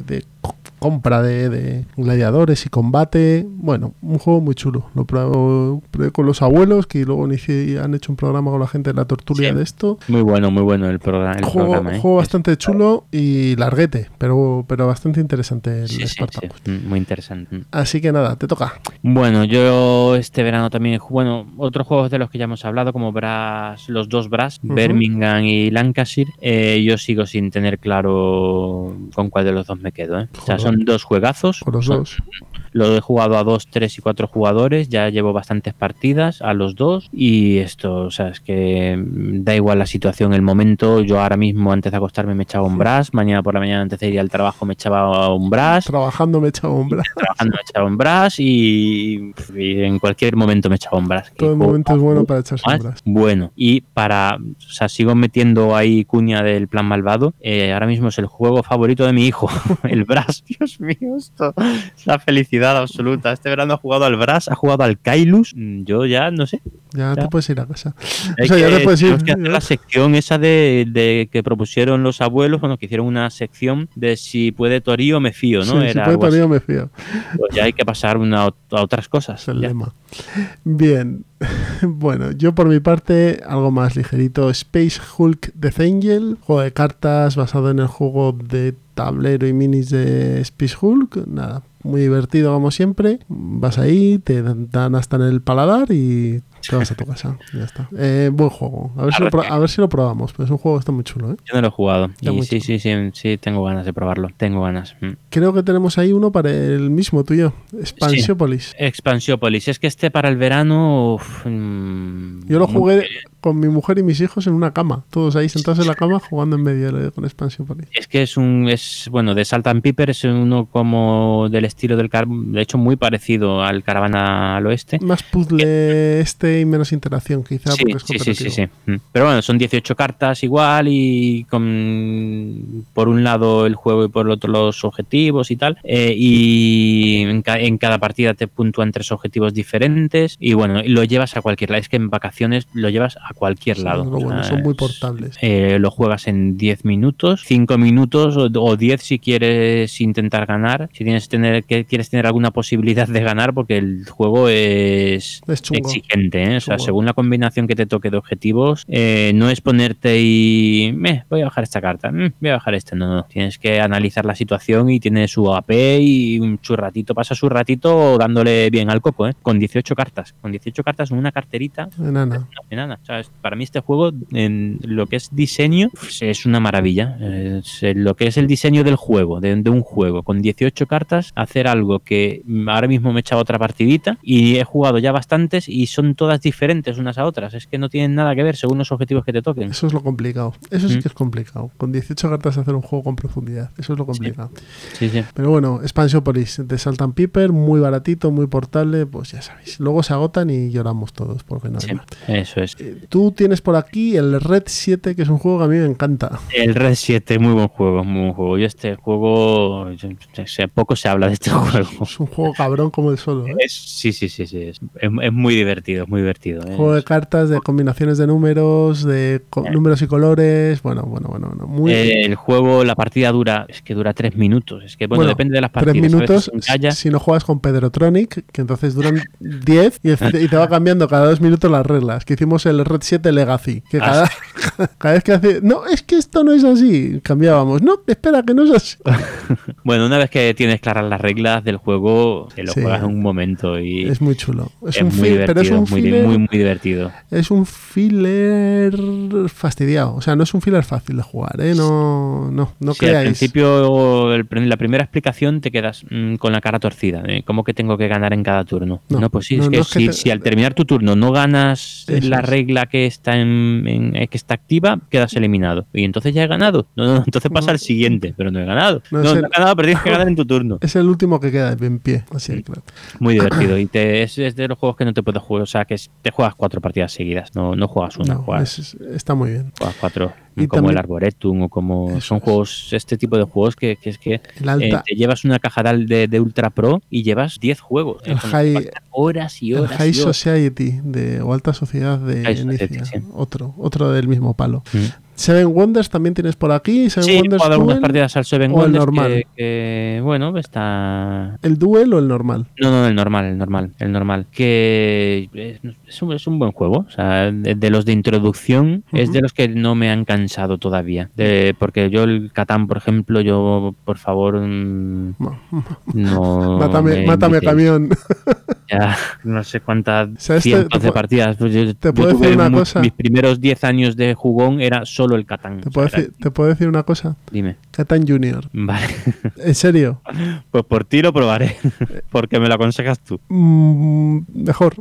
compra de, de gladiadores y combate. Bueno, un juego muy chulo. Lo probé con los abuelos que luego inicié- han hecho un programa con la gente de la tortulia Sí. de esto. Muy bueno, muy bueno el, programa el Juego, programa. ¿eh? juego Es- bastante chulo y larguete, pero, pero bastante interesante el Sí, sí, sí, Spartacus. mm, muy interesante. Así que nada, te toca. Bueno, yo este verano también, bueno, otros juegos de los que ya hemos hablado, como Brass, los dos Brass, Ujú. Birmingham y Lancashire, eh, yo sigo sin tener claro con cuál de los dos me quedo. ¿eh? O sea, Joder. Son dos juegazos. Con los son- dos. Lo he jugado a dos, tres y cuatro jugadores, ya llevo bastantes partidas a los dos y esto, o sea, es que mm, da igual la situación, el momento. Yo ahora mismo antes de acostarme me echaba un Brass, mañana por la mañana antes de ir al trabajo me echaba un Brass Trabajando me he echado un brazo. trabajando me echaba un brass y, y en cualquier momento me echaba un brass. Todo el Juego momento es bueno para echarse un brazo. Bueno, y para, o sea, sigo metiendo ahí cuña del plan malvado. eh, ahora mismo es el juego favorito de mi hijo, el Brass. Dios mío, esto es la felicidad absoluta. Este verano ha jugado al Brass, ha jugado al Kailus. Mm, Yo ya no sé. Ya, Ya. te puedes ir a casa. O sea, ya te puedes ir. que hacer la sección esa de, de que propusieron los abuelos, bueno, que hicieron una sección de si puede Torío me fío, ¿no? Sí, si puede. Torío me fío. Pues ya hay que pasar una, a otras cosas. El lema. Bien. Bueno, yo por mi parte, algo más ligerito. Space Hulk Death Angel, juego de cartas basado en el juego de tablero y minis de Space Hulk. Nada, muy divertido como siempre. Vas ahí, te dan hasta en el paladar y te vas a tu casa. Ya está. Eh, buen juego. A ver, si a ver si lo probamos. Pues es un juego que está muy chulo. ¿eh? Yo no lo he jugado. Y sí, sí, sí, sí, tengo ganas de probarlo. Tengo ganas. Mm. Creo que tenemos ahí uno para el mismo tuyo. Expansiopolis. Expansiópolis. Es que este para el verano. uf, mm, Yo lo muy- jugué con mi mujer y mis hijos en una cama. Todos ahí sentados en la cama jugando en medio con Expansiopolis. Es que es un. es Bueno, de Salt and Piper es uno como del estilo del. car- De hecho, muy parecido al Caravana al Oeste. Más puzzle este y menos interacción, quizá, Sí, porque es sí, sí, sí, sí. Mm. Pero bueno, son 18 cartas igual y con por un lado el juego y por el otro los objetivos y tal. Eh, y en, ca- en cada partida te puntúan tres objetivos diferentes y bueno, lo llevas a cualquier lado. Es que en vacaciones lo llevas a cualquier Sí, lado. bueno, son muy es- portables. eh, lo juegas en 10 minutos, 5 minutos o, o 10 si quieres intentar ganar, si tienes tener que quieres tener alguna posibilidad de ganar porque el juego es, exigente, ¿eh? o sea, Chungo. según la combinación que te toque de objetivos, eh, no es ponerte y "Meh, voy a bajar esta carta, mm, voy a bajar esta, no, no, tienes que analizar la situación y tiene su AP y un su ratito, pasa su ratito dándole bien al coco, ¿eh? con 18 cartas, con 18 cartas en una carterita Enana. O sea, para mí este juego, en lo que es diseño, es una maravilla. Es, lo que es el diseño del juego, de, de un juego, con 18 cartas, hacer algo que ahora mismo me he echado otra partidita y he jugado ya bastantes y son todas diferentes unas a otras. Es que no tienen nada que ver según los objetivos que te toquen. Eso es lo complicado. Eso sí Mm. que es complicado. Con 18 cartas hacer un juego con profundidad. Eso es lo complicado. Sí, sí. Pero bueno, Expansiopolis de Salt and Piper, muy baratito, muy portable, pues ya sabéis. Luego se agotan y lloramos todos porque no hay más. eso es. Eh, Tú tienes por aquí el Red 7, que es un juego que a mí me encanta. El Red 7, muy buen juego, muy buen juego. Yo este juego, yo- yo sé, poco se habla de este juego. Es un juego cabrón como el solo. ¿eh? Es- sí, sí, sí, sí. Es, es- es muy divertido, es muy divertido. ¿eh? Juego de cartas, de combinaciones de números, de co- números y colores. Bueno, bueno, bueno, bueno. Muy Eh, el juego, la partida dura, es que dura tres minutos. Es que, bueno, Bueno, depende de las tres partidas. a minutos si no juegas con Pedrotronic, que entonces duran 10 y, y te va cambiando cada dos minutos las reglas. Que hicimos el Red 7 Legacy. Que Ah, cada, cada vez que hace. No, es que esto no es así. Cambiábamos. No, espera, que no es así. Bueno, una vez que tienes claras las reglas del juego, te lo Sí. juegas en un momento y Es muy chulo. Es, Es un muy fil- pero es divertido, un muy filler. muy, muy divertido. Es un filler fastidiado. O sea, no es un filler fácil de jugar, ¿eh? No, no, no Sí, al creáis. principio, el la primera explicación te quedas mm, con la cara torcida. ¿eh? ¿Cómo que tengo que ganar en cada turno? No, No, pues sí, no, es que, no es que si, te- si al terminar tu turno no ganas Eso la es. Que está en, en- eh, que está activa, quedas eliminado. Y entonces ya he ganado. No, no, entonces pasa al siguiente, pero no he ganado. No, No, es no, el- he ganado, pero tienes que ganar en tu turno. Es el último que queda en pie. Así que, claro. Muy divertido. Y te, es, es de los juegos que no te puedes jugar. O sea, que es- te juegas cuatro partidas seguidas. No, no juegas una, juegas, es- está muy bien. juegas cuatro. Y como también- el Arboretum o como son juegos, este tipo de juegos que, que es que El eh, te llevas una caja de, Ultra Pro y llevas 10 juegos. El eh, con high- horas y el horas. High y horas. Society de, o Alta Sociedad de High Society, Inicia. sí. Otro, otro del mismo palo. Mm. Seven Wonders también tienes por aquí. Seven Sí, Wonders algunas partidas al Seven o el Wonders normal. que, que, bueno, está... ¿El Duel o el normal? No, no, el normal, el normal, el normal. Que es, es un, es un buen juego. O sea, de, de los de introducción, es Ujú. de los que no me han cansado todavía. De- porque yo el Catán, por ejemplo, yo, por favor, mm, No. no... mátame, me mátame camión. Ya, no sé cuántas ¿Sabes? Te- cientos te de partidas. Pues yo- te yo puedo tuve decir una mu- cosa. Mis primeros 10 años de jugón era solo el Catán. ¿Te O puedo, sea, decir, ¿Te puedo decir una cosa? Dime. Catan Junior. Vale. En serio. Pues por ti lo probaré. Porque me lo aconsejas tú. Mm, mejor.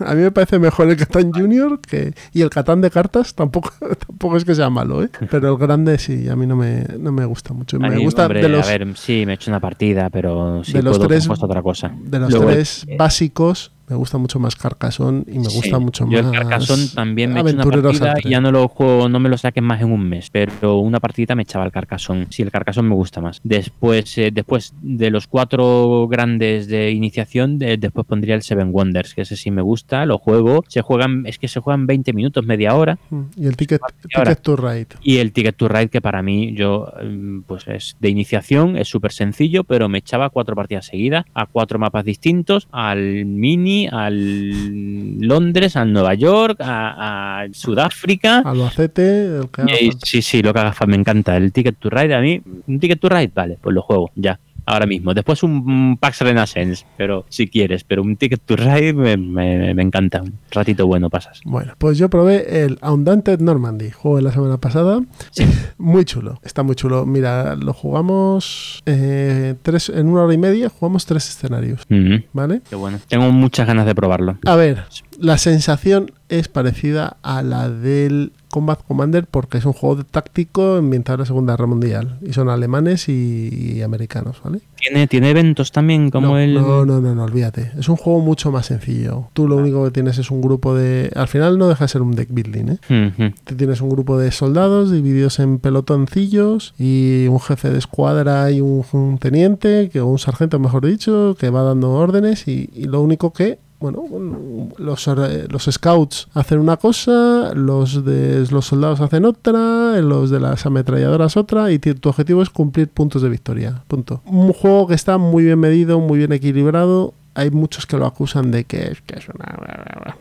A mí me parece mejor el Catán Junior que. Y el Catán de cartas tampoco, tampoco es que sea malo, ¿eh? Pero el grande sí, a mí no me, no me gusta mucho. A Me mí, gusta hombre, de los, A ver, sí, me he hecho una partida, pero sí de los puedo tres- otra cosa. de los Luego, tres eh, básicos. Me gusta mucho más Carcassonne y me sí, gusta mucho yo más. el Carcassonne también me he hecho una partida y ya no lo juego, no me lo saquen más en un mes, pero una partidita me echaba el Carcassonne. Sí, el Carcassonne me gusta más. Después, eh, después de los cuatro grandes de iniciación, de- después pondría el Seven Wonders, que ese sí me gusta, lo juego. Se juegan, es que se juegan 20 minutos, media hora. Mm, Y el Ticket, ticket to Ride. Y el Ticket to Ride, que para mí, yo, mm, pues es de iniciación, es súper sencillo, pero me echaba cuatro partidas seguidas, a cuatro mapas distintos, al Mini, al Londres, al Nueva York, a, a Sudáfrica. Albacete, el que haga sí, sí, lo que haga me encanta. El Ticket to Ride, a mí, un Ticket to Ride, vale, pues lo juego, ya. Ahora mismo. Después un, Pax Renaissance, pero si quieres, pero un Ticket to Ride me, me- me encanta. Un ratito bueno pasas. Bueno, pues yo probé el Undaunted Normandy, juego de la semana pasada. Muy chulo, está muy chulo. Mira, lo jugamos eh, tres, en una hora y media, jugamos tres escenarios, ¿vale? Qué bueno. Tengo muchas ganas de probarlo. A ver, la sensación es parecida a la del Combat Commander porque es un juego de táctico ambientado en la Segunda Guerra Mundial y son alemanes y, y americanos, ¿vale? ¿Tiene, tiene eventos también como no, el... no, no, no, no, olvídate. Es un juego mucho más sencillo. Tú lo único que tienes es un grupo de... Al final no deja de ser un deck building, ¿eh? Tú Tienes un grupo de soldados divididos en pelotoncillos y un jefe de escuadra y un, un teniente, que, o un sargento mejor dicho, que va dando órdenes y, y lo único que, bueno, los, or- los scouts hacen una cosa, los, de, los soldados hacen otra, los de las ametralladoras otra y tu objetivo es cumplir puntos de victoria. Punto. Un juego que está muy bien medido, muy bien equilibrado hay muchos que lo acusan de que que es una...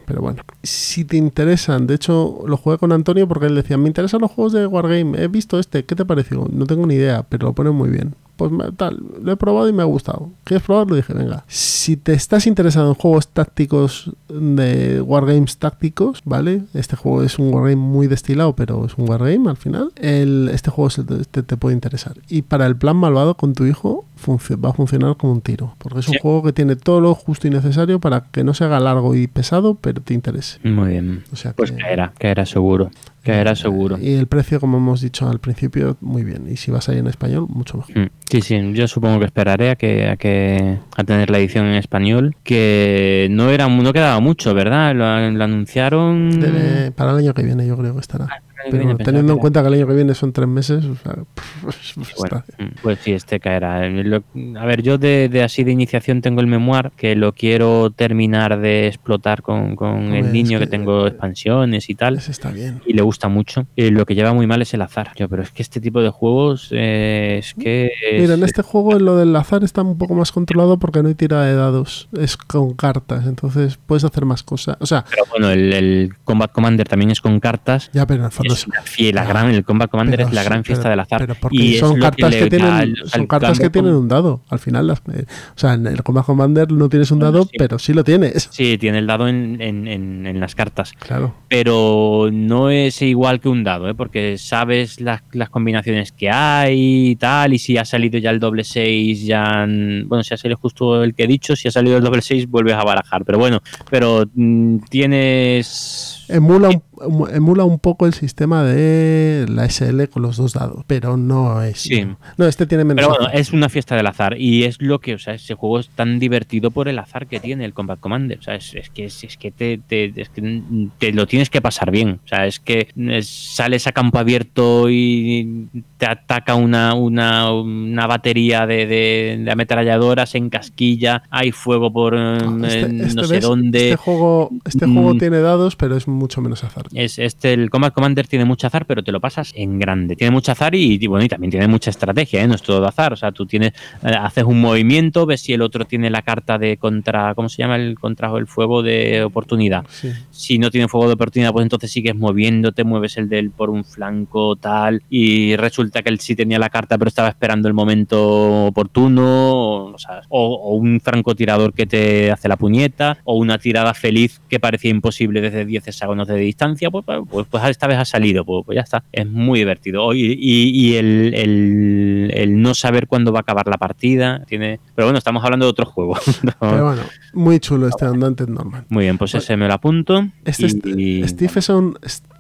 Pero bueno, si te interesan, de hecho lo jugué con Antonio porque él decía, me interesan los juegos de Wargame, he visto este, ¿qué te pareció? No tengo ni idea, pero lo ponen muy bien. Pues me- tal, lo he probado y me ha gustado. ¿Quieres probarlo? Dije, venga. Si te estás interesado en juegos tácticos de Wargames tácticos, ¿vale? Este juego es un Wargame muy destilado, pero es un Wargame al final. El, este juego se te, te- te puede interesar. Y para el plan malvado con tu hijo va a funcionar como un tiro. Porque es un Sí. juego que tiene todo lo justo y necesario para que no se haga largo y pesado, pero te interese. Muy bien. O sea Pues caerá, caerá seguro. Caerá seguro. Y el precio, como hemos dicho al principio, muy bien. Y si vas ahí en español, mucho mejor. Mm, Sí, sí, yo supongo que esperaré a que a que a tener la edición en español, que no era no quedaba mucho, ¿verdad? Lo, lo anunciaron Debe- para el año que viene yo creo que estará. Pero teniendo en cuenta que el año que viene son tres meses, o sea, pues Bueno, mm, pues sí, este caerá. Lo- a ver, yo de, de así de iniciación tengo el memoir que lo quiero terminar de explotar con, con el niño que- que, tengo expansiones y tal. ese está bien. Y le gusta mucho. Eh, lo que lleva muy mal es el azar. Yo, pero es que este tipo de juegos eh, es que. es- Mira, en este juego lo del azar está un poco más controlado porque no hay tira de dados, es con cartas, entonces puedes hacer más cosas. O sea, Pero bueno, el, el Combat Commander también es con cartas. ya, pero en el Y es la gran, el Combat Commander Pero es la gran fiesta pero- del azar. Pero porque y son cartas que, tienen, son cartas que tienen un dado. Al final, las, eh, o sea, en el Combat Commander no tienes un Bueno, dado, sí. pero sí lo tienes. Sí, tiene el dado en, en- en- en las cartas. Claro. pero no es igual que un dado, ¿eh? porque sabes las, las combinaciones que hay y tal, y si ha salido ya el doble 6, ya... Bueno, si ha salido justo el que he dicho, si ha salido el doble 6 vuelves a barajar, pero bueno, pero mm, tienes... Emula un, emula un poco el sistema de la SL con los dos dados, pero no es. Sí. No, este tiene menos. Pero bueno, azar. es una fiesta del azar y es lo que, o sea, ese juego es tan divertido por el azar que tiene el Combat Commander. O sea, es, es que, es, es que, te, te- es que te lo tienes que pasar bien. O sea, es que es- sales a campo abierto y te ataca una, una, una batería de, de- de ametralladoras en casquilla, hay fuego por eh, Este- este, no sé ¿ves? dónde. Este juego, este juego Mm. tiene dados, pero es mucho menos azar. Es, este, el Combat Commander tiene mucho azar, pero te lo pasas en grande. Tiene mucho azar y, y bueno, y también tiene mucha estrategia, ¿eh? no es todo azar. O sea, tú tienes, eh, haces un movimiento, ves si el otro tiene la carta de contra, ¿cómo se llama? El contra el fuego de oportunidad. Sí. Si no tiene fuego de oportunidad, pues entonces sigues moviéndote, mueves el del por un flanco, tal, y resulta que él sí tenía la carta, pero estaba esperando el momento oportuno, o, o sea, o- o un francotirador que te hace la puñeta, o una tirada feliz que parecía imposible desde 10 hexágonos de distancia, pues, pues, pues esta vez ha salido, pues, pues ya está. Es muy divertido. Y, y- y el, el- el no saber cuándo va a acabar la partida, tiene. Pero bueno, estamos hablando de otro juego. Pero bueno, muy chulo este andante normal. Muy bien, pues ese me lo apunto. Este y- es Stephenson,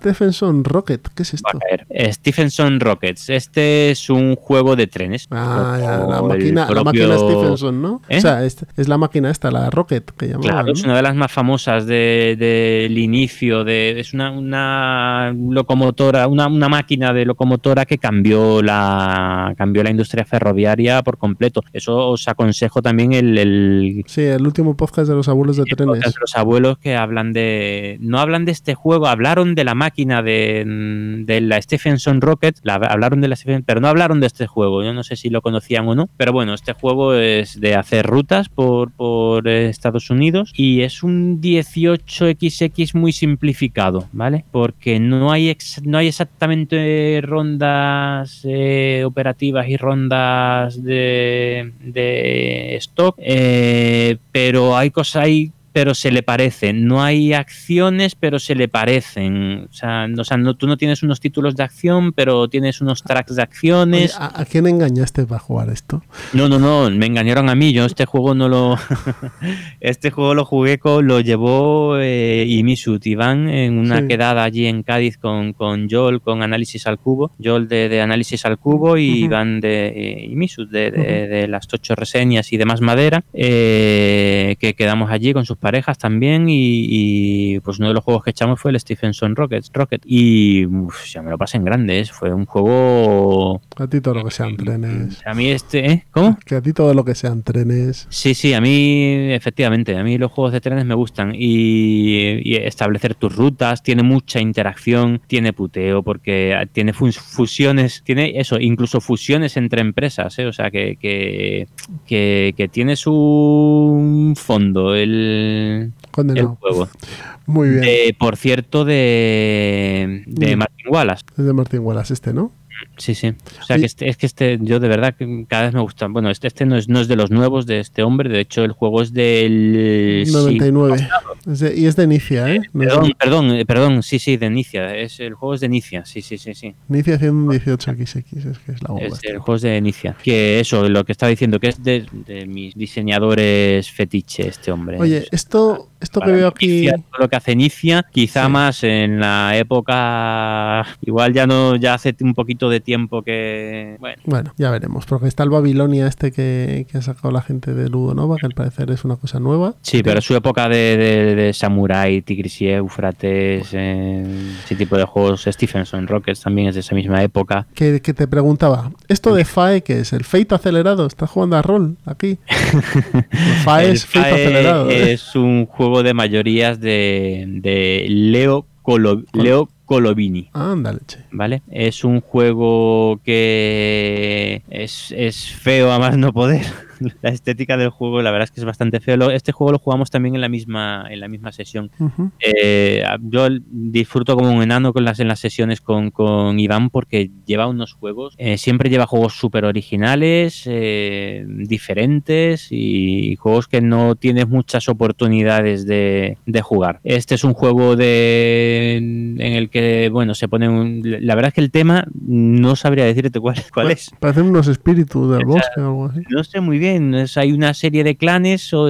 Stephenson Rocket, ¿qué es esto? a caer. Eh, Stephenson Rockets. Este es un juego de trenes. Ah, ya, la máquina, la máquina Stephenson, ¿no? ¿Eh? O sea, es, es la máquina esta, la Rocket, que llamaban. Claro, es una de las más famosas de- del inicio. De, es una, una locomotora, una, una máquina de locomotora que cambió la, cambió la industria ferroviaria por completo. Eso os aconsejo también el, el, Sí, el último podcast de los abuelos de trenes. de los abuelos que hablan de. No hablan de este juego, hablaron de la máquina de, la Stephenson Rocket, la- hablaron de la Stephen- pero no hablaron de este juego. Yo no sé si lo conocían o no. Pero bueno, este juego es de hacer rutas por, por Estados Unidos y es un 18XX muy simplificado, ¿vale? Porque no hay, no hay exactamente rondas eh, operativas y rondas de, de stock, eh, pero hay cosas, hay pero se le parecen. No hay acciones, pero se le parecen. O sea, no, o sea, no- tú no tienes unos títulos de acción, pero tienes unos tracks de Oye, acciones. ¿a, a quién engañaste para jugar esto? No, no, no, me engañaron a mí. Yo este juego no lo. este juego lo jugué con. Lo llevó eh, Imisut Iván en una Sí. quedada allí en Cádiz con, con Joel, con Análisis al Cubo. Joel de, de Análisis al Cubo y Ujú. Iván de eh, Imisut, de, de- de las Tocho Reseñas y demás madera. eh, que quedamos allí con sus parejas también. Y, y, pues uno de los juegos que echamos fue el Stephenson Rocket. Rocket. Y uf, ya me lo pasé en grandes. Fue un juego. A ti todo lo que sean trenes. A mí este. ¿eh? ¿Cómo? Que a ti todo lo que sean trenes. Sí, sí, a mí, efectivamente, a mí los juegos de trenes me gustan y, y establecer tus rutas, tiene mucha interacción, tiene puteo, porque tiene fus- fusiones, tiene eso, incluso fusiones entre empresas, ¿eh? o sea, que, que, que, que tiene su fondo el, el Condenado. juego. Muy bien. Por cierto, de, de Dime. Martin Wallace. Es de Martín Wallace este, ¿no? Sí, sí. O sea, que este, es que este, yo de verdad que cada vez me gusta. Bueno, este, este no, es, no es de los nuevos de este hombre, de hecho el juego es del... sí, 99. Es de- y es de Nicia, ¿eh? No Perdón, perdón, eh, perdón, sí, sí, de Nicia. Es, el juego es de Nicia, sí, sí, sí, sí. Nicia 118XX, es que es la bomba. Es, esta. el juego es de Nicia. Que eso, lo que estaba diciendo, que es de, de mis diseñadores fetiche este hombre. Oye, esto, esto que veo aquí. Nicia, todo lo que hace Nicia, quizá Sí. más en la época, igual ya no, ya hace un poquito de tiempo que, bueno, Bueno, ya veremos, porque está el Babilonia este que, que ha sacado la gente de Ludo Nova, que al parecer es una cosa nueva. Sí, pero su época de, de, de Samurai, Tigris y Éufrates, eh, ese tipo de juegos, Stephenson Rockets también es de esa misma época. Que, que te preguntaba, ¿esto de FAE qué es? ¿El Fate acelerado? ¿Estás jugando a rol aquí? FAE El es Fate FAE acelerado. ¿eh? es un juego de mayorías de, de Leo, Colo- Leo Colovini. Ándale, che. ¿Vale? Es un juego que es, es feo a más no poder. la estética del juego, la verdad es que es bastante feo. Este juego lo jugamos también en la misma, en la misma sesión. Eh, yo disfruto como un enano con las, en las sesiones con, con Iván porque lleva unos juegos, eh, siempre lleva juegos súper originales, eh, diferentes y juegos que no tienes muchas oportunidades de, de jugar. Este es un juego de en el que, bueno, se pone un... La verdad es que el tema no sabría decirte cuál, cuál es. Parecen unos espíritus del bosque o algo así. No sé muy bien, hay una serie de clanes o,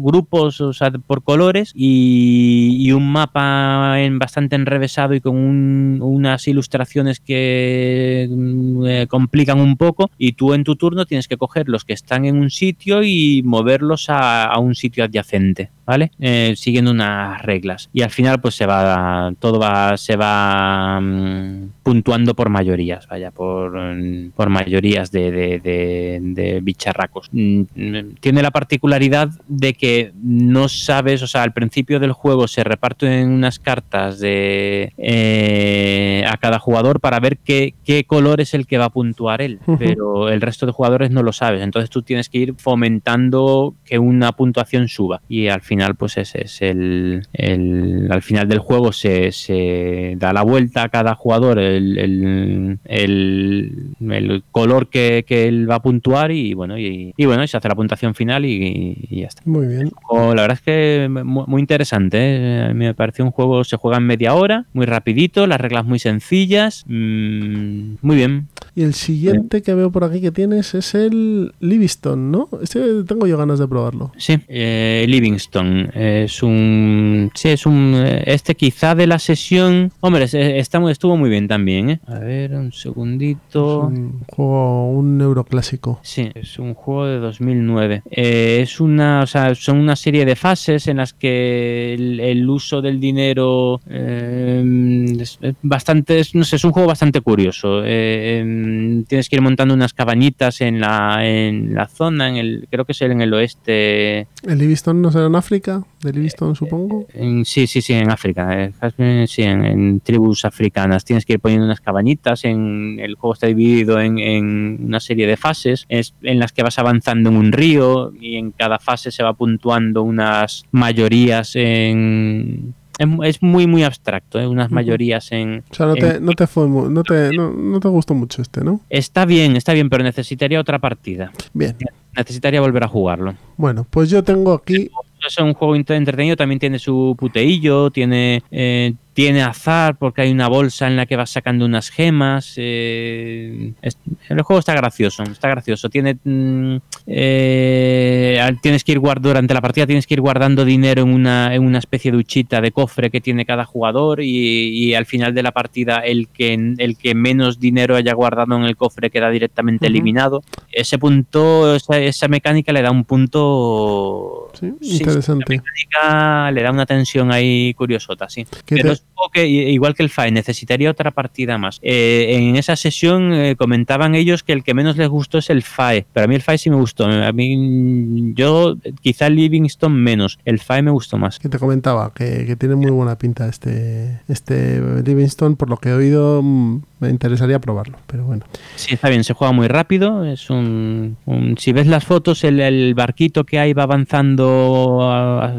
grupos o por colores y, un mapa bastante enrevesado y con un- unas ilustraciones que mm, eh, complican un poco y tú en tu turno tienes que coger los que están en un sitio y moverlos a, un sitio adyacente, ¿vale? Eh, siguiendo unas reglas y al final pues se va todo va se va mm, puntuando por mayorías, vaya, por, mm, por mayorías de bicharracos. Tiene la particularidad de que no sabes, o sea, al principio del juego se reparten unas cartas de eh, a cada jugador para ver qué, qué color es el que va a puntuar él, pero el resto de jugadores no lo sabes. Entonces tú tienes que ir fomentando que una puntuación suba y al final pues ese es el, el- al final del juego se, se da la vuelta a cada jugador el, el- el- el color que, que él va a puntuar y bueno y, y bueno se hace la puntuación final y, y ya está. Muy bien. O la verdad es que muy, muy interesante, ¿eh? A mí me pareció un juego, se juega en media hora, muy rapidito, las reglas muy sencillas, mm, muy bien. Y el siguiente que veo por aquí que tienes es el Livingston, ¿no? Este tengo yo ganas de probarlo. Sí, eh, Livingston es un, sí es un, eh, este quizá de la sesión, hombre, es- está muy- estuvo muy bien también, ¿eh? A ver, un Es segundito. un juego, un euroclásico. Sí, es un juego de 2009. Eh, es una, o sea, son una serie de fases en las que el, el uso del dinero eh, es es bastante, es- no sé, es un juego bastante curioso. Eh, em, tienes que ir montando unas cabañitas en la, en la zona, en el, creo que es en el oeste. ¿El Livingston no será en África? ¿De Livingston, supongo? En- sí, sí, sí, en África. eh, sí, en, en tribus africanas. Tienes que ir poniendo unas cabañitas. En, el juego está dividido en, en una serie de fases es, en las que vas avanzando en un río y en cada fase se va puntuando unas mayorías en... Es, es muy, muy abstracto, ¿eh? unas mayorías en... O sea, no te, en- no te fue no te, no, no te gustó mucho este, ¿no? Está bien, está bien, pero necesitaría otra partida. Bien. Necesitaría volver a jugarlo. Bueno, pues yo tengo aquí. es un juego entretenido, también tiene su puteillo, tiene, eh, tiene azar porque hay una bolsa en la que vas sacando unas gemas. eh, es- el juego está gracioso, está gracioso. Tiene, mm, eh, tienes que ir guard- durante la partida tienes que ir guardando dinero en una, en una especie de huchita de cofre que tiene cada jugador y, y al final de la partida el que, el que menos dinero haya guardado en el cofre queda directamente eliminado. Ese punto, esa, esa mecánica le da un punto Sí, Sí, interesante. mecánica le da una tensión ahí curiosota, sí. Pero te- es igual que el FAE, necesitaría otra partida más. Eh, en esa sesión eh, comentaban ellos que el que menos les gustó es el FAE, pero a mí el FAE sí me gustó. A mí, yo, quizá Livingston menos, el FAE me gustó más. que te comentaba que, que tiene muy buena pinta este, este Livingston. Por lo que he oído, mm, me interesaría probarlo. Pero bueno, Sí, está bien, se juega muy rápido. Es un, un- si ves las fotos, el, el barquito que hay va avanzando a- a-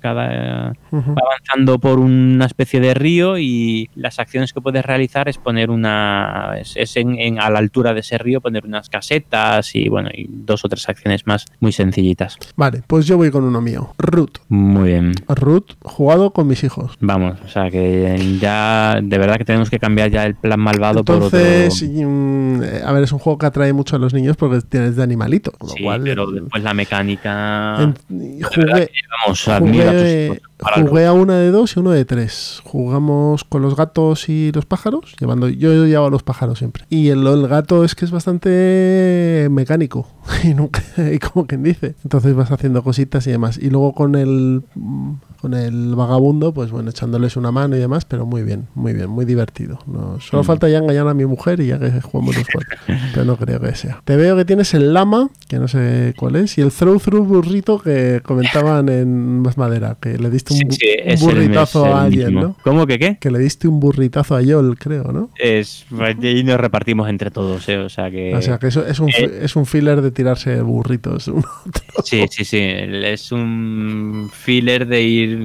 cada va avanzando por una especie de río y las acciones que puedes realizar es poner una es, es en, en- a la altura de ese río poner unas casetas y bueno y dos o tres acciones más muy sencillitas Vale, pues yo voy con uno mío. Root. muy bien Root, jugado con mis hijos. vamos o sea que ya de verdad que tenemos que cambiar ya el plan Entonces, por otro mm, eh, a ver, es un juego que atrae mucho a los niños porque tienes de animalito. Con lo sí, cual, pero eh, después la mecánica en- de verdad jugué, que, vamos jugué, para jugué a una de dos y uno de tres. Jugamos con los gatos y los pájaros, llevando yo llevaba a los pájaros siempre. Y el, el gato es que es bastante mecánico y nunca y como quien dice. Entonces vas haciendo cositas y demás. Y luego con el con el vagabundo, pues bueno, echándoles una mano y demás, pero muy bien, muy bien, muy divertido. No, solo Mm. falta ya engañar a mi mujer y ya que jugamos los cuatro. pero no creo que sea. Te veo que tienes el lama, que no sé cuál es, y el throw through burrito que comentaban en Más Madera, que le diste diste un, Sí, bu- sí, un es el- burritazo el a alguien, mismo. ¿no? ¿Cómo que qué? Que le diste un burritazo a Yol, creo, ¿no? Es, y nos repartimos entre todos, ¿eh? O sea que. o sea que eso es un, eh, es un filler de tirarse burritos. uno a otro. Sí, sí, sí. Es un filler de ir.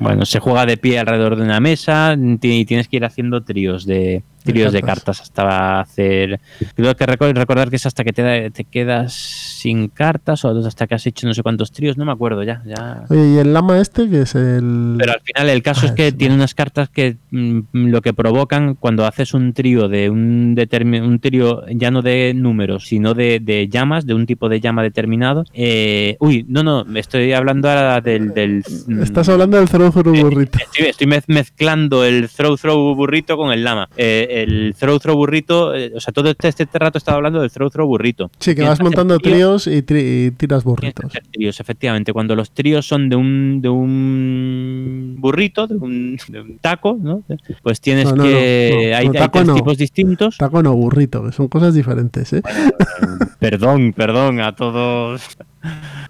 Bueno, se juega de pie alrededor de una mesa y tienes que ir haciendo tríos de tríos de cartas. hasta hacer. Creo que reco- recordar que es hasta que te, te quedas sin cartas o hasta que has hecho no sé cuántos tríos, no me acuerdo ya. ya. Oye, y el lama este, que es el. Pero al final el caso Ah, es que tiene unas cartas que mm, lo que provocan cuando haces un trío de un determin un trío ya no de números, sino de, de llamas, de un tipo de llama determinado. eh, uy, no, no, me estoy hablando ahora del... del mm, Estás hablando del cero cero burrito. Estoy, estoy mez- mezclando el throw throw burrito con el lama. Eh, el throw throw burrito, eh, o sea, todo este, este rato estaba hablando del throw throw burrito. Sí, que vas montando tríos, y, tri- y tiras burritos. tríos, efectivamente. Cuando los tríos son de un, de un burrito, de un, de un taco, ¿no? Pues tienes No, no, que. no, hay, hay tres no. tipos distintos. Taco no burrito, que son cosas diferentes, ¿eh? Perdón, perdón a todos.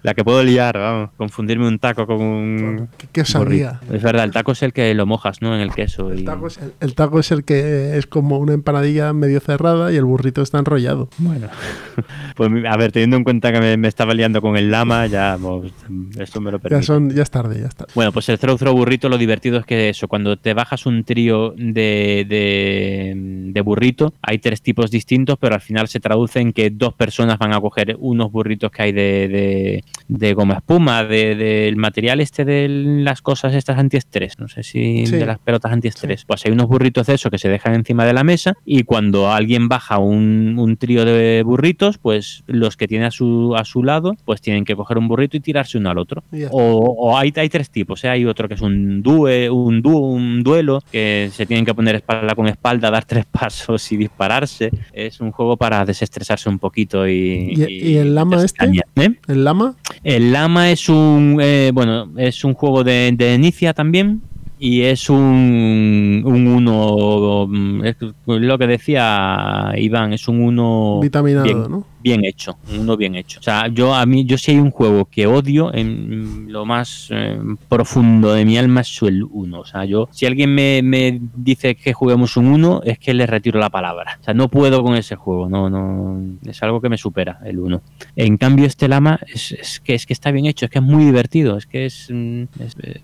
La que puedo liar, vamos. Confundirme un taco con un. ¿Qué, qué sabía? burrito. Es verdad, el taco es el que lo mojas, ¿no? En el queso. El y- taco, es el, el taco es el que es como una empanadilla medio cerrada y el burrito está enrollado. Bueno, pues a ver, teniendo en cuenta que me, me estaba liando con el lama, ya pues, esto me lo Ya, permite. son, ya es tarde, ya está. Bueno, pues el throw throw burrito lo divertido es que eso, cuando te bajas un trío de, de, de burrito, hay tres tipos distintos, pero al final se traduce en que dos personas van a coger unos burritos que hay de, de, de goma espuma, de- del material este de las cosas estas antiestrés, no sé si Sí. de las pelotas antiestrés. Pues hay unos burritos de eso que se dejan encima de la mesa y cuando alguien baja un, un trío de burritos, pues los que tiene a su, a su lado, pues tienen que coger un burrito y tirarse uno al otro. O, o hay, hay tres tipos, ¿eh? hay otro que es un due, un dúo, un duelo, que se tienen que poner espalda con espalda, dar tres pasos y dispararse. Es un juego para desestresarse un poquito y. ¿Y- y el lama este? caña, ¿eh? ¿El lama? El lama es un eh, bueno, es un juego de, de inicia también. Y es un, un uno, mm, es lo que decía Iván, es un uno Vitaminado, bien, ¿no? Bien hecho, un uno bien hecho. O sea, yo a mí, yo si hay un juego que odio en lo más eh, profundo de mi alma es el 1. O sea, yo, si alguien me, me dice que juguemos un 1, es que le retiro la palabra. O sea, no puedo con ese juego, no, no, es algo que me supera el 1. En cambio, este Lama es, es que es que está bien hecho, es que es muy divertido, es que es, mm, eh,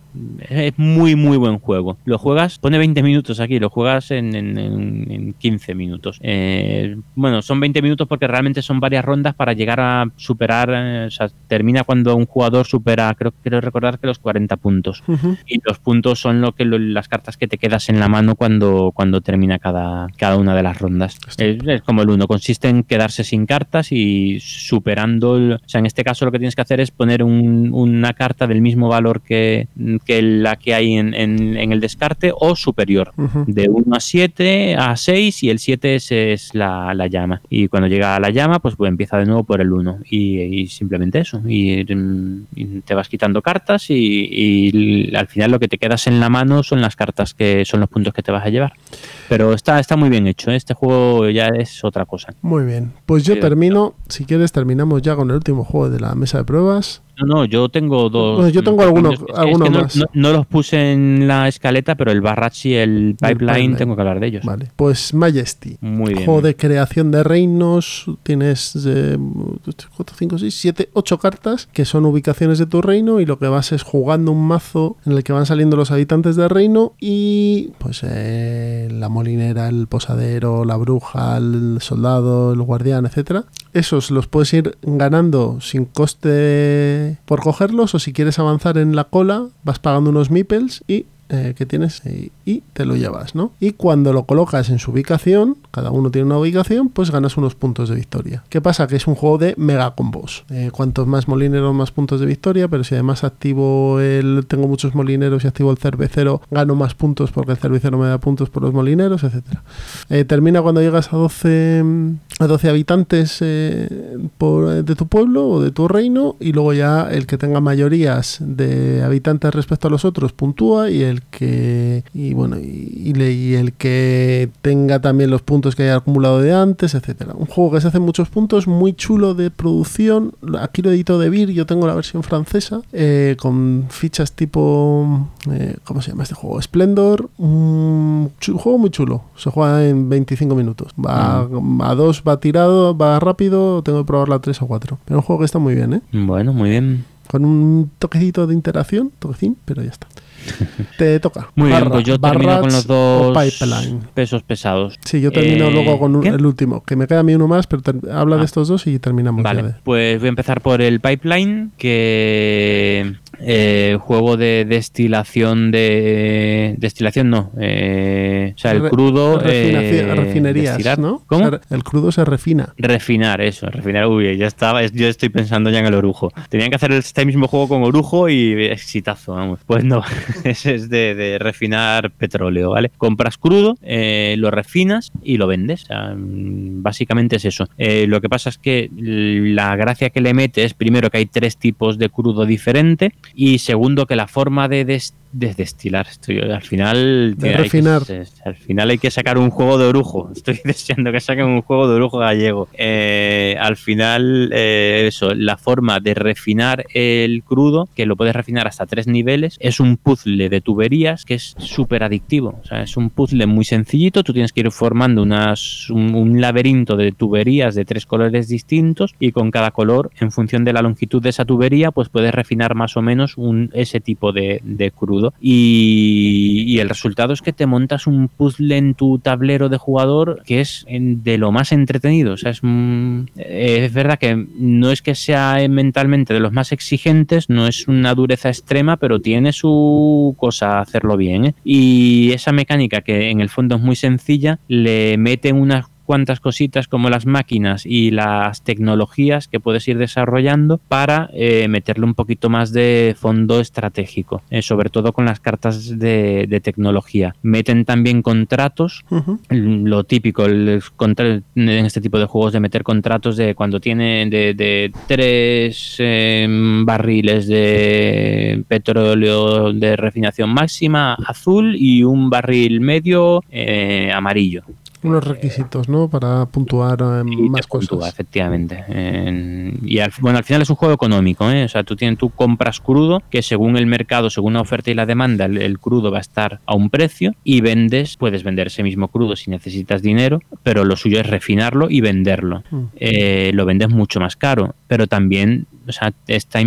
es muy, muy buen juego. Lo juegas, pone 20 minutos aquí, lo juegas en- en 15 minutos. Eh, bueno, son 20 minutos porque realmente son varias rondas para llegar a superar, eh, o sea, termina cuando un jugador supera, creo quiero recordar que los 40 puntos. Y los puntos son lo que lo- las cartas que te quedas en la mano cuando, cuando termina cada, cada una de las rondas. Es, es como el uno, consiste en quedarse sin cartas y superando, el- o sea, en este caso lo que tienes que hacer es poner un- una carta del mismo valor que, que la que hay en, en- en el descarte o superior. De 1 a 7 a 6 y el 7 es, es la, la llama. Y cuando llega a la llama, pues, pues empieza de nuevo por el 1. Y, y simplemente eso. Y, y te vas quitando cartas y, y al final lo que te quedas en la mano son las cartas que son los puntos que te vas a llevar. Pero está, está muy bien hecho. ¿eh? Este juego ya es otra cosa. Muy bien. Pues yo termino, si quieres terminamos ya con el último juego de la mesa de pruebas. No, no, yo tengo dos. Yo tengo alguno- Es que- es que alguno no, más. no- no los puse en la escaleta, pero el Barrachi y el Pipeline, Pipeline. tengo que hablar de ellos. Vale. Pues Majesty. Muy bien. Juego de creación de reinos. Tienes 4, 5, 6, 7, 8 cartas que son ubicaciones de tu reino y lo que vas es jugando un mazo en el que van saliendo los habitantes del reino y pues eh, la molinera, el posadero, la bruja, el soldado, el guardián, etcétera. Esos los puedes ir ganando sin coste por cogerlos o si quieres avanzar en la cola vas pagando unos meeples y eh, que tienes y te lo llevas, ¿no? Y cuando lo colocas en su ubicación, cada uno tiene una ubicación, pues ganas unos puntos de victoria. ¿Qué pasa? Que es un juego de mega combos. Eh, cuantos más molineros, más puntos de victoria, pero si además activo el tengo muchos molineros y activo el cervecero, gano más puntos porque el cervecero me da puntos por los molineros, etcétera. Eh, termina cuando llegas a 12 mm, a 12 habitantes de tu pueblo o de tu reino y luego ya el que tenga mayorías de habitantes respecto a los otros puntúa y el el que y bueno y, y el que tenga también los puntos que haya acumulado de antes, etcétera. Un juego que se hace muchos puntos, muy chulo de producción. Aquí lo edito de Vir, yo tengo la versión francesa eh, con fichas tipo eh, ¿cómo se llama este juego? Splendor, un chu- juego muy chulo. Se juega en 25 minutos. Va a 2 va tirado, va rápido, tengo que probarla a 3 o 4. Pero un juego que está muy bien, ¿eh? Bueno, muy bien. Con un toquecito de interacción, toquecín, pero ya está. Te toca. Muy bien, pues yo termino con los dos pipeline. pesos pesados. Sí, yo termino Eh, luego con el último, que me queda a mí uno más, pero habla Ah. de estos dos y terminamos ya Vale, de- pues voy a empezar por el pipeline, que eh, juego de destilación de destilación no, eh, o sea el crudo eh, refinerías. ¿no? ¿Cómo? El crudo se refina. Refinar, eso, refinar. Uy, ya estaba, es- yo estoy pensando ya en el orujo. Tenían que hacer este mismo juego con orujo y exitazo, vamos. Pues no, ese es de, de refinar petróleo, ¿vale? Compras crudo, eh, lo refinas y lo vendes. O sea, mm, básicamente es eso. Eh, lo que pasa es que la gracia que le mete es, primero, que hay tres tipos de crudo diferente y segundo, que la forma de, de destilar, estoy, al final... De que- refinar. al final hay que sacar un juego de orujo. Estoy deseando que saquen un juego de orujo gallego. Eh, al final, eh, eso, la forma de refinar el crudo, que lo puedes refinar hasta tres niveles, es un puzzle de tuberías que es súper adictivo. O sea, es un puzzle muy sencillito. Tú tienes que ir formando unas, un, un laberinto de tuberías de tres colores distintos y con cada color, en función de la longitud de esa tubería, pues puedes refinar más o menos un, ese tipo de, de crudo. Y, el resultado es que te montas un puzzle en tu tablero de jugador que es de lo más entretenido. O sea, es, mm, eh, es verdad que no es que sea eh, mentalmente de los más exigentes, no es una dureza extrema, pero tiene su cosa hacerlo bien. ¿eh? Y esa mecánica que en el fondo es muy sencilla, le meten unas cuantas cositas como las máquinas y las tecnologías que puedes ir desarrollando para eh, meterle un poquito más de fondo estratégico, eh, sobre todo con las cartas de, de tecnología. Meten también contratos, lo típico el en este tipo de juegos de meter contratos de cuando tienen de, de tres eh, barriles de petróleo de refinación máxima azul y un barril medio eh, amarillo. Unos requisitos, ¿no? Para puntuar eh, Y más puntúa, cosas. efectivamente. En- y al, bueno, al final es un juego económico, ¿eh? O sea, tú, tienes, tú compras crudo, que según el mercado, según la oferta y la demanda, el, el crudo va a estar a un precio y vendes, puedes vender ese mismo crudo si necesitas dinero, pero lo suyo es refinarlo y venderlo. Mm. Eh, lo vendes mucho más caro, pero también, o sea, está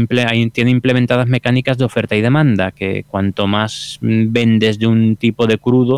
tiene implementadas mecánicas de oferta y demanda, que cuanto más mm, vendes de un tipo de crudo,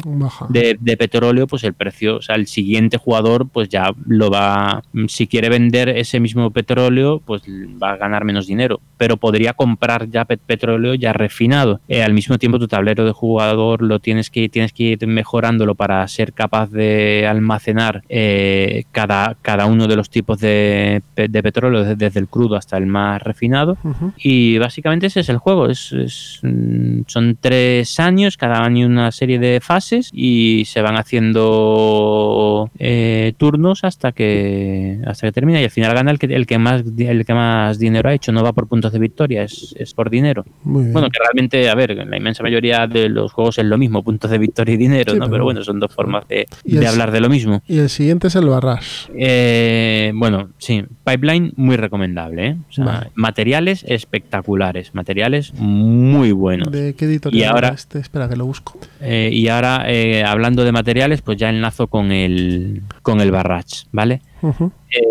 de, de petróleo, pues el precio, o sea, el siguiente jugador, pues ya lo va, si quiere vender ese mismo petróleo, pues va a ganar menos dinero, pero podría comprar ya pet- petróleo ya refinado. Eh, al mismo tiempo, tu tablero de jugador lo tienes que, tienes que ir mejorándolo para ser capaz de almacenar eh, cada, cada uno de los tipos de, pe- de petróleo, desde, desde el crudo hasta el más refinado. Y básicamente ese es el juego. Es, es, mm, son tres años, cada año una serie de fases y se van haciendo eh, turnos hasta que hasta que termina y al final gana el que, el que más el que más dinero ha hecho. No va por puntos de victoria, es, es por dinero. Bueno, que realmente, a ver, la inmensa mayoría de los juegos es lo mismo, puntos de victoria y dinero, Sí, ¿no? pero- Pero bueno, son dos formas de, de hablar de lo mismo. Y el siguiente es el Barras. Eh, bueno, sí, Pipeline muy recomendable. ¿Eh? O sea, Vale. Materiales espectaculares, materiales muy buenos. ¿De qué editorial Y ahora- este? Espera que lo busco. Eh, y ahora, eh, hablando de materiales, pues ya enlazo con el, con el Barrach, ¿vale?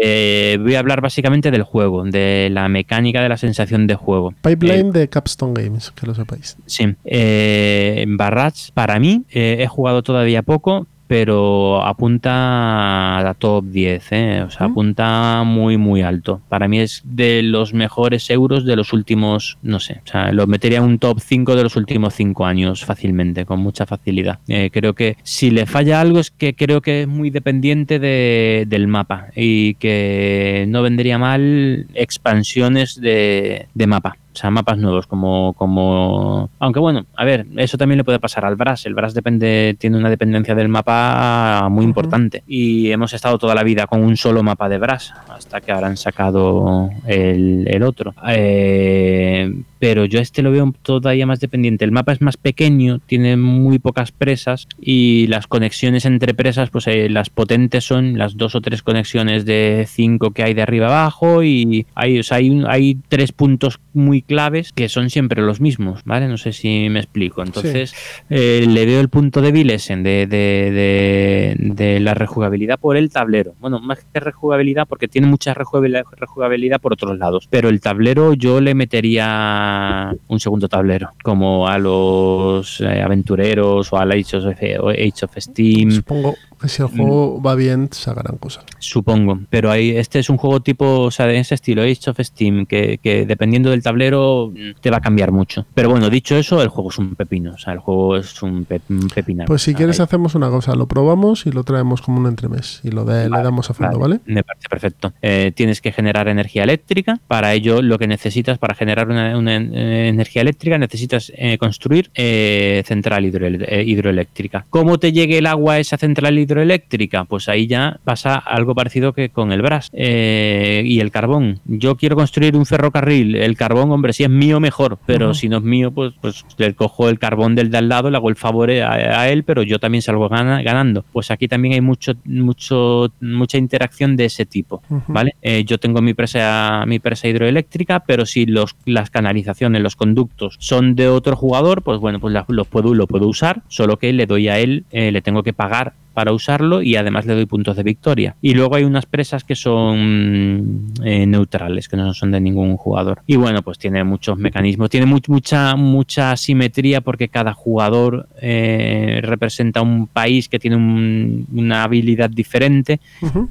Eh, voy a hablar básicamente del juego, de la mecánica de la sensación de juego. Pipeline Eh, de Capstone Games, que lo sepáis. Sí, eh, Barrach para mí eh, he jugado todavía poco, pero apunta a top 10, ¿eh? o sea, apunta muy, muy alto. Para mí es de los mejores euros de los últimos, no sé, o sea, lo metería en un top 5 de los últimos 5 años fácilmente, con mucha facilidad. Eh, creo que si le falla algo es que creo que es muy dependiente de- del mapa y que no vendría mal expansiones de, de mapa. O sea, mapas nuevos, como, como. Aunque bueno, a ver, eso también le puede pasar al Brass. El Brass depende, tiene una dependencia del mapa muy importante. Y hemos estado toda la vida con un solo mapa de Brass, hasta que ahora han sacado el, el otro. Eh, pero yo este lo veo todavía más dependiente. El mapa es más pequeño, tiene muy pocas presas y las conexiones entre presas, pues eh, las potentes son las dos o tres conexiones de cinco que hay de arriba abajo y hay, o sea, hay, hay tres puntos muy claves que son siempre los mismos, ¿vale? No sé si me explico. Entonces, eh, le veo el punto débil ese de, de, de- de la rejugabilidad por el tablero. Bueno, más que rejugabilidad, porque tiene mucha rejugabilidad, por otros lados. Pero el tablero yo le metería un segundo tablero, como a los eh, aventureros o Age of, o Age of Steam. Supongo que si el Mm. juego va bien, sacarán cosas. Supongo, pero ahí este es un juego tipo, o sea, de ese estilo, Age of Steam, que, que dependiendo del tablero mm, te va a cambiar mucho. Pero bueno, dicho eso, el juego es un pepino, o sea, el juego es un, pe- un pepinazo. Pues si sea, quieres ahí- hacemos una cosa, lo probamos y lo traemos como un entremés y lo de, le damos a fondo, ¿vale? Me parece perfecto. Eh, tienes que generar energía eléctrica. Para ello, lo que necesitas para generar una, una, eh, energía eléctrica, necesitas eh, construir eh, central hidroel- hidroeléctrica. ¿Cómo te llegue el agua a esa central hidroeléctrica? Pues ahí ya pasa algo parecido que con el Brass eh, y el carbón. Yo quiero construir un ferrocarril. El carbón, hombre, si es mío, mejor. Pero si no es mío, pues, pues le cojo el carbón del de al lado, le hago el favor a, a él, pero yo también salgo gana- ganando. Pues aquí también hay mucho, mucho, mucha interacción de ese tipo. ¿vale? Eh, yo tengo mi presa, mi presa hidroeléctrica, pero si los, las canalizaciones, los conductos son de otro jugador, pues bueno, pues la- los puedo, lo puedo usar, solo que le doy a él, eh, le tengo que pagar para usarlo y además le doy puntos de victoria. Y luego hay unas presas que son eh, neutrales, que no son de ningún jugador. Y bueno, pues tiene muchos mecanismos, tiene mu- mucha, mucha simetría porque cada jugador eh, representa un país que tiene un- una habilidad diferente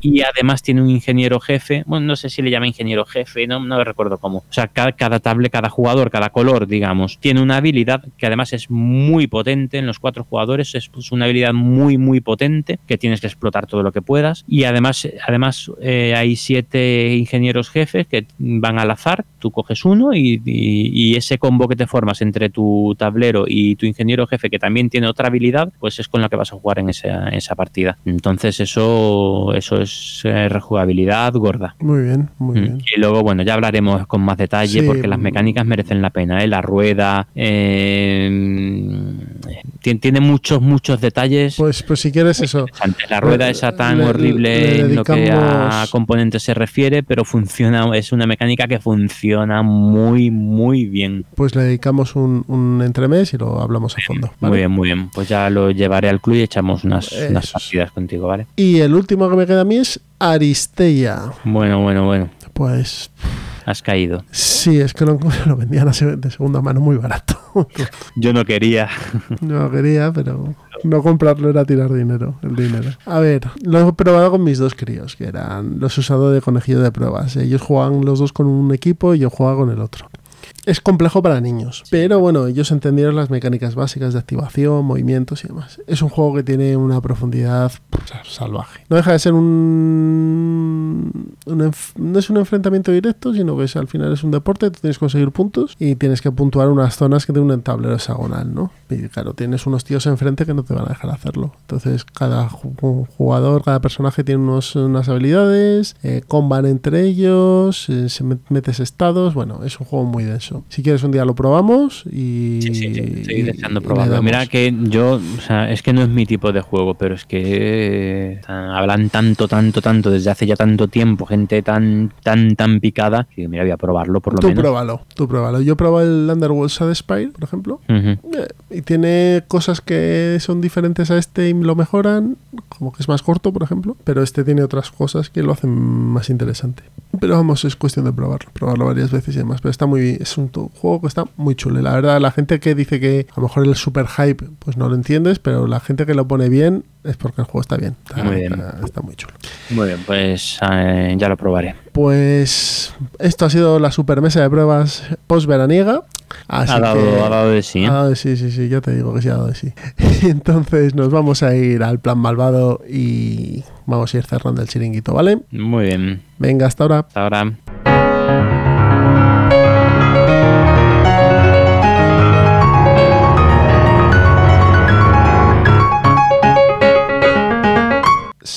y además tiene un ingeniero jefe, bueno, no sé si le llama ingeniero jefe, no, no recuerdo cómo. O sea, cada, cada tablet, cada jugador, cada color, digamos, tiene una habilidad que además es muy potente en los cuatro jugadores, es pues, una habilidad muy, muy potente que tienes que explotar todo lo que puedas y además, además eh, hay siete ingenieros jefes que van al azar, tú coges uno y, y- y ese combo que te formas entre tu tablero y tu ingeniero jefe que también tiene otra habilidad, pues es con la que vas a jugar en esa, esa partida. Entonces eso, eso es eh, rejugabilidad gorda. Muy bien, muy Mm. bien. Y luego, bueno, ya hablaremos con más detalle Sí, porque las mecánicas merecen la pena. ¿eh? La rueda eh, tiene, tiene muchos, muchos detalles. Pues, pues si quieres eso, interesantes. La rueda Le- esa tan le- horrible le en lo que a componentes se refiere, pero funciona, es una mecánica que funciona muy, muy bien. pues le dedicamos un, un entremés y lo hablamos a fondo. ¿vale? Muy bien, muy bien. Pues ya lo llevaré al club y echamos unas, Eso unas partidas contigo, ¿vale? Y el último que me queda a mí es Aristeia. Bueno, bueno, bueno. Pues Has caído. sí, es que lo, lo vendían de segunda mano muy barato. Yo no quería. No quería, pero no comprarlo era tirar dinero, el dinero. A ver, lo he probado con mis dos críos, que eran los usados de conejillo de pruebas. Ellos jugaban los dos con un equipo y yo jugaba con el otro. Es complejo para niños, pero bueno, ellos entendieron las mecánicas básicas de activación, movimientos y demás. Es un juego que tiene una profundidad salvaje. No deja de ser un, un no es un enfrentamiento directo, sino que es, al final es un deporte, tú tienes que conseguir puntos y tienes que puntuar unas zonas que tienen un tablero hexagonal, ¿no? Y claro, tienes unos tíos enfrente que no te van a dejar hacerlo. Entonces, cada ju- jugador, cada personaje tiene unos, unas habilidades, eh, comban entre ellos, eh, se met- metes estados. Bueno, es un juego muy denso. Si quieres, un día lo probamos y. Sí, sí, sí, estoy deseando probarlo. Mira que yo, o sea, es que no es mi tipo de juego, pero es que eh, hablan tanto, tanto, tanto desde hace ya tanto tiempo, gente tan, tan, tan picada, que mira, voy a probarlo por lo Tú menos. pruébalo, tú pruébalo. Yo probé el Underworld Shadow Spire, por ejemplo. Eh, Y tiene cosas que son diferentes a este y lo mejoran, como que es más corto, por ejemplo, pero este tiene otras cosas que lo hacen más interesante. Pero vamos, es cuestión de probarlo, probarlo varias veces y demás, pero está muy es un juego que está muy chulo. La verdad, la gente que dice que a lo mejor el super hype, pues no lo entiendes, pero la gente que lo pone bien es porque el juego está bien. Está Muy bien. está- está muy chulo. Muy bien, pues eh, ya lo probaré. Pues esto ha sido la super mesa de pruebas post veraniega. Así Ha dado, que- ha dado de sí. ¿eh? ha dado de sí, sí, sí, ya te digo que sí ha dado de sí. Entonces nos vamos a ir al plan malvado y vamos a ir cerrando el chiringuito, ¿vale? Muy bien. Venga, hasta ahora. Hasta ahora.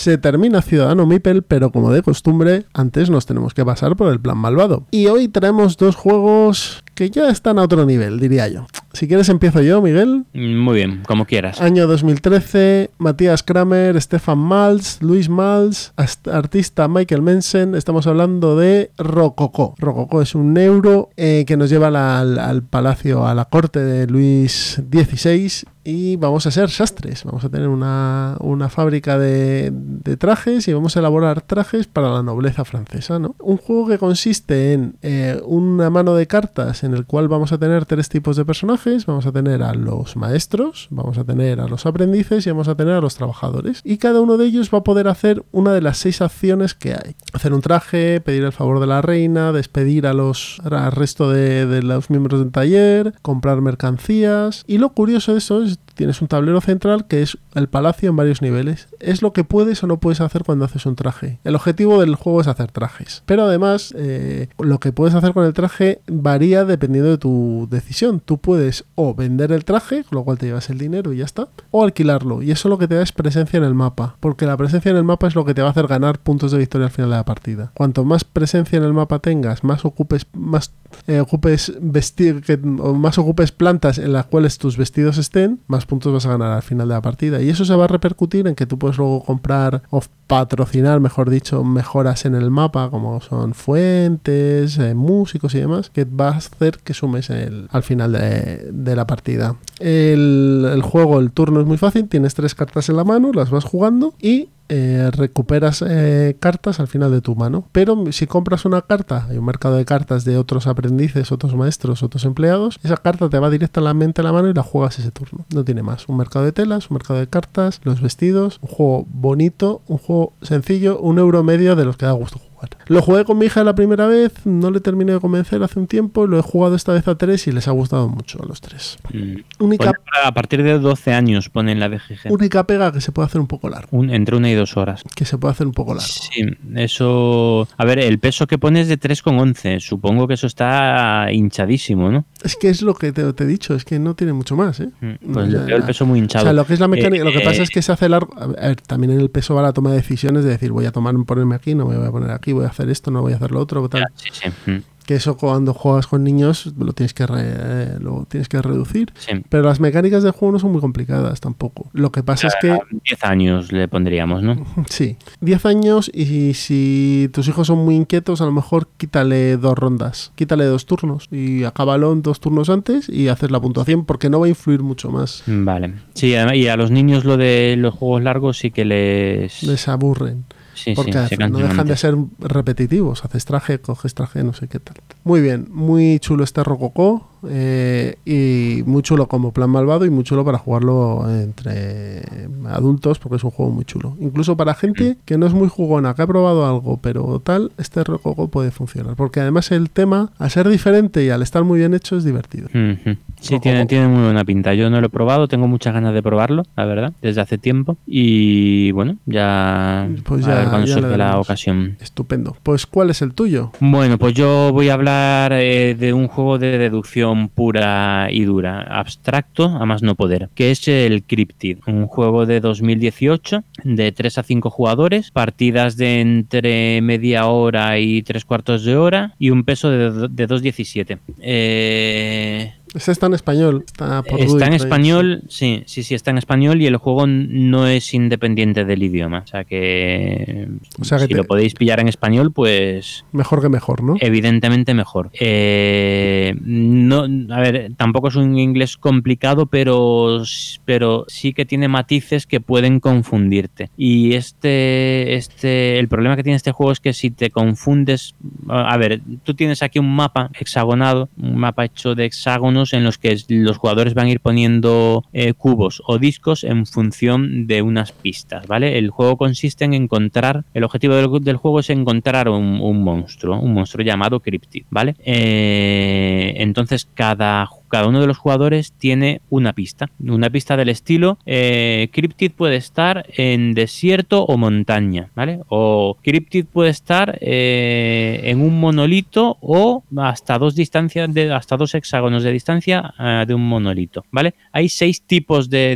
Se termina Ciudadano Mipel, pero como de costumbre, antes nos tenemos que pasar por el plan malvado. Y hoy traemos dos juegos que ya están a otro nivel, diría yo. Si quieres empiezo yo, Miguel. Mm, Muy bien, como quieras. Año 2013, Matías Kramer, Stefan Malz, Luis Malz, artista Michael Mensen. Estamos hablando de Rococó. Rococó es un euro eh, que nos lleva al palacio, a la corte de Luis XVI. Y vamos a ser sastres. Vamos a tener una, una fábrica de, trajes y vamos a elaborar trajes para la nobleza francesa. ¿no? Un juego que consiste en eh, una mano de cartas en el cual vamos a tener tres tipos de personajes. Vamos a tener a los maestros, vamos a tener a los aprendices y vamos a tener a los trabajadores. Y cada uno de ellos va a poder hacer una de las seis acciones que hay. Hacer un traje, pedir el favor de la reina, despedir a los, al resto de, de los miembros del taller, comprar mercancías. Y lo curioso de eso es tienes un tablero central que es el palacio en varios niveles. Es lo que puedes o no puedes hacer cuando haces un traje. El objetivo del juego es hacer trajes. Pero además, eh, lo que puedes hacer con el traje varía dependiendo de tu decisión. Tú puedes o vender el traje, con lo cual te llevas el dinero y ya está, o alquilarlo. Y eso lo que te da es presencia en el mapa. Porque la presencia en el mapa es lo que te va a hacer ganar puntos de victoria al final de la partida. Cuanto más presencia en el mapa tengas, más ocupes, más eh, ocupes vestir, que, más ocupes plantas en las cuales tus vestidos estén, más puntos vas a ganar al final de la partida. Y eso se va a repercutir en que tú puedes luego comprar o patrocinar, mejor dicho, mejoras en el mapa, como son fuentes, eh, músicos y demás, que va a hacer que sumes al final de, la partida. El juego, el turno es muy fácil, tienes tres cartas en la mano, las vas jugando y eh, recuperas eh, cartas al final de tu mano. Pero si compras una carta, hay un mercado de cartas de otros aprendices, otros maestros, otros empleados, esa carta te va directamente a la mano y la juegas ese turno. No tiene más. Un mercado de telas, un mercado de cartas, los vestidos, un juego bonito, un juego sencillo, un euro medio de los que da gusto jugar. Lo jugué con mi hija la primera vez, no le terminé de convencer hace un tiempo, lo he jugado esta vez a tres y les ha gustado mucho a los tres. Mm. Única, a partir de 12 años pone en la BGG. única pega que se puede hacer un poco largo. Un- entre una y dos horas. Que se puede hacer un poco largo. Sí, eso. A ver, el peso que pone es de 3,11. Supongo que eso está hinchadísimo, ¿no? Es que es lo que te, te he dicho, es que no tiene mucho más, ¿eh? Mm, Pues Ya, le veo el peso muy O hinchado. sea, lo que es la mecánica, Eh, lo que pasa eh, es que se hace largo. A ver, también en el peso va la toma de decisiones de decir, voy a tomar, ponerme aquí, no me voy a poner aquí, voy a hacer esto, no voy a hacer lo otro, tal. sí, sí. mm, Que eso cuando juegas con niños lo tienes que, re- lo tienes que reducir. sí. Pero las mecánicas del juego no son muy complicadas tampoco. Lo que pasa es que, 10 años le pondríamos, ¿no? sí, 10 años y si tus hijos son muy inquietos, a lo mejor quítale dos rondas, quítale dos turnos y acábalo en dos turnos antes y haces la puntuación porque no va a influir mucho más. Vale. Sí, además- y a los niños lo de los juegos largos sí que les. Les aburren. Sí, Porque sí, no dejan de ser repetitivos. Haces traje, coges traje, no sé qué tal. Muy bien, muy chulo este Rococó. eh, y muy chulo como plan malvado y muy chulo para jugarlo entre adultos porque es un juego muy chulo. Incluso para gente que no es muy jugona, que ha probado algo, pero tal, este Rococó puede funcionar. Porque además el tema, al ser diferente y al estar muy bien hecho, es divertido. Ujú. Sí, tiene, tiene muy buena pinta. Yo no lo he probado, tengo muchas ganas de probarlo, la verdad, desde hace tiempo. Y bueno, ya, Pues a ya- ver cuando ya le surge la ocasión. Estupendo. Pues, ¿cuál es el tuyo? Bueno, pues yo voy a hablar eh, de un juego de deducción pura y dura, abstracto a más no poder, que es el Cryptid, un juego de 2018 de 3 a 5 jugadores, partidas de entre media hora y tres cuartos de hora y un peso de, de 2,17. Eh, Este está en español. Está, por Está en español, sí, sí, sí, está en español y el juego no es independiente del idioma. O sea que, O sea que si te- lo podéis pillar en español, pues Mejor que mejor, ¿no? evidentemente mejor. Eh, no, a ver, tampoco es un inglés complicado, pero, pero sí que tiene matices que pueden confundirte. Y este, este, el problema que tiene este juego es que si te confundes, a a ver, tú tienes aquí un mapa hexagonado, un mapa hecho de hexágonos en los que los jugadores van a ir poniendo eh, cubos o discos en función de unas pistas, ¿vale? El juego consiste en encontrar, el objetivo del, del juego es encontrar un, un monstruo, un monstruo llamado Cryptid, ¿vale? Eh, entonces cada, cada uno de los jugadores tiene una pista. Una pista del estilo, eh, Cryptid puede estar en desierto o montaña, ¿vale? O Cryptid puede estar eh, en un monolito o hasta dos distancias, de, hasta dos hexágonos de distancia eh, de un monolito, ¿vale? Hay seis tipos de,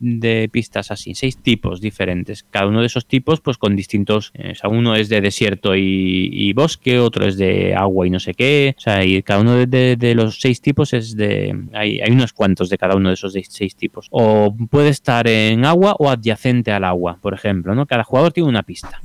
de- pistas así, seis tipos diferentes. Cada uno de esos tipos, pues con distintos, eh, o sea, uno es de desierto y, bosque, otro es de agua y no sé qué, o sea, y cada uno de los seis tipos es de, hay, hay unos cuantos de cada uno de esos seis tipos. O puede estar en agua o adyacente al agua, por ejemplo, ¿no? Cada jugador tiene una pista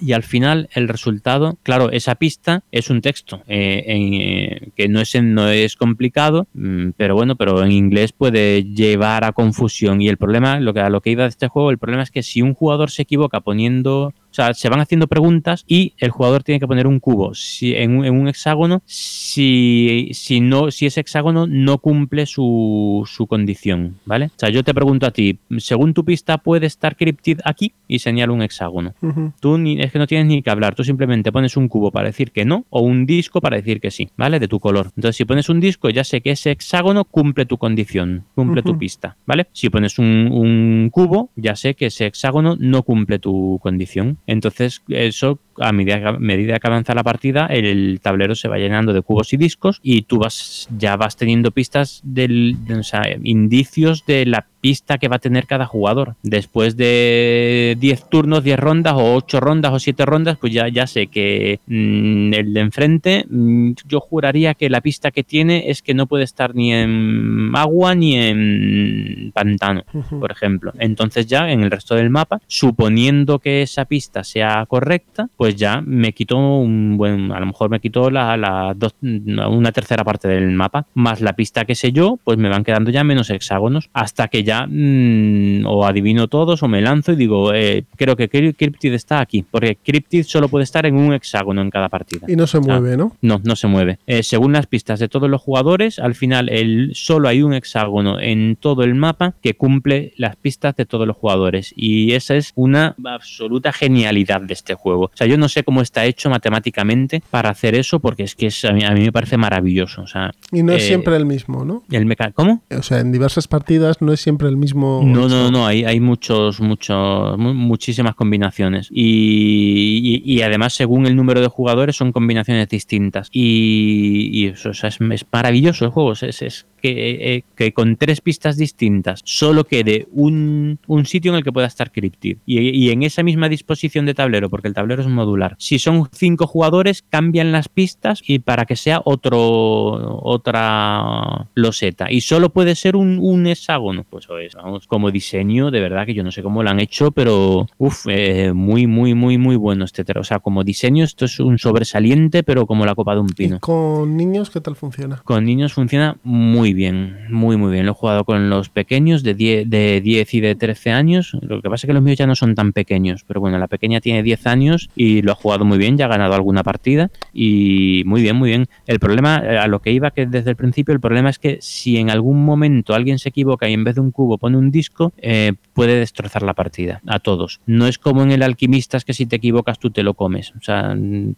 y al final el resultado, claro, esa pista es un texto eh, en, eh, que no es, no es complicado, mm, pero bueno, pero en inglés puede llevar a confusión y el problema, lo que, a lo que iba de este juego, el problema es que si un jugador se equivoca poniendo, o sea, se van haciendo preguntas y el jugador tiene que poner un cubo si, en, un, en un hexágono si, si, no, si ese hexágono no cumple su, su condición, ¿vale? O sea, yo te pregunto a ti, según tu pista puede estar Cryptid aquí y señalo un hexágono. Tú ni, es que no tienes ni que hablar, tú simplemente pones un cubo para decir que no o un disco para decir que sí, ¿vale? De tu color. Entonces, si pones un disco, ya sé que ese hexágono cumple tu condición, cumple tu pista, ¿vale? Si pones un, un cubo, ya sé que ese hexágono no cumple tu condición. Entonces, eso a medida, medida que avanza la partida, el tablero se va llenando de cubos y discos y tú vas ya vas teniendo pistas del, de- o sea, indicios de la pista que va a tener cada jugador. Después de 10 turnos, 10 rondas o 8 rondas o 7 rondas, pues ya, ya sé que mm, el de enfrente, mm, yo juraría que la pista que tiene es que no puede estar ni en agua ni en pantano por ejemplo. Entonces ya en el resto del mapa, suponiendo que esa pista sea correcta, pues ya me quito un buen, a lo mejor me quito la, la dos- una tercera parte del mapa, más la pista que sé yo, pues me van quedando ya menos hexágonos, hasta que ya mm, o adivino todos o me lanzo y digo, eh, creo que Cryp- Cryptid está aquí, porque Cryptid solo puede estar en un hexágono en cada partida. Y no se mueve, ¿no? No, no se mueve. Eh, según las pistas de todos los jugadores, al final el, solo hay un hexágono en todo el mapa que cumple las pistas de todos los jugadores. Y esa es una absoluta genialidad de este juego. O sea, yo no sé cómo está hecho matemáticamente para hacer eso, porque es que es- a, mí, a mí me parece maravilloso. O sea, Y no es eh, siempre el mismo, ¿no? el meca ¿Cómo? O sea, en diversas partidas no es siempre el mismo. No, no, no, hay, hay muchos, muchos, mu- muchísimas combinaciones. Y, y- y además, según el número de jugadores, son combinaciones distintas. Y, y eso o sea, es, es maravilloso el juego. Es- es que, eh, que con tres pistas distintas solo quede un, un sitio en el que pueda estar Cryptid. Y, y en esa misma disposición de tablero, porque el tablero es modular. Si son cinco jugadores, cambian las pistas y para que sea otro otra loseta. Y solo puede ser un, un hexágono. Pues eso es, vamos, como diseño, de verdad que yo no sé cómo lo han hecho, pero uff, muy, muy, muy, muy bueno este. O sea, como diseño, esto es un sobresaliente, pero como la copa de un ¿Y pino. con niños qué tal funciona? Con niños funciona muy bien, muy muy bien. Lo he jugado con los pequeños de 10, de 10 y de 13 años. Lo que pasa es que los míos ya no son tan pequeños, pero bueno, la pequeña tiene 10 años y lo ha jugado muy bien, ya ha ganado alguna partida y muy bien, muy bien. El problema, eh, a lo que iba que desde el principio, el problema es que si en algún momento alguien se equivoca y en vez de un cubo pone un disco, eh, puede destrozar la partida a todos. No es como en el alquimistas que si te equivocas tú te lo comes, o sea,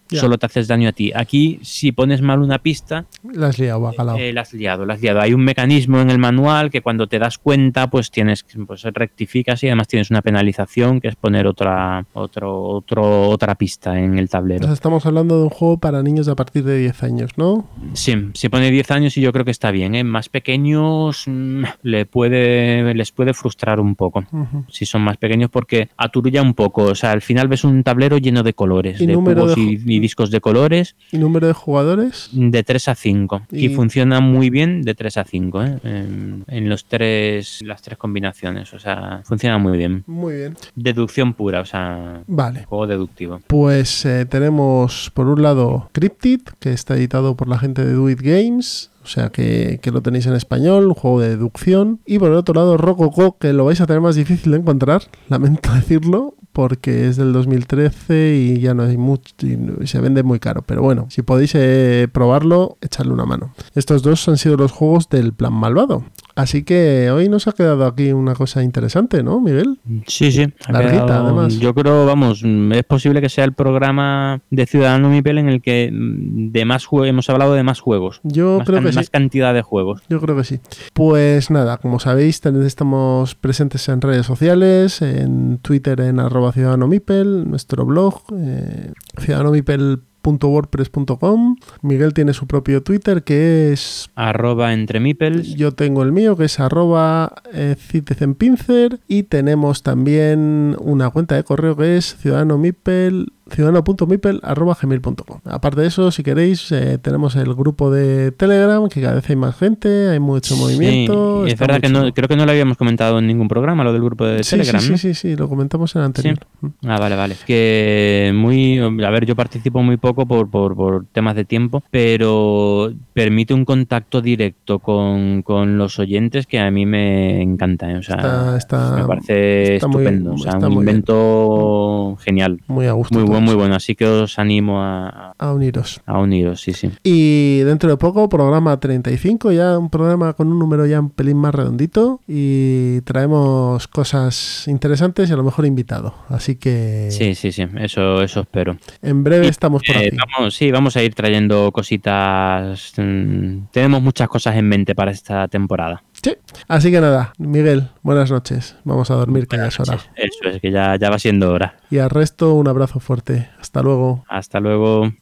solo te haces daño a ti. Aquí, si pones mal una pista, La has liado, bacalao. eh, la has liado, la has liado. Hay un mecanismo en el manual que cuando te das cuenta, pues tienes pues, rectificas y además tienes una penalización que es poner otra, otro, otro, otra pista en el tablero. sea, estamos hablando de un juego para niños de a partir de 10 años, ¿no? Sí, si pone 10 años y yo creo que está bien. ¿eh? Más pequeños mm, le puede, les puede frustrar un poco. Si son más pequeños, porque aturulla un poco. O sea, al final ves un tablero lleno de colores, ¿Y de cubos de y, discos de colores. ¿Y número de jugadores? De 3 a 5. Y, Y- funciona muy bien de 3 a 5, ¿eh? en, en los tres, las tres combinaciones. O sea, funciona muy bien. Muy bien. Deducción pura, o sea, Vale. juego deductivo. Pues eh, tenemos por un lado Cryptid, que está editado por la gente de Do It Games. O sea que, que lo tenéis en español, un juego de deducción. Y por el otro lado, Rococo, que lo vais a tener más difícil de encontrar, lamento decirlo, porque es del 2013 y ya no hay mucho, y se vende muy caro. Pero bueno, si podéis eh, probarlo, echadle una mano. Estos dos han sido los juegos del plan malvado. Así que hoy nos ha quedado aquí una cosa interesante, ¿no, Miguel? Sí, sí. Larguita, quedado- además. Yo creo, vamos, es posible que sea el programa de Ciudadano Mipel en el que mm, de más hemos hablado de más juegos. Yo más, creo que más sí. cantidad de juegos. Yo creo que sí. Pues nada, como sabéis, estamos presentes en redes sociales, en Twitter en arroba ciudadanomipel, nuestro blog, eh, ciudadanomipel.wordpress.com. Miguel tiene su propio Twitter que es... Arroba entre Mipels. Yo tengo el mío que es arroba eh, citizenpincer y tenemos también una cuenta de correo que es ciudadanomipel ciudadano.mipel.gmail.com Aparte de eso, si queréis, eh, tenemos el grupo de Telegram, que cada vez hay más gente, hay mucho movimiento. Sí, y es verdad que no, creo que no lo habíamos comentado en ningún programa, lo del grupo de Sí, Telegram. sí, ¿no? sí, sí, sí, lo comentamos en el anterior. Ah, vale, vale. Que muy. A ver, yo participo muy poco por, por, por temas de tiempo, pero permite un contacto directo con, con los oyentes que a mí me encanta. ¿eh? O sea, Está- está- me parece está muy- estupendo. o sea, un muy bien. invento genial. Muy a gusto. Muy todos. Bueno, muy bueno. Así que os animo a, A uniros. a uniros, sí, sí. Y dentro de poco, programa 35, ya un programa con un número ya un pelín más redondito. Y traemos cosas interesantes y a lo mejor invitado. Así que Sí, sí, sí. Eso, eso espero. en breve estamos por Eh, aquí. vamos, sí, vamos a ir trayendo cositas. mm, tenemos muchas cosas en mente para esta temporada. Sí. Así que nada, Miguel, buenas noches. Vamos a dormir, que ya es hora. Eso es, que ya, ya va siendo hora. Y al resto, un abrazo fuerte. Hasta luego. Hasta luego.